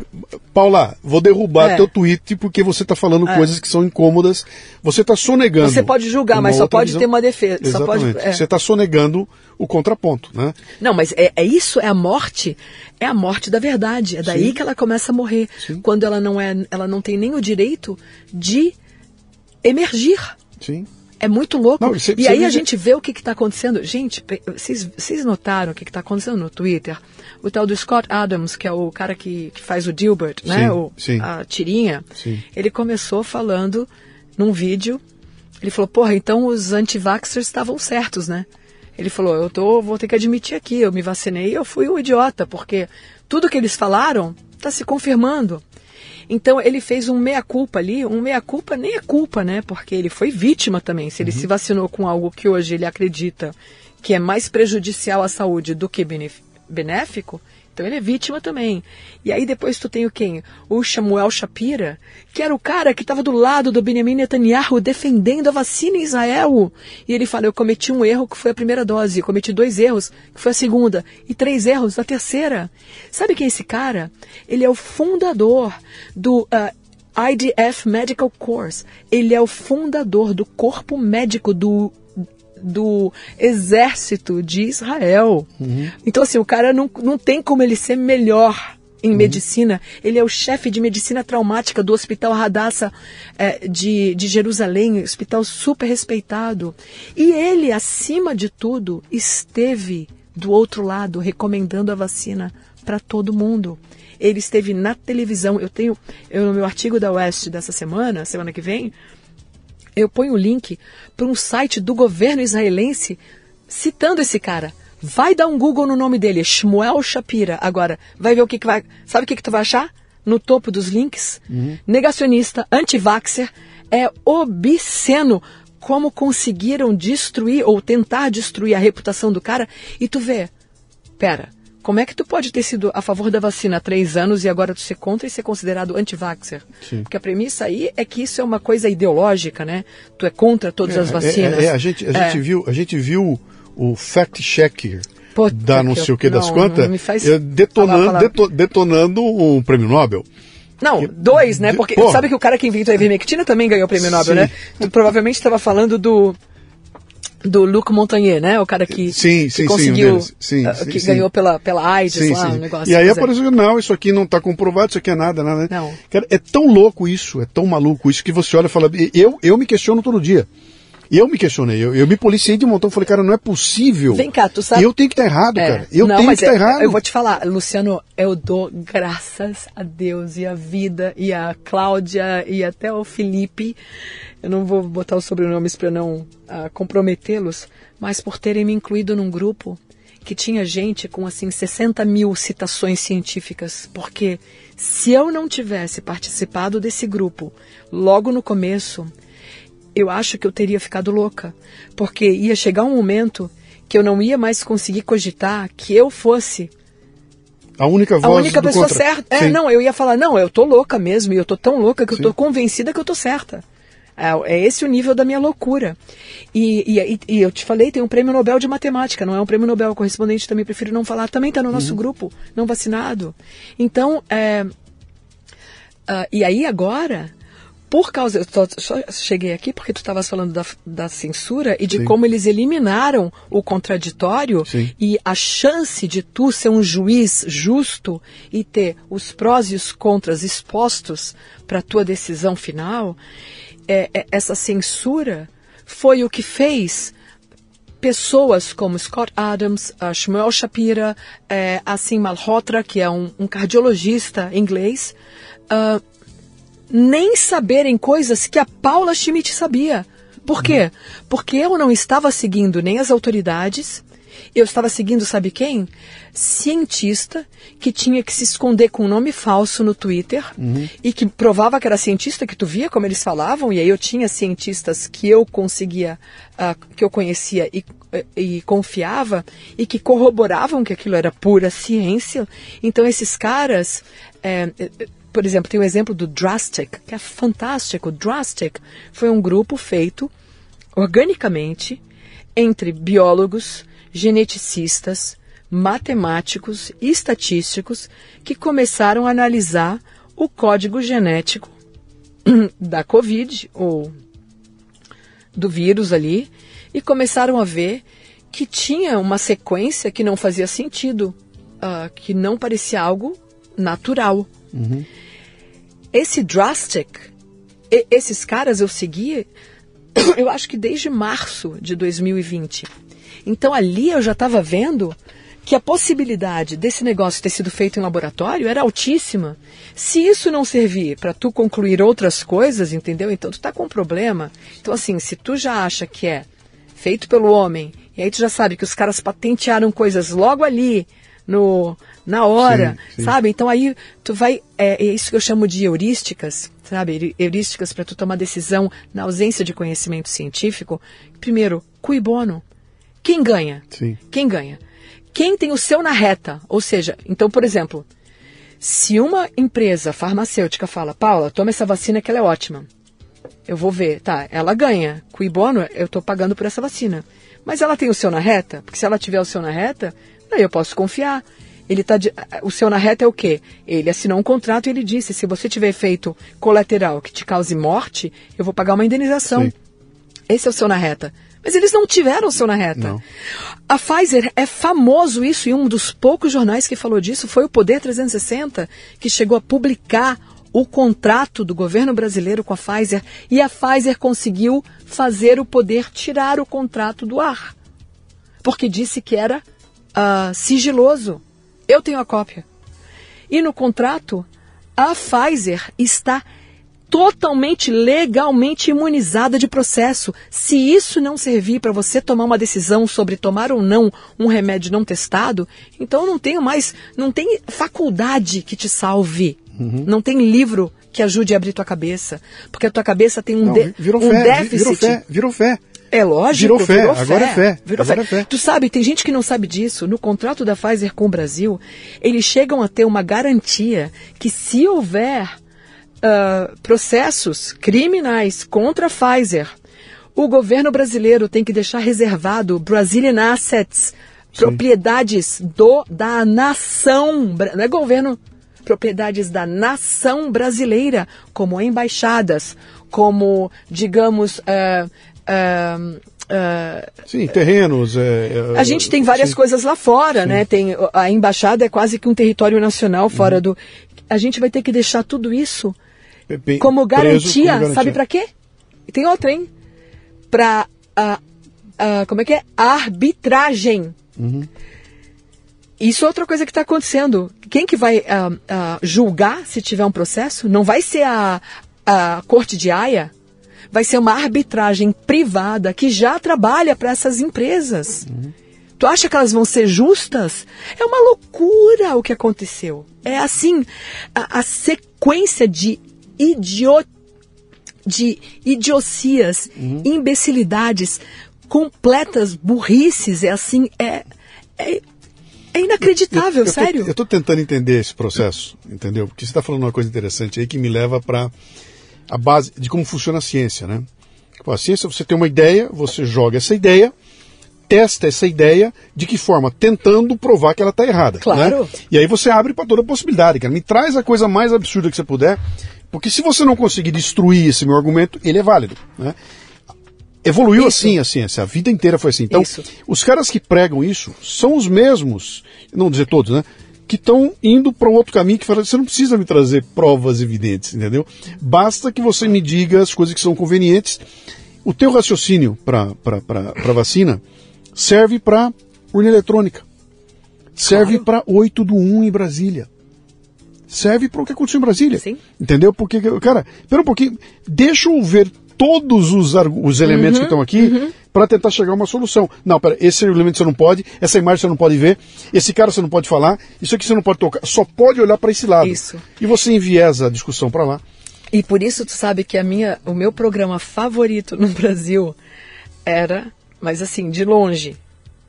Paula, vou derrubar é. teu tweet porque você está falando é. coisas que são incômodas. Você está sonegando. Você pode julgar, mas só pode visão. ter uma defesa. Exatamente. Pode, é. Você está sonegando o contraponto, né? Não, mas é, é, isso, é a morte, é a morte da verdade. É daí Sim. que ela começa a morrer, Sim. quando ela não é, ela não tem nem o direito de emergir. Sim. É muito louco. Não, e aí a gente vê o que está acontecendo. Gente, vocês, notaram o que está acontecendo no Twitter? O tal do Scott Adams, que é o cara que, que faz o Dilbert, né? Sim, o, sim. A tirinha. Sim. Ele começou falando num vídeo. Ele falou, porra, então os anti-vaxxers estavam certos, né? Ele falou, eu tô, vou ter que admitir aqui, eu me vacinei e eu fui um idiota, porque tudo que eles falaram está se confirmando. Então ele fez um meia-culpa ali, um meia-culpa nem é culpa, né? Porque ele foi vítima também. Se ele uhum. se vacinou com algo que hoje ele acredita que é mais prejudicial à saúde do que benéfico, então ele é vítima também. E aí depois tu tem o quem? O Samuel Shapira, que era o cara que estava do lado do Benjamin Netanyahu defendendo a vacina em Israel. E ele fala, eu cometi um erro que foi a primeira dose, cometi dois erros que foi a segunda, e três erros da terceira. Sabe quem é esse cara? Ele é o fundador do uh, IDF Medical Course. Ele é o fundador do corpo médico do do exército de Israel. Uhum. Então, assim, o cara não, não tem como ele ser melhor em uhum. medicina. Ele é o chefe de medicina traumática do Hospital Hadassah é, de, de Jerusalém, hospital super respeitado. E ele, acima de tudo, esteve do outro lado recomendando a vacina para todo mundo. Ele esteve na televisão. Eu tenho, eu, no meu artigo da West dessa semana, semana que vem, eu ponho o link para um site do governo israelense citando esse cara. Vai dar um Google no nome dele, Shmuel Shapira. Agora, vai ver o que, que vai. Sabe o que, que tu vai achar? No topo dos links? Uhum. Negacionista, anti-vaxxer. É obsceno como conseguiram destruir ou tentar destruir a reputação do cara. E tu vê, pera, como é que tu pode ter sido a favor da vacina há três anos e agora tu ser contra e ser considerado anti-vaxxer? Porque a premissa aí é que isso é uma coisa ideológica, né? Tu é contra todas é, as vacinas. É, é, a gente, a gente é. viu, a gente viu o fact-checker da não sei o que das quantas detonando, deto, detonando um prêmio Nobel. Não, dois, né? Porque sabe que o cara que inventou a ivermectina também ganhou o prêmio Nobel, Sim. né? Tu provavelmente estava falando do do Luc Montagnier, né? O cara que, sim, que sim, conseguiu, sim, sim, uh, que ganhou pela, pela AIDS lá, um negócio. E aí apareceu, não, isso aqui não está comprovado, isso aqui é nada, nada. Não. Cara, é tão louco isso, é tão maluco isso que você olha e fala, eu, eu me questiono todo dia. E eu me questionei, eu, eu me policiei de um montão, falei, cara, não é possível. Vem cá, tu sabe. Eu tenho que estar tá errado, é, cara. Eu não, tenho que estar é, tá errado. Eu vou te falar, Luciano, eu dou graças a Deus e a vida e a Cláudia e até o Felipe. Eu não vou botar os sobrenomes para não uh, comprometê-los, mas por terem me incluído num grupo que tinha gente com assim 60 mil citações científicas, porque se eu não tivesse participado desse grupo logo no começo, eu acho que eu teria ficado louca, porque ia chegar um momento que eu não ia mais conseguir cogitar que eu fosse a única voz a única pessoa contra. certa. É, não, eu ia falar, não, eu tô louca mesmo, e eu tô tão louca que Sim. eu tô convencida que eu tô certa. É, é esse o nível da minha loucura. E, e, e, eu te falei, tem um prêmio Nobel de Matemática, não é um prêmio Nobel correspondente, também prefiro não falar, também está no nosso uhum. grupo, não vacinado. Então, é, uh, e aí agora, por causa. Eu tô, só cheguei aqui porque tu estavas falando da, da, censura e de Sim. como eles eliminaram o contraditório Sim. e a chance de tu ser um juiz justo e ter os prós e os contras expostos para a tua decisão final. É, é, essa censura foi o que fez pessoas como Scott Adams, Shmuel Shapira, uh, Assim Malhotra, que é um, um cardiologista inglês, uh, nem saberem coisas que a Paula Schmidt sabia. Por quê? Porque eu não estava seguindo nem as autoridades, eu estava seguindo, sabe quem? Cientista que tinha que se esconder com um nome falso no Twitter uhum. e que provava que era cientista, que tu via como eles falavam, e aí eu tinha cientistas que eu conseguia, uh, que eu conhecia e, e confiava e que corroboravam que aquilo era pura ciência. Então esses caras. É, por exemplo, tem o exemplo do Drastic, que é fantástico. O Drastic foi um grupo feito organicamente entre biólogos, geneticistas, matemáticos e estatísticos que começaram a analisar o código genético da Covid, ou do vírus ali, e começaram a ver que tinha uma sequência que não fazia sentido, uh, que não parecia algo natural. Uhum. Esse Drastic, esses caras eu segui, eu acho que desde março de 2020. Então ali eu já estava vendo que a possibilidade desse negócio ter sido feito em laboratório era altíssima. Se isso não servir para tu concluir outras coisas, entendeu? Então tu tá com um problema. Então assim, se tu já acha que é feito pelo homem, e aí tu já sabe que os caras patentearam coisas logo ali, no, na hora, sim, sim. sabe? Então aí tu vai, é, é, isso que eu chamo de heurísticas, sabe? Heurísticas para tu tomar decisão na ausência de conhecimento científico. Primeiro, cui bono. Quem ganha? Sim. Quem ganha? Quem tem o seu na reta? Ou seja, então, por exemplo, se uma empresa farmacêutica fala, Paula, toma essa vacina que ela é ótima. Eu vou ver, tá, ela ganha. Cui bono, eu estou pagando por essa vacina. Mas ela tem o seu na reta? Porque se ela tiver o seu na reta, Aí eu posso confiar. Ele tá de, o seu na reta é o quê? Ele assinou um contrato e ele disse: se você tiver efeito colateral que te cause morte, eu vou pagar uma indenização. Sim. Esse é o seu na reta. Mas eles não tiveram o seu na reta. Não. A Pfizer é famoso isso e um dos poucos jornais que falou disso foi o Poder 360, que chegou a publicar o contrato do governo brasileiro com a Pfizer e a Pfizer conseguiu fazer o poder tirar o contrato do ar. Porque disse que era uh, sigiloso. Eu tenho a cópia. E no contrato, a Pfizer está totalmente legalmente imunizada de processo. Se isso não servir para você tomar uma decisão sobre tomar ou não um remédio não testado, então não tenho mais, não tem faculdade que te salve. Uhum. Não tem livro que ajude a abrir tua cabeça, porque a tua cabeça tem um, Não, de, virou um fé, déficit. virou fé, virou fé. É lógico, Virou fé, virou agora é fé, Virou agora fé. é fé. Tu sabe, tem gente que não sabe disso. No contrato da Pfizer com o Brasil, eles chegam a ter uma garantia que se houver uh, processos criminais contra a Pfizer, o governo brasileiro tem que deixar reservado Brazilian Assets, Sim. propriedades do da nação, não é governo, propriedades da nação brasileira, como embaixadas, como, digamos, uh, uh, sim, terrenos. É, a gente tem várias sim. coisas lá fora, sim. né? Tem a embaixada é quase que um território nacional fora uhum. do. A gente vai ter que deixar tudo isso Bem, como, garantia, como garantia, sabe para quê? E tem outra, hein? Para uh, como é que é? Arbitragem. Uhum. Isso é outra coisa que está acontecendo. Quem que vai uh, julgar se tiver um processo? Não vai ser a, a corte de Haia, vai ser uma arbitragem privada que já trabalha para essas empresas. Uhum. Tu acha que elas vão ser justas? É uma loucura o que aconteceu. É assim, a, a sequência de, idiot, de idiocias, uhum. imbecilidades, completas burrices, é assim, é, é é inacreditável, eu, eu, sério. eu estou tentando entender esse processo, entendeu? Porque você está falando uma coisa interessante aí que me leva para a base de como funciona a ciência, né? A ciência, você tem uma ideia, você joga essa ideia, testa essa ideia, de que forma? Tentando provar que ela está errada. Claro. Né? E aí você abre para toda possibilidade, cara. Me traz a coisa mais absurda que você puder, porque se você não conseguir destruir esse meu argumento, ele é válido. Né? Evoluiu isso. assim a ciência, a vida inteira foi assim. Então, isso. os caras que pregam isso são os mesmos, não dizer todos, né? Que estão indo para um outro caminho que fala, você não precisa me trazer provas evidentes, entendeu? Basta que você me diga as coisas que são convenientes. O teu raciocínio para vacina serve para urna eletrônica. Serve Claro. para 8 do 1 em Brasília. Serve para o que aconteceu em Brasília. Sim. Entendeu? Porque, cara, espera um pouquinho, deixa eu ver todos os, os elementos que estão aqui para tentar chegar a uma solução. Não, pera, esse elemento você não pode, essa imagem você não pode ver, esse cara você não pode falar, isso aqui você não pode tocar, só pode olhar para esse lado. Isso. E você enviesa a discussão para lá. E por isso tu sabe que a minha, o meu programa favorito no Brasil era, mas assim, de longe,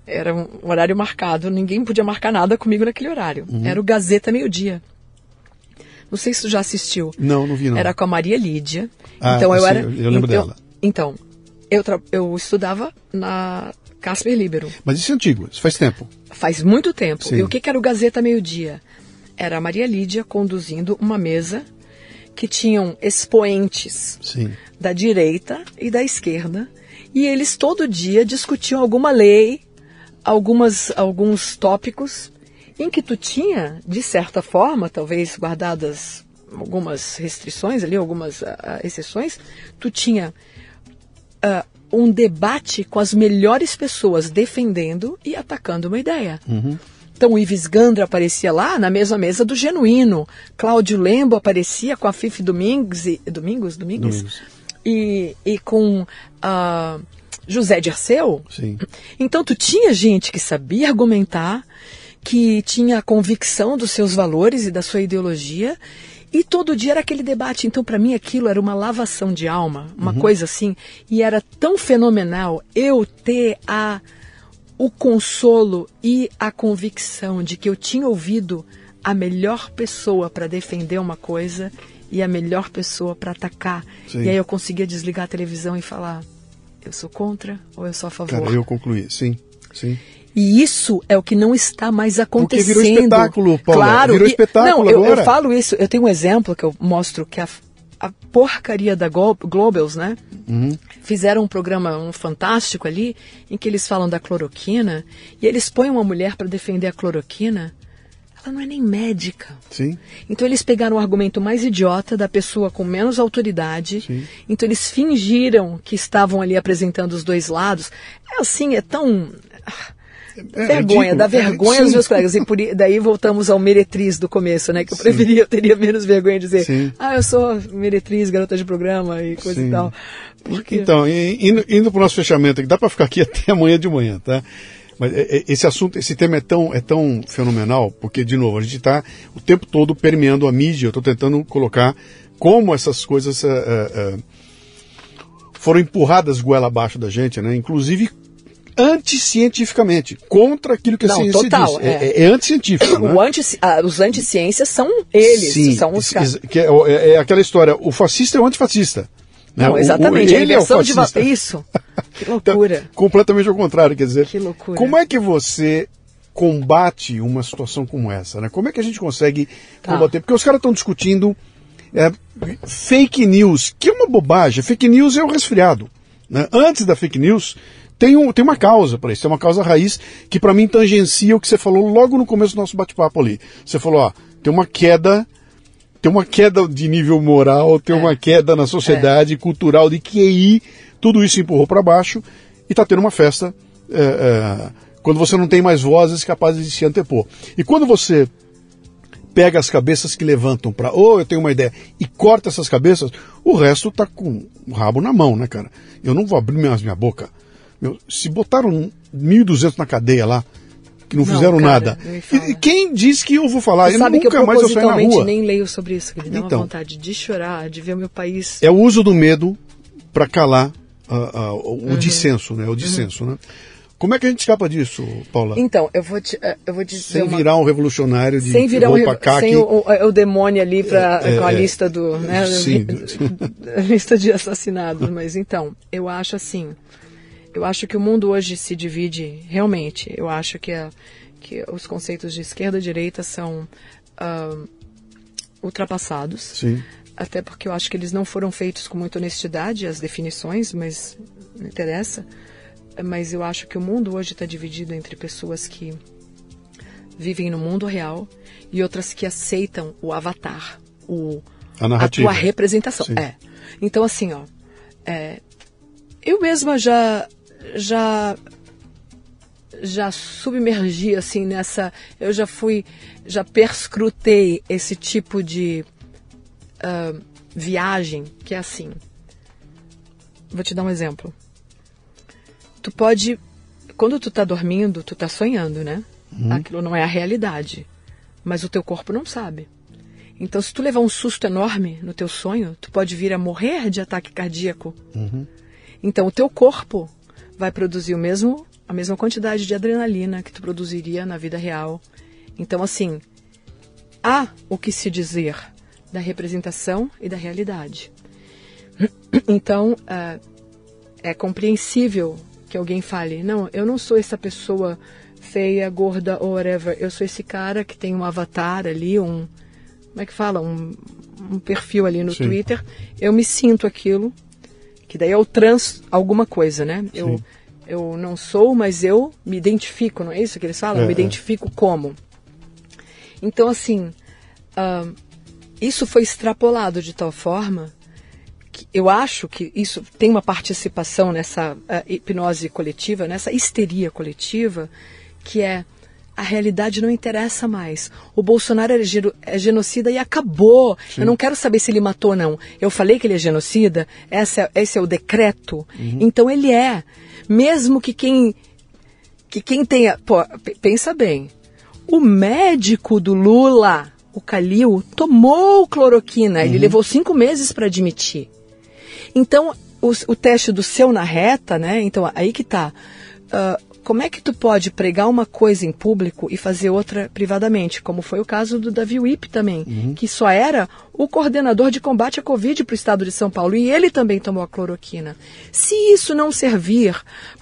era um horário marcado, ninguém podia marcar nada comigo naquele horário. Era o Gazeta Meio Dia. Não sei se tu já assistiu. Não, não vi não. Era com a Maria Lídia. Ah, então eu sim, era. eu- lembro eu- dela. Então, eu, eu estudava na Casper Libero. Mas isso é antigo, isso faz tempo. Faz muito tempo. Sim. E o que, que era o Gazeta Meio Dia? Era a Maria Lídia conduzindo uma mesa que tinham expoentes Sim. da direita e da esquerda, e eles todo dia discutiam alguma lei, algumas, alguns tópicos, em que tu tinha, de certa forma, talvez guardadas algumas restrições ali, algumas ah, exceções, tu tinha ah, um debate com as melhores pessoas defendendo e atacando uma ideia. Então o Ives Gandra aparecia lá na mesma mesa do Genuíno. Cláudio Lembo aparecia com a Fife Domingues, e, Domingos, Domingues? Domingos. E, e com ah, José Dirceu. Sim. Então tu tinha gente que sabia argumentar, que tinha a convicção dos seus valores e da sua ideologia, e todo dia era aquele debate. Então para mim aquilo era uma lavação de alma, uma coisa assim, e era tão fenomenal eu ter a o consolo e a convicção de que eu tinha ouvido a melhor pessoa para defender uma coisa e a melhor pessoa para atacar. Sim. E aí eu conseguia desligar a televisão e falar: eu sou contra ou eu sou a favor? Cara, eu concluí, sim. Sim. E isso é o que não está mais acontecendo. virou espetáculo, Paula. Claro, Virou e- espetáculo não, eu, eu falo isso. Eu tenho um exemplo que eu mostro que a, a porcaria da Glo- Globals, né? Uhum. Fizeram um programa um fantástico ali em que eles falam da cloroquina e eles põem uma mulher para defender a cloroquina. Ela não é nem médica. Sim. Então eles pegaram o argumento mais idiota da pessoa com menos autoridade. Sim. Então eles fingiram que estavam ali apresentando os dois lados. É assim, é tão É vergonha, ridículo. dá É, vergonha sim. aos meus colegas. E por, daí voltamos ao meretriz do começo, né? Que eu preferia, eu teria menos vergonha de dizer, Sim. ah, eu sou meretriz, garota de programa e coisa Sim. e tal. Porque, Então, indo, indo para o nosso fechamento aqui, dá para ficar aqui até amanhã de manhã, tá? Mas é, é, esse assunto, esse tema é tão, é tão fenomenal, porque, de novo, a gente está o tempo todo permeando a mídia. Eu estou tentando colocar como essas coisas eh, eh, foram empurradas goela abaixo da gente, né? Inclusive anticientificamente, contra aquilo que a Não, ciência total, diz. é. É, é anticientífico, né? o anti, ah, os anticiências são eles, Sim, são os caras. é, é- é aquela história, o fascista é o antifascista. né? Não, O- o- exatamente, a ele é o inversão de fascista. Isso. Que Então, loucura. completamente ao contrário, quer dizer. Que loucura. Como é que você combate uma situação como essa? Né? Como é que a gente consegue Tá. combater? Porque os caras estão discutindo é, fake news, que é uma bobagem. Fake news é o resfriado. né? Antes da fake news, tem, um, tem uma causa para isso, tem uma causa raiz que para mim tangencia o que você falou logo no começo do nosso bate-papo ali. Você falou, ó, tem uma queda, tem uma queda de nível moral, tem é. uma queda na sociedade é. cultural de QI, tudo isso empurrou para baixo e está tendo uma festa é, é, quando você não tem mais vozes capazes de se antepor. E quando você pega as cabeças que levantam para, oh, eu tenho uma ideia, e corta essas cabeças, o resto tá com o rabo na mão, né, cara? Eu não vou abrir mais minha boca. Meu, se botaram 1.200 na cadeia lá, que não, não fizeram cara, nada. E, quem diz que eu vou falar? Você eu sabe nunca que eu mais eu saio na rua. nem leio sobre isso, que me dá então, uma vontade de chorar, de ver o meu país. É o uso do medo para calar uh, uh, o uhum. dissenso, né? O dissenso, uhum. né? Como é que a gente escapa disso, Paula? Então, eu vou, te, eh, eu vou dizer. Sem uma... virar um revolucionário de sem virar roupa um, Sem o, o, o, demônio ali pra, é, com a é, lista do. Né, sim. a lista de assassinados. Mas então, eu acho assim. Eu acho que o mundo hoje se divide realmente. Eu acho que, a, que os conceitos de esquerda e direita são uh, ultrapassados. Sim. Até porque eu acho que eles não foram feitos com muita honestidade, as definições, mas não interessa mas eu acho que o mundo hoje está dividido entre pessoas que vivem no mundo real e outras que aceitam o avatar, o, a, narrativa. a tua representação. Sim. É. Então, assim, ó, é, eu mesma já, já, já submergi, assim, nessa. Eu já fui, já perscrutei esse tipo de uh, viagem que é assim. Vou te dar um exemplo tu pode. Quando tu tá dormindo, tu tá sonhando, né? Uhum. Aquilo não é a realidade. Mas o teu corpo não sabe. Então, se tu levar um susto enorme no teu sonho, tu pode vir a morrer de ataque cardíaco. Uhum. Então, o teu corpo vai produzir o mesmo, a mesma quantidade de adrenalina que tu produziria na vida real. Então, assim, há o que se dizer da representação e da realidade. Então, uh, é compreensível que alguém fale, não, eu não sou essa pessoa feia, gorda ou whatever, eu sou esse cara que tem um avatar ali, um, como é que fala, um, um perfil ali no Sim. Twitter, eu me sinto aquilo, que daí é o trans alguma coisa, né? Eu, eu não sou, mas eu me identifico, não é isso que eles falam? É, eu me é. identifico como. Então, assim, uh, isso foi extrapolado de tal forma eu acho que isso tem uma participação nessa uh, hipnose coletiva, nessa histeria coletiva, que é a realidade não interessa mais. O Bolsonaro é, é genocida e acabou. Sim. Eu não quero saber se ele matou ou não. Eu falei que ele é genocida, esse é, esse é o decreto. Uhum. Então ele é. Mesmo que quem, que quem tenha. Pô, pensa bem. O médico do Lula, o Calil, tomou cloroquina. Uhum. Ele levou cinco meses para admitir. Então, o, o, teste do seu na reta, né? Então, aí que tá. Uh, como é que tu pode pregar uma coisa em público e fazer outra privadamente? Como foi o caso do Davi Wip também, uhum. que só era o coordenador de combate à Covid para o estado de São Paulo e ele também tomou a cloroquina. Se isso não servir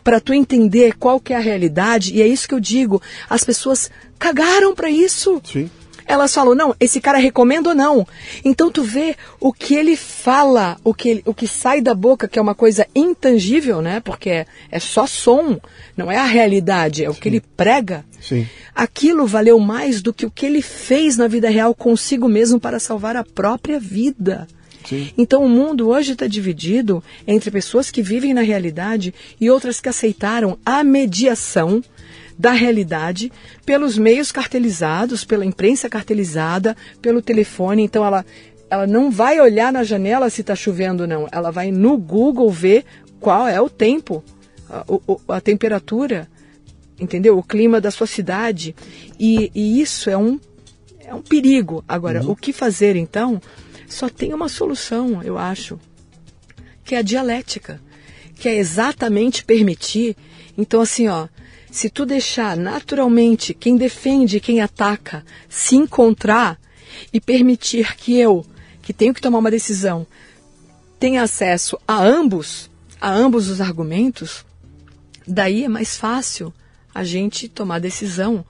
para tu entender qual que é a realidade, e é isso que eu digo, as pessoas cagaram para isso. Sim elas falam, não, esse cara recomenda ou não. Então tu vê o que ele fala, o que, o que sai da boca, que é uma coisa intangível, né? Porque é, é só som, não é a realidade, é o Sim. que ele prega. Sim. Aquilo valeu mais do que o que ele fez na vida real consigo mesmo para salvar a própria vida. Sim. Então o mundo hoje está dividido entre pessoas que vivem na realidade e outras que aceitaram a mediação da realidade pelos meios cartelizados, pela imprensa cartelizada, pelo telefone. Então ela, ela não vai olhar na janela se está chovendo, não. Ela vai no Google ver qual é o tempo, a, a, a temperatura, entendeu? O clima da sua cidade. E, e isso é um, é um perigo. Agora, uhum. o que fazer então? Só tem uma solução, eu acho, que é a dialética, que é exatamente permitir. Então, assim, ó, se tu deixar naturalmente quem defende e quem ataca se encontrar e permitir que eu, que tenho que tomar uma decisão, tenha acesso a ambos, a ambos os argumentos, daí é mais fácil a gente tomar decisão,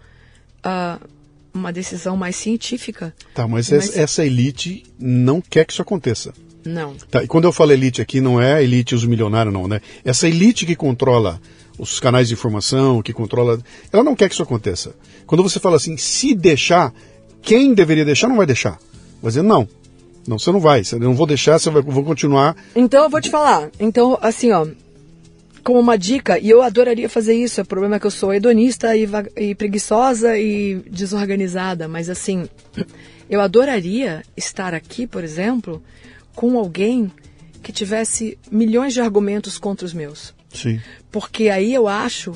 uh, uma decisão mais científica. Tá, mas mais... essa elite não quer que isso aconteça. Não. Tá, e quando eu falo elite aqui, não é a elite os milionários, não, né? Essa elite que controla os canais de informação, que controla. Ela não quer que isso aconteça. Quando você fala assim, se deixar, quem deveria deixar não vai deixar. Vai dizer, não. Não, você não vai. Eu não vou deixar, você vai, vou continuar. Então eu vou te falar. Então, assim, ó. Como uma dica, e eu adoraria fazer isso. O problema é que eu sou hedonista e, e preguiçosa e desorganizada. Mas assim, eu adoraria estar aqui, por exemplo, com alguém que tivesse milhões de argumentos contra os meus. Sim. Porque aí eu acho,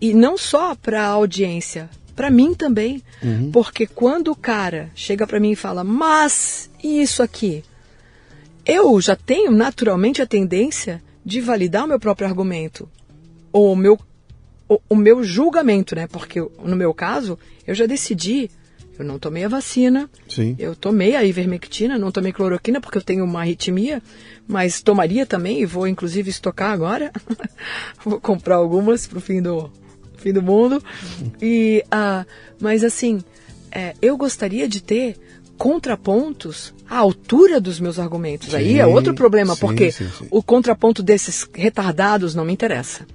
e não só para a audiência, para mim também, uhum. porque quando o cara chega para mim e fala, mas e isso aqui? Eu já tenho naturalmente a tendência de validar o meu próprio argumento, ou o meu, o, o meu julgamento, né? Porque no meu caso, eu já decidi eu não tomei a vacina. Sim. Eu tomei a ivermectina, não tomei cloroquina porque eu tenho uma arritmia, mas tomaria também e vou inclusive estocar agora. vou comprar algumas para o fim do, fim do mundo. E, uh, mas assim, é, eu gostaria de ter contrapontos à altura dos meus argumentos. Sim, Aí é outro problema, sim, porque sim, o contraponto desses retardados não me interessa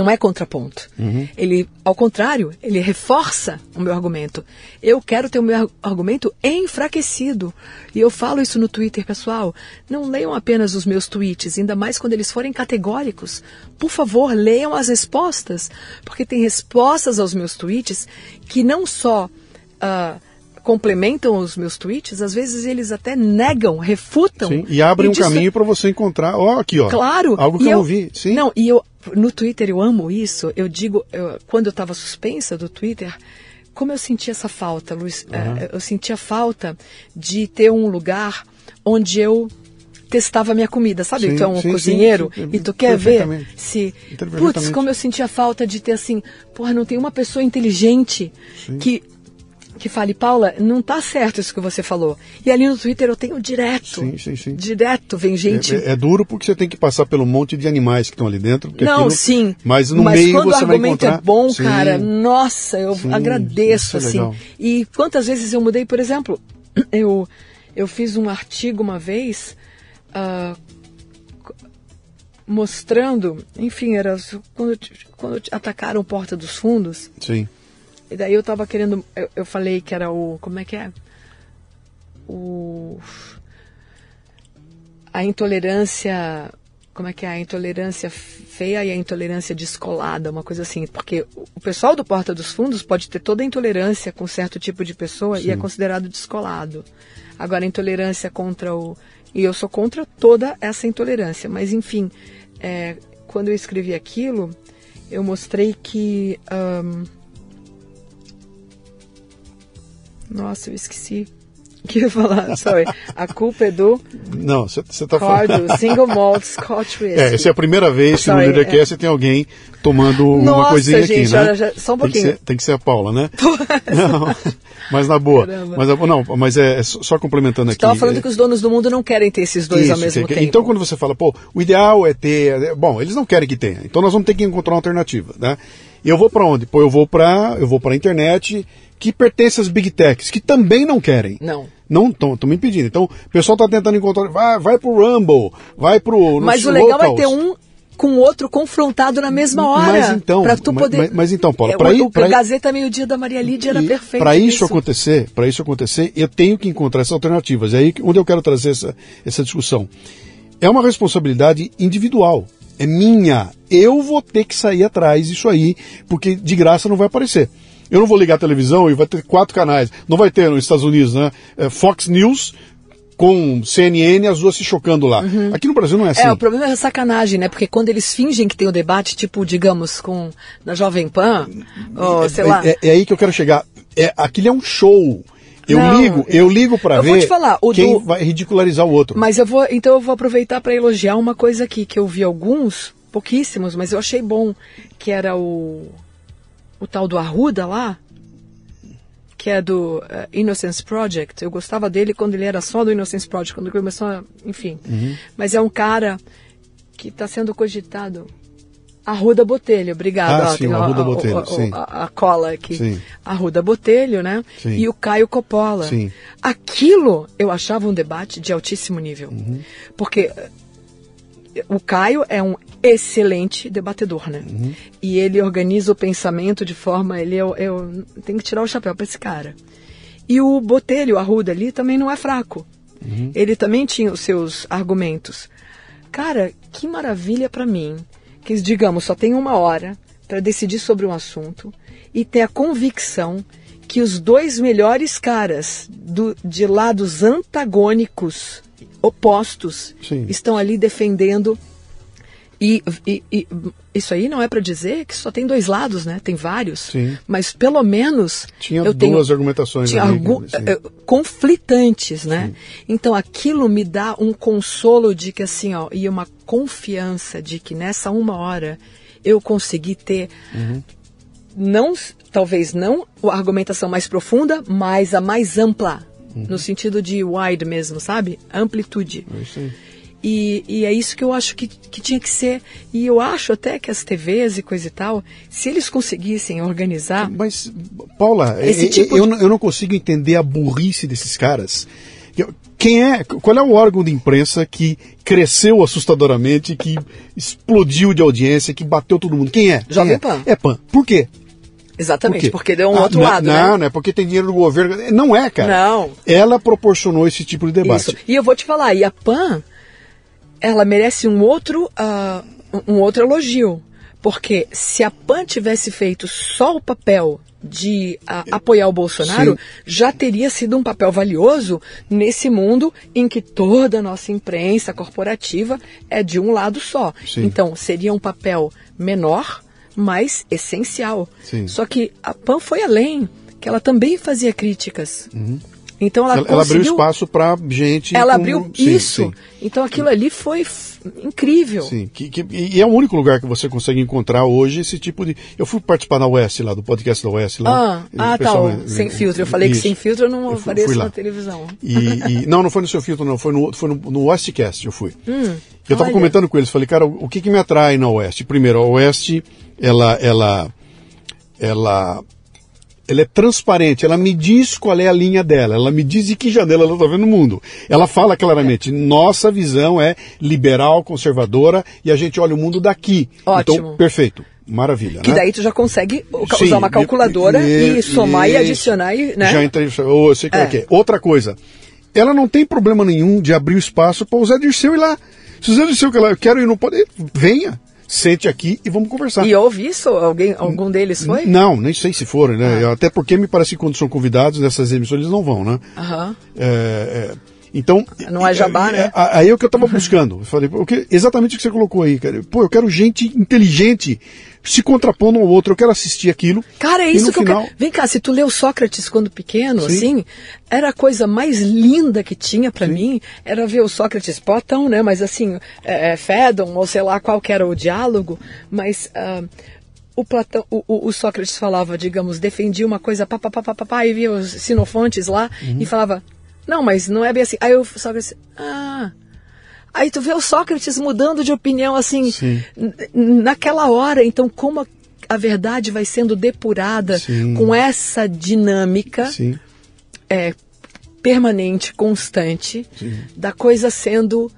não é contraponto. Uhum. Ele, ao contrário, ele reforça o meu argumento. Eu quero ter o meu argumento enfraquecido. E eu falo isso no Twitter, pessoal. Não leiam apenas os meus tweets, ainda mais quando eles forem categóricos. Por favor, leiam as respostas, porque tem respostas aos meus tweets que não só uh, complementam os meus tweets, às vezes eles até negam, refutam. Sim, e abrem e um caminho para você encontrar, ó, aqui, ó. Claro. Algo que eu, eu não vi. Sim. Não, e eu no Twitter eu amo isso. Eu digo, eu, quando eu estava suspensa do Twitter, como eu sentia essa falta, Luiz? Uhum. eu sentia falta de ter um lugar onde eu testava minha comida, sabe? Sim, tu é um sim, cozinheiro sim, e tu quer ver se. Putz, como eu sentia falta de ter assim, porra, não tem uma pessoa inteligente que que fale, Paula, não tá certo isso que você falou. E ali no Twitter eu tenho direto. Sim, sim, sim. Direto, vem gente. É, é, é duro porque você tem que passar pelo monte de animais que estão ali dentro. Não, aquilo... sim. Mas no mas meio quando você o argumento encontrar... é bom, sim, cara, nossa, eu sim, agradeço, é assim. E quantas vezes eu mudei, por exemplo, eu, eu fiz um artigo uma vez. Uh, mostrando, enfim, era quando, quando atacaram Porta dos Fundos. Sim. E daí eu tava querendo. Eu, eu falei que era o. Como é que é? O. A intolerância. Como é que é? A intolerância feia e a intolerância descolada, uma coisa assim. Porque o pessoal do Porta dos Fundos pode ter toda a intolerância com certo tipo de pessoa Sim. e é considerado descolado. Agora, a intolerância contra o. E eu sou contra toda essa intolerância. Mas, enfim, é, quando eu escrevi aquilo, eu mostrei que. Um, Nossa, eu esqueci o que eu ia falar. Sorry. A culpa é do. Não, você está falando. Single Malt Scotch Whisky. É, essa é a primeira vez Sorry, que no Leadercast é. tem alguém tomando Nossa, uma coisinha gente, aqui, né? Olha, já, só um pouquinho. Tem que, ser, tem que ser a Paula, né? não, mas na boa. Mas, não, mas é, é só complementando aqui. Estava falando é, que os donos do mundo não querem ter esses dois isso, ao mesmo que, tempo. Então, quando você fala, pô, o ideal é ter. É, bom, eles não querem que tenha. Então, nós vamos ter que encontrar uma alternativa, né? E eu vou para onde? Pô, eu vou para eu vou para a internet que pertence às big techs, que também não querem. Não. Não estão me impedindo. Então, o pessoal está tentando encontrar. Vai, vai pro Rumble, vai pro. Mas o legal locals. é ter um com o outro confrontado na mesma hora. Mas então, pra tu poder... mas, mas então, Paulo, para ir, o, pra Gazeta Meio Dia da Maria Lídia era perfeito. Para isso, isso, acontecer, para isso acontecer, eu tenho que encontrar essas alternativas. É aí onde eu quero trazer essa, essa discussão. É uma responsabilidade individual. É minha. Eu vou ter que sair atrás disso aí, porque de graça não vai aparecer. Eu não vou ligar a televisão e vai ter quatro canais. Não vai ter nos Estados Unidos, né? É Fox News com CNN, as duas se chocando lá. Uhum. Aqui no Brasil não é assim. É, o problema é a sacanagem, né? Porque quando eles fingem que tem o debate, tipo, digamos, com na Jovem Pan, ou, sei é, lá. É, é, aí que eu quero chegar. É, aquilo é um show. Eu não, ligo, eu ligo para ver falar, quem do... vai ridicularizar o outro. Mas eu vou, então eu vou aproveitar para elogiar uma coisa aqui que eu vi alguns, pouquíssimos, mas eu achei bom, que era o o tal do Arruda lá, que é do uh, Innocence Project. Eu gostava dele quando ele era só do Innocence Project, quando começou a, enfim. Uhum. Mas é um cara que está sendo cogitado. Arruda Botelho, obrigado. Ah, sim, o Arruda Botelho, a, sim. A, a, cola aqui. Sim. Arruda Botelho, né? Sim. E o Caio Coppola. Sim. Aquilo eu achava um debate de altíssimo nível. Uhum. Porque o Caio é um excelente debatedor, né? Uhum. E ele organiza o pensamento de forma. Ele eu, eu tenho que tirar o chapéu para esse cara. E o Botelho, o Arruda ali, também não é fraco. Uhum. Ele também tinha os seus argumentos. Cara, que maravilha para mim que, digamos, só tem uma hora para decidir sobre um assunto e ter a convicção que os dois melhores caras do, de lados antagônicos, opostos, Sim. estão ali defendendo. E, e- e isso aí não é para dizer que só tem dois lados, né? Tem vários. Sim. Mas pelo menos Tinha eu tenho, duas argumentações tinha sim. eh, conflitantes, né? Então aquilo me dá um consolo de que assim, ó, e uma confiança de que nessa uma hora eu consegui ter Uhum. não, talvez não a argumentação mais profunda, mas a mais ampla. Uhum. No sentido de wide mesmo, sabe? Amplitude. É isso aí. E, e é isso que eu acho que, que tinha que ser. E eu acho até que as TVs e coisa e tal, se eles conseguissem organizar. Mas, Paula, Esse é- tipo eu, de- não- eu não consigo entender a burrice desses caras. Eu- Quem é? Qual é o órgão de imprensa que cresceu assustadoramente, que explodiu de audiência, que bateu todo mundo? Quem é? Quem Jovem é? Pan. É Pan. Por quê? Exatamente, Por porque deu um Ah, outro não, lado, Não, né? não é porque tem dinheiro do governo. Não é, cara. Não. Ela proporcionou esse tipo de debate. Isso. E eu vou te falar, e a PAN, ela merece um outro, ah, um outro elogio. Porque se a PAN tivesse feito só o papel de ah, apoiar o Bolsonaro, Sim. já teria sido um papel valioso nesse mundo em que toda a nossa imprensa corporativa é de um lado só. Sim. Então, seria um papel menor, mas essencial. Sim. Só que a PAN foi além, que ela também fazia críticas. Então ela, Ela, ela abriu conseguiu- espaço para gente. ela com- abriu Sim, isso. sim. Então aquilo ali foi f- incrível. Sim, que, que- e é o único lugar que você consegue encontrar hoje esse tipo de. Eu fui participar na Oeste lá, do podcast da Oeste lá. Ah, ah tá, pessoal- o sem filtro. Eu falei Isso. que sem filtro eu não Eu fui- apareço fui na televisão. E, e- não, não foi no seu filtro, não, foi no, foi no, no Westcast eu fui. eu estava Hum, comentando com eles, falei, cara, o, o que, que me atrai na Oeste? Primeiro, a Oeste, ela, ela, ela, ela é transparente, ela me diz qual é a linha dela, ela me diz de que janela ela está vendo o mundo. Ela fala claramente, nossa visão é liberal, conservadora, e a gente olha o mundo daqui. Ótimo. Então, perfeito, maravilha. Que né? daí tu já consegue Sim, usar uma calculadora e- e, somar e isso. adicionar, e, né? Já entrei, eu sei é. É. que é. Outra coisa, ela não tem problema nenhum de abrir o espaço para o Zé Dirceu ir lá. Se o Zé Dirceu quer lá, eu quero ir, não pode, venha, sente aqui e vamos conversar. E houve isso? Alguém, algum deles foi? Não, nem sei se forem, né? Até porque me parece que quando são convidados nessas emissões eles não vão, né? Aham. É, é, então. Não é jabá, né? é, Aí é o que eu estava buscando. Eu falei, o que- exatamente o que você colocou aí, cara. Pô, eu quero gente inteligente se contrapondo um ao outro. Eu quero assistir aquilo. Cara, é isso que final, eu quero. Vem cá, se tu leu Sócrates quando pequeno, Sim. assim, era a coisa mais linda que tinha pra mim, era ver o Sócrates Platão, né? Mas assim, é, é, Fédon, ou sei lá qual que era o diálogo, mas. ah, o, Platão, o, o- Sócrates falava, digamos, defendia uma coisa, pá, pá, pá, pá, pá, pá, e via os sinofontes lá Uhum. e falava, não, mas não é bem assim. Aí o Sócrates, ah, Aí tu vê o Sócrates mudando de opinião assim, naquela hora. Então, como a, a verdade vai sendo depurada Sim. com essa dinâmica é, permanente, constante, Sim. da coisa sendo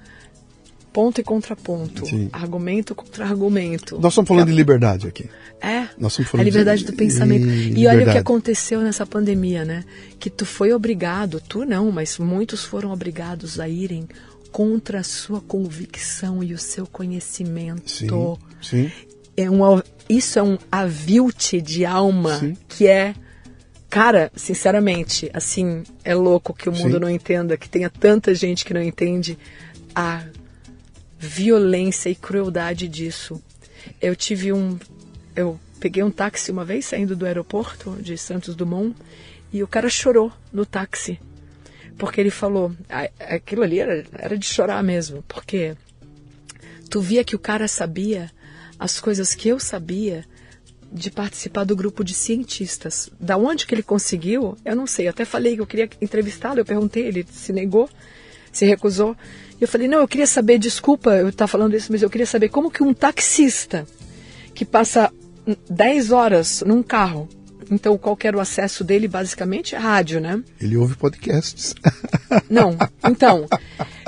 ponto e contraponto, Sim. argumento contra argumento. Nós estamos falando de liberdade aqui. É, Nós estamos a falando liberdade de- do pensamento. e E olha o que aconteceu nessa pandemia, né? Que tu foi obrigado, tu não, mas muitos foram obrigados a irem contra a sua convicção e o seu conhecimento. Sim. Sim. É um, isso é um avilte de alma Sim. que é. Cara, sinceramente, assim, é louco que o mundo Sim. não entenda, que tenha tanta gente que não entende a violência e crueldade disso. Eu tive um. Eu peguei um táxi uma vez saindo do aeroporto de Santos Dumont e o cara chorou no táxi. Porque ele falou. Aquilo ali era, era de chorar mesmo. Porque tu via que o cara sabia as coisas que eu sabia de participar do grupo de cientistas. Da onde que ele conseguiu, eu não sei. Eu até falei que eu queria entrevistá-lo, eu perguntei, ele se negou, se recusou. Eu falei, não, eu queria saber, desculpa eu estar falando isso, mas eu queria saber como que um taxista que passa hum, 10 horas num carro, então qual era o acesso dele, basicamente, é rádio, né? Ele ouve podcasts. Não, então,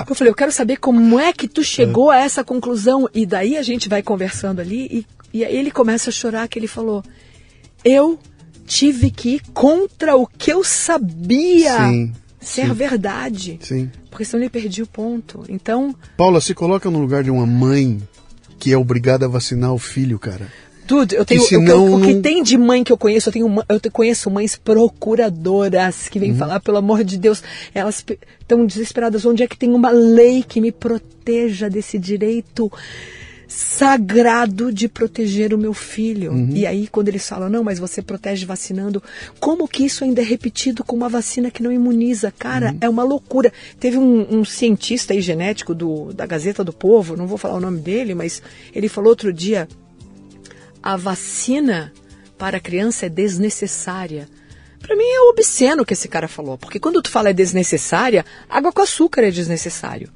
Eu falei, eu quero saber como é que tu chegou a essa conclusão. E daí a gente vai conversando ali e, e aí ele começa a chorar que ele falou, eu tive que ir contra o que eu sabia Sim, ser sim. verdade. Sim. Porque senão ele perdia o ponto. Então, Paula, se coloca no lugar de uma mãe que é obrigada a vacinar o filho, cara. Tudo, eu tenho Que o que eu- o, que tem de mãe que eu conheço, eu tenho eu conheço mães procuradoras que vêm Uhum. falar, pelo amor de Deus, elas estão desesperadas, onde é que tem uma lei que me proteja desse direito sagrado de proteger o meu filho. Uhum. E aí quando eles falam, não, mas você protege vacinando, como que isso ainda é repetido com uma vacina que não imuniza? Cara, Uhum. é uma loucura. Teve um, um cientista aí genético do, da Gazeta do Povo, não vou falar o nome dele, mas ele falou outro dia, a vacina para a criança é desnecessária. Para mim é obsceno o que esse cara falou, porque quando tu fala é desnecessária, água com açúcar é desnecessário.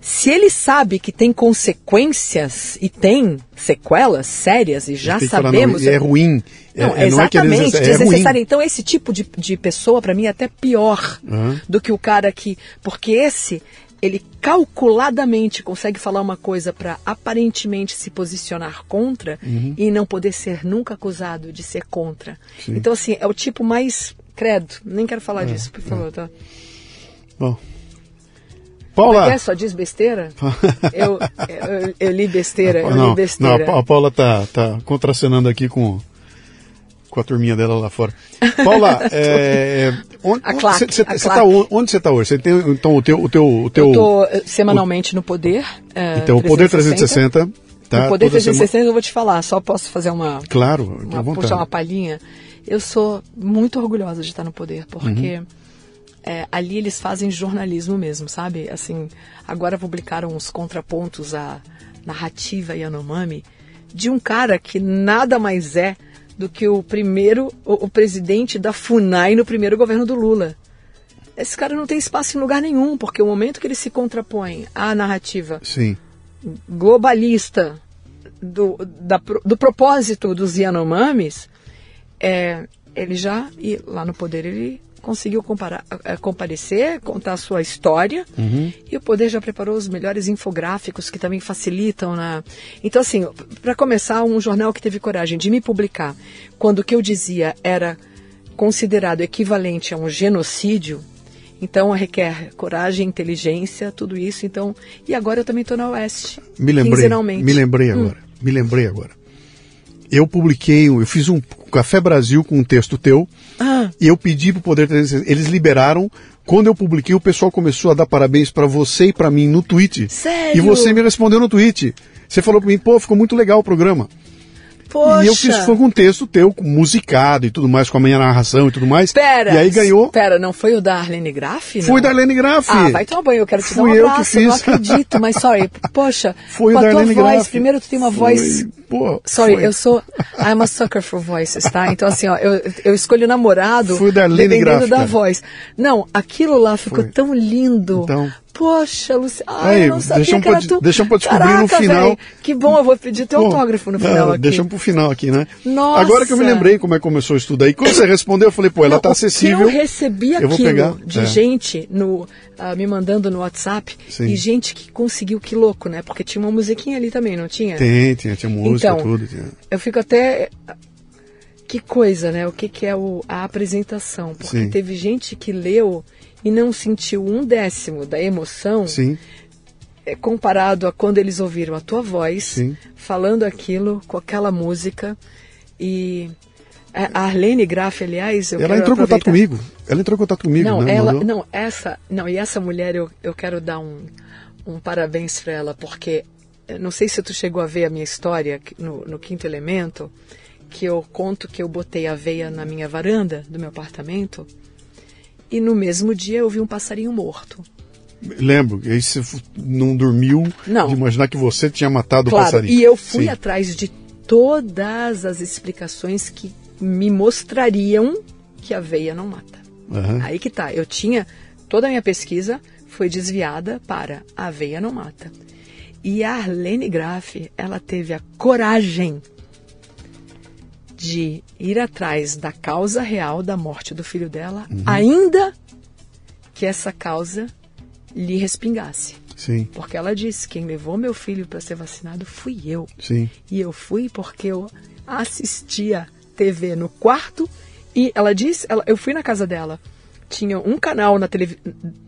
Se ele sabe que tem consequências e tem sequelas sérias e já que falar, sabemos. não, é ruim. É- Não, é- não é que é exatamente, desnecessário, é. Então, esse tipo de, de pessoa, para mim, é até pior Aham. do que o cara que. Porque esse, ele calculadamente consegue falar uma coisa para aparentemente se posicionar contra Uhum. e não poder ser nunca acusado de ser contra. Então, assim, é o tipo mais. Credo, nem quero falar É, disso, por favor, tá? Bom. É Paula. é? Só diz besteira? eu, eu, eu li besteira, eu não, li não, besteira. a Pa- a Paula tá, tá contracenando aqui com, com a turminha dela lá fora. Paula, é, onde, claque. tá on- onde você está hoje? Você tem então o teu, o teu, o teu eu tô eh, semanalmente no Poder. eh, então o Poder 360, tá? no Poder Toda semana- 360 eu vou te falar, só posso fazer uma, Claro, uma, puxar uma palhinha. Eu sou muito orgulhosa de estar no poder, porque Uhum. é, ali eles fazem jornalismo mesmo, sabe? Assim, agora publicaram os contrapontos à narrativa Yanomami de um cara que nada mais é do que o primeiro, o, o presidente da FUNAI no primeiro governo do Lula. Esse cara não tem espaço em lugar nenhum, porque o momento que ele se contrapõe à narrativa Sim. globalista do, da do propósito dos Yanomamis, é, ele já, e lá no poder, ele conseguiu comparar, comparecer, contar a sua história, e o poder já preparou os melhores infográficos que também facilitam na. Então, assim, para começar, um jornal que teve coragem de me publicar quando o que eu dizia era considerado equivalente a um genocídio. Então requer coragem, inteligência, tudo isso. Então, e agora eu também estou na Oeste. Me lembrei. Me lembrei agora. Me lembrei agora. Eu publiquei, eu fiz um Café Brasil com um texto teu Ah, e eu pedi pro Poder 360. Eles liberaram. Quando eu publiquei, o pessoal começou a dar parabéns para você e para mim no tweet. Sério? E você me respondeu no tweet. Você falou para mim, pô, ficou muito legal o programa. Poxa. E eu fiz foi com um texto teu, musicado e tudo mais, com a minha narração e tudo mais. Pera. E aí ganhou. Pera, não foi o da Arlene Graff? Foi não? da Arlene Graff. Ah, vai tomar banho, eu quero te dar um Fui eu que abraço, eu não fiz. acredito, mas sorry, poxa, Foi com o a da Arlene voz, Graff. primeiro tu tem uma Foi, voz... Pô, Sorry, foi. eu sou... I'm a sucker for voices, tá? Então assim, ó, eu, eu escolho namorado Foi o da Arlene dependendo Graff, da cara. voz. Não, aquilo lá ficou Foi. tão lindo. Então. Poxa, Luciana, ai, eu não sabia deixamos que era pra- tu. deixamos pra descobrir no Caraca, final. véi, que bom, eu vou pedir teu Pô, autógrafo no não, final aqui. Deixamos pro final aqui, né? Nossa! Agora que eu me lembrei como é que começou o estudo aí. Quando você respondeu, eu falei, pô, ela tá o que acessível. Eu recebi eu vou aquilo pegar. de É. gente no, ah, me mandando no WhatsApp Sim. e gente que conseguiu, que louco, né? Porque tinha uma musiquinha ali também, não tinha? Tem, tinha, tinha música, Então, tudo. Tinha. Eu fico até. Que coisa, né? O que, que é o- a apresentação? Porque Sim. teve gente que leu e não sentiu um décimo da emoção Sim, é, comparado a quando eles ouviram a tua voz Sim. falando aquilo com aquela música. E a Arlene Graff, aliás, eu ela entrou em contato aproveitar- comigo. Ela entrou em contato comigo, não, né? ela, Mandou? não, essa, não, e essa mulher eu, eu quero dar um, um parabéns para ela, porque eu não sei se tu chegou a ver a minha história no, no Quinto Elemento, que eu conto que eu botei a veia na minha varanda do meu apartamento e no mesmo dia eu vi um passarinho morto. Lembro, aí você não dormiu Não. de imaginar que você tinha matado o Claro, passarinho. e eu fui Sim. atrás de todas as explicações que me mostrariam que a veia não mata. Aham. Aí que tá. Eu tinha. Toda a minha pesquisa foi desviada para a aveia não mata. E a Arlene Graff, ela teve a coragem de ir atrás da causa real da morte do filho dela, Uhum. ainda que essa causa lhe respingasse. Sim, Porque ela disse: quem levou meu filho para ser vacinado fui eu. sim. E eu fui porque eu assistia TV no quarto e ela disse, ela, eu fui na casa dela. Tinha um canal na televi-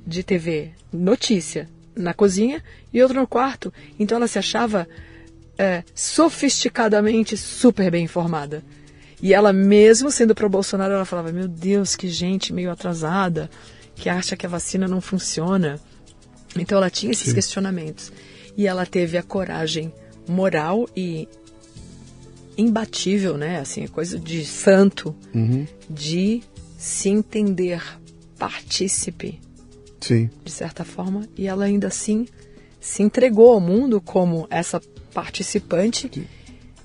de TV, notícia, na cozinha e outro no quarto. Então ela se achava é, sofisticadamente super bem informada. E ela, mesmo sendo pro Bolsonaro, ela falava: Meu Deus, que gente meio atrasada, que acha que a vacina não funciona. Então ela tinha esses Sim. questionamentos. E ela teve a coragem moral e imbatível, né? Assim, coisa de santo, Uhum. de se entender partícipe, Sim. de certa forma, e ela ainda assim se entregou ao mundo como essa participante.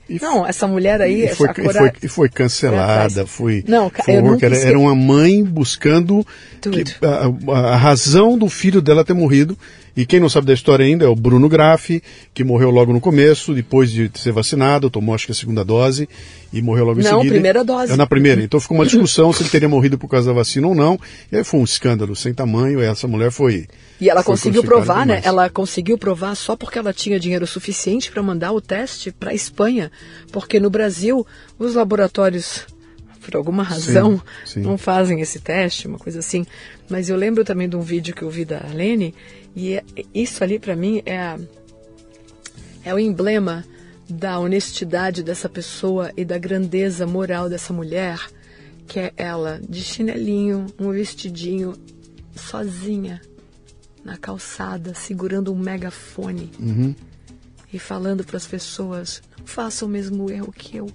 E Não, essa mulher aí, E foi, a e foi, e foi cancelada, foi. Não, foi que era, era uma mãe buscando que- a, a- razão do filho dela ter morrido. E quem não sabe da história ainda é o Bruno Graffi, que morreu logo no começo, depois de ser vacinado, tomou acho que a segunda dose e morreu logo em Não, seguida. primeira dose. É na primeira. Então ficou uma discussão se ele teria morrido por causa da vacina ou não. E aí foi um escândalo sem tamanho. Essa mulher foi. E ela foi conseguiu provar, né? Ela conseguiu provar só porque ela tinha dinheiro suficiente para mandar o teste para a Espanha, porque no Brasil os laboratórios, por alguma razão, sim. não fazem esse teste, uma coisa assim. Mas eu lembro também de um vídeo que eu vi da Arlene e é- isso ali para mim é a- é o emblema da honestidade dessa pessoa e da grandeza moral dessa mulher, que é ela de chinelinho, um vestidinho, sozinha na calçada, segurando um megafone Uhum. e falando para as pessoas: não façam o mesmo erro que eu.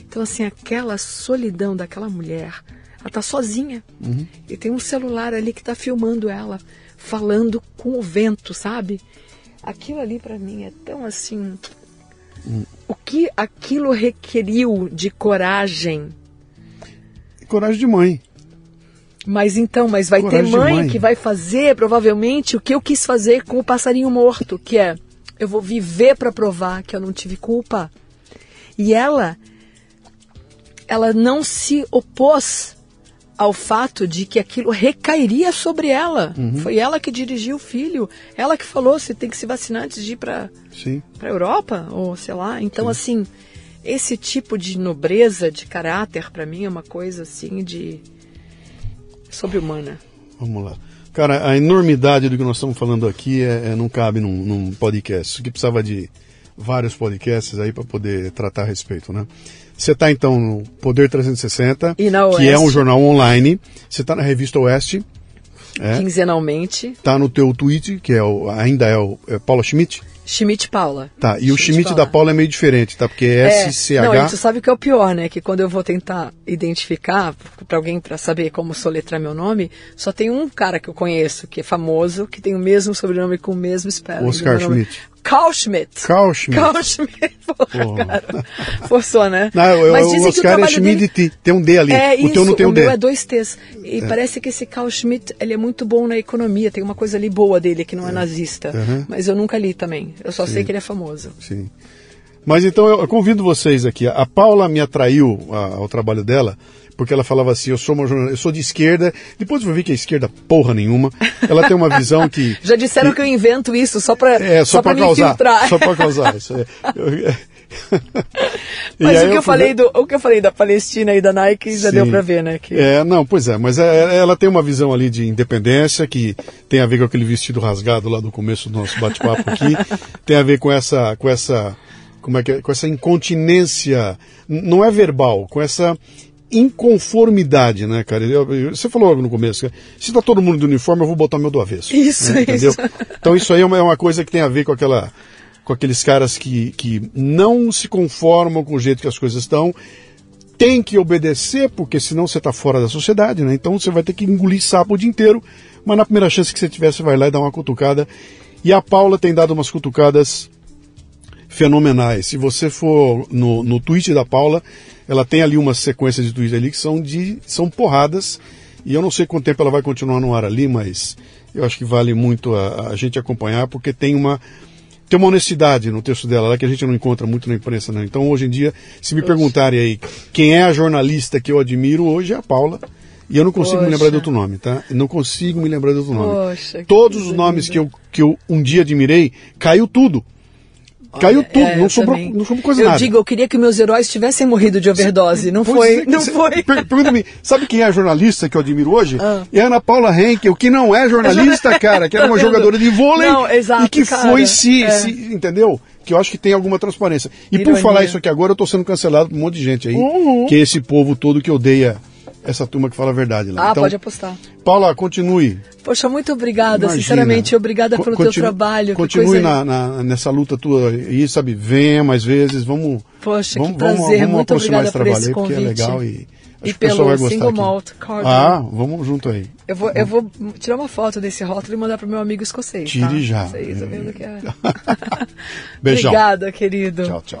Então, assim, aquela solidão daquela mulher, ela tá sozinha e tem um celular ali que tá filmando ela, falando com o vento, sabe? Aquilo ali para mim é tão assim. O que aquilo requeriu de coragem? Coragem de mãe. Mas então, mas vai Coragem ter mãe, mãe. que vai fazer provavelmente o que eu quis fazer com o passarinho morto, que é eu vou viver para provar que eu não tive culpa. E ela ela não se opôs ao fato de que aquilo recairia sobre ela. Uhum. Foi ela que dirigiu o filho, ela que falou se tem que se vacinar antes de ir para Sim. para Europa ou sei lá. Então assim, esse tipo de nobreza de caráter para mim é uma coisa assim de sobre-humana. Vamos lá. Cara, a enormidade do que nós estamos falando aqui é, é- não cabe num, num podcast. Isso aqui precisava de vários podcasts aí para poder tratar a respeito, né? Você está então no Poder 360, E na que é um jornal online. Você está na revista Oeste, É? Quinzenalmente, está no teu tweet, que é o, ainda é o é Paula Schmidt. Schmidt Paula. Tá, e o Schmidt da Paula é meio diferente, tá? Porque é SCH. Não, e tu sabe o que é o pior, né? Que quando eu vou tentar identificar para alguém para saber como soletrar meu nome, só tem um cara que eu conheço que é famoso, que tem o mesmo sobrenome com o mesmo spelling. Oscar. Schmidt. Carl Schmidt. Carl Schmidt. Carl Schmidt. Porra, Porra. cara. Forçou, né? Não, eu- Mas o dizem que o é trabalho Schmidt dele- tem um D ali. É o isso, teu não tem o um D. meu é dois T's. E parece que esse Carl Schmidt, ele é muito bom na economia, tem uma coisa ali boa dele, que não é, nazista. Uhum. Mas eu nunca li também, eu só sei que ele é famoso. Sim. Mas então eu, convido vocês aqui. A Paula me atraiu ao trabalho dela porque ela falava assim: eu sou uma jornalista, eu sou de esquerda. Depois eu vi que é esquerda porra nenhuma. Ela tem uma visão que Já disseram que eu invento isso só pra, é só, só pra para causar, filtrar. só para causar. Isso é. Eu- E Mas o que eu, fui falei do, o que eu falei da Palestina e da Nike já Sim. deu pra ver, né? Que... É, não, pois é, mas é- ela tem uma visão ali de independência que tem a ver com aquele vestido rasgado lá do começo do nosso bate-papo aqui, tem a ver com essa, com essa, como é que é, com essa incontinência, não é verbal, com essa inconformidade, né, cara? Você falou logo no começo, que se tá todo mundo de uniforme, eu vou botar meu do avesso. Isso, né, entendeu? isso. Então isso aí é uma, é uma coisa que tem a ver com aquela, com aqueles caras que, que não se conformam com o jeito que as coisas estão, tem que obedecer, porque senão você está fora da sociedade, né? Então você vai ter que engolir sapo o dia inteiro, mas na primeira chance que você tiver, você vai lá e dá uma cutucada. E a Paula tem dado umas cutucadas fenomenais. Se você for no, no tweet da Paula, ela tem ali umas sequências de tweets ali que são de são porradas. E eu não sei quanto tempo ela vai continuar no ar ali, mas eu acho que vale muito a, a gente acompanhar, porque tem uma tem uma honestidade no texto dela lá que a gente não encontra muito na imprensa, né? Então hoje em dia, se me perguntarem aí quem é a jornalista que eu admiro hoje é a Paula. E eu não consigo Poxa. me lembrar de outro nome, tá? Eu não consigo me lembrar de outro nome. Poxa, Todos os nomes que eu, que eu um dia admirei, caiu tudo. Caiu Olha, tudo, é, não, eu sobrou, também. não sobrou quase eu nada. digo, eu queria que meus heróis tivessem morrido de overdose. Não Pois foi, é, não cê- foi. per- Pergunta-me, sabe quem é a jornalista que eu admiro hoje? Ah. É a Ana Paula Henkel, que não é jornalista, cara, que era Tá uma vendo? jogadora de vôlei Não, exato, e que cara, foi se, é. se- entendeu? Que eu acho que tem alguma transparência. E por Ironia. falar isso aqui agora, eu tô sendo cancelado por um monte de gente aí, Uhum. que é esse povo todo que odeia essa turma que fala a verdade lá. Ah, então, pode apostar. Paula, continue. Poxa, muito obrigada, Imagina. sinceramente, obrigada pelo continue- teu trabalho. Continue na, na- nessa luta tua aí, sabe? Venha mais vezes, vamos. Poxa, vamos, que prazer, vamos, muito aproximar obrigada esse por trabalho esse aí, porque é legal e. E pelo gostar single malt cordial. Ah, vamos junto aí. Eu vou, eu vou tirar uma foto desse rótulo e mandar pro meu amigo escocês. Tire tá? já. Isso aí, tá vendo que é. Beijão. Obrigada, querido. Tchau, tchau.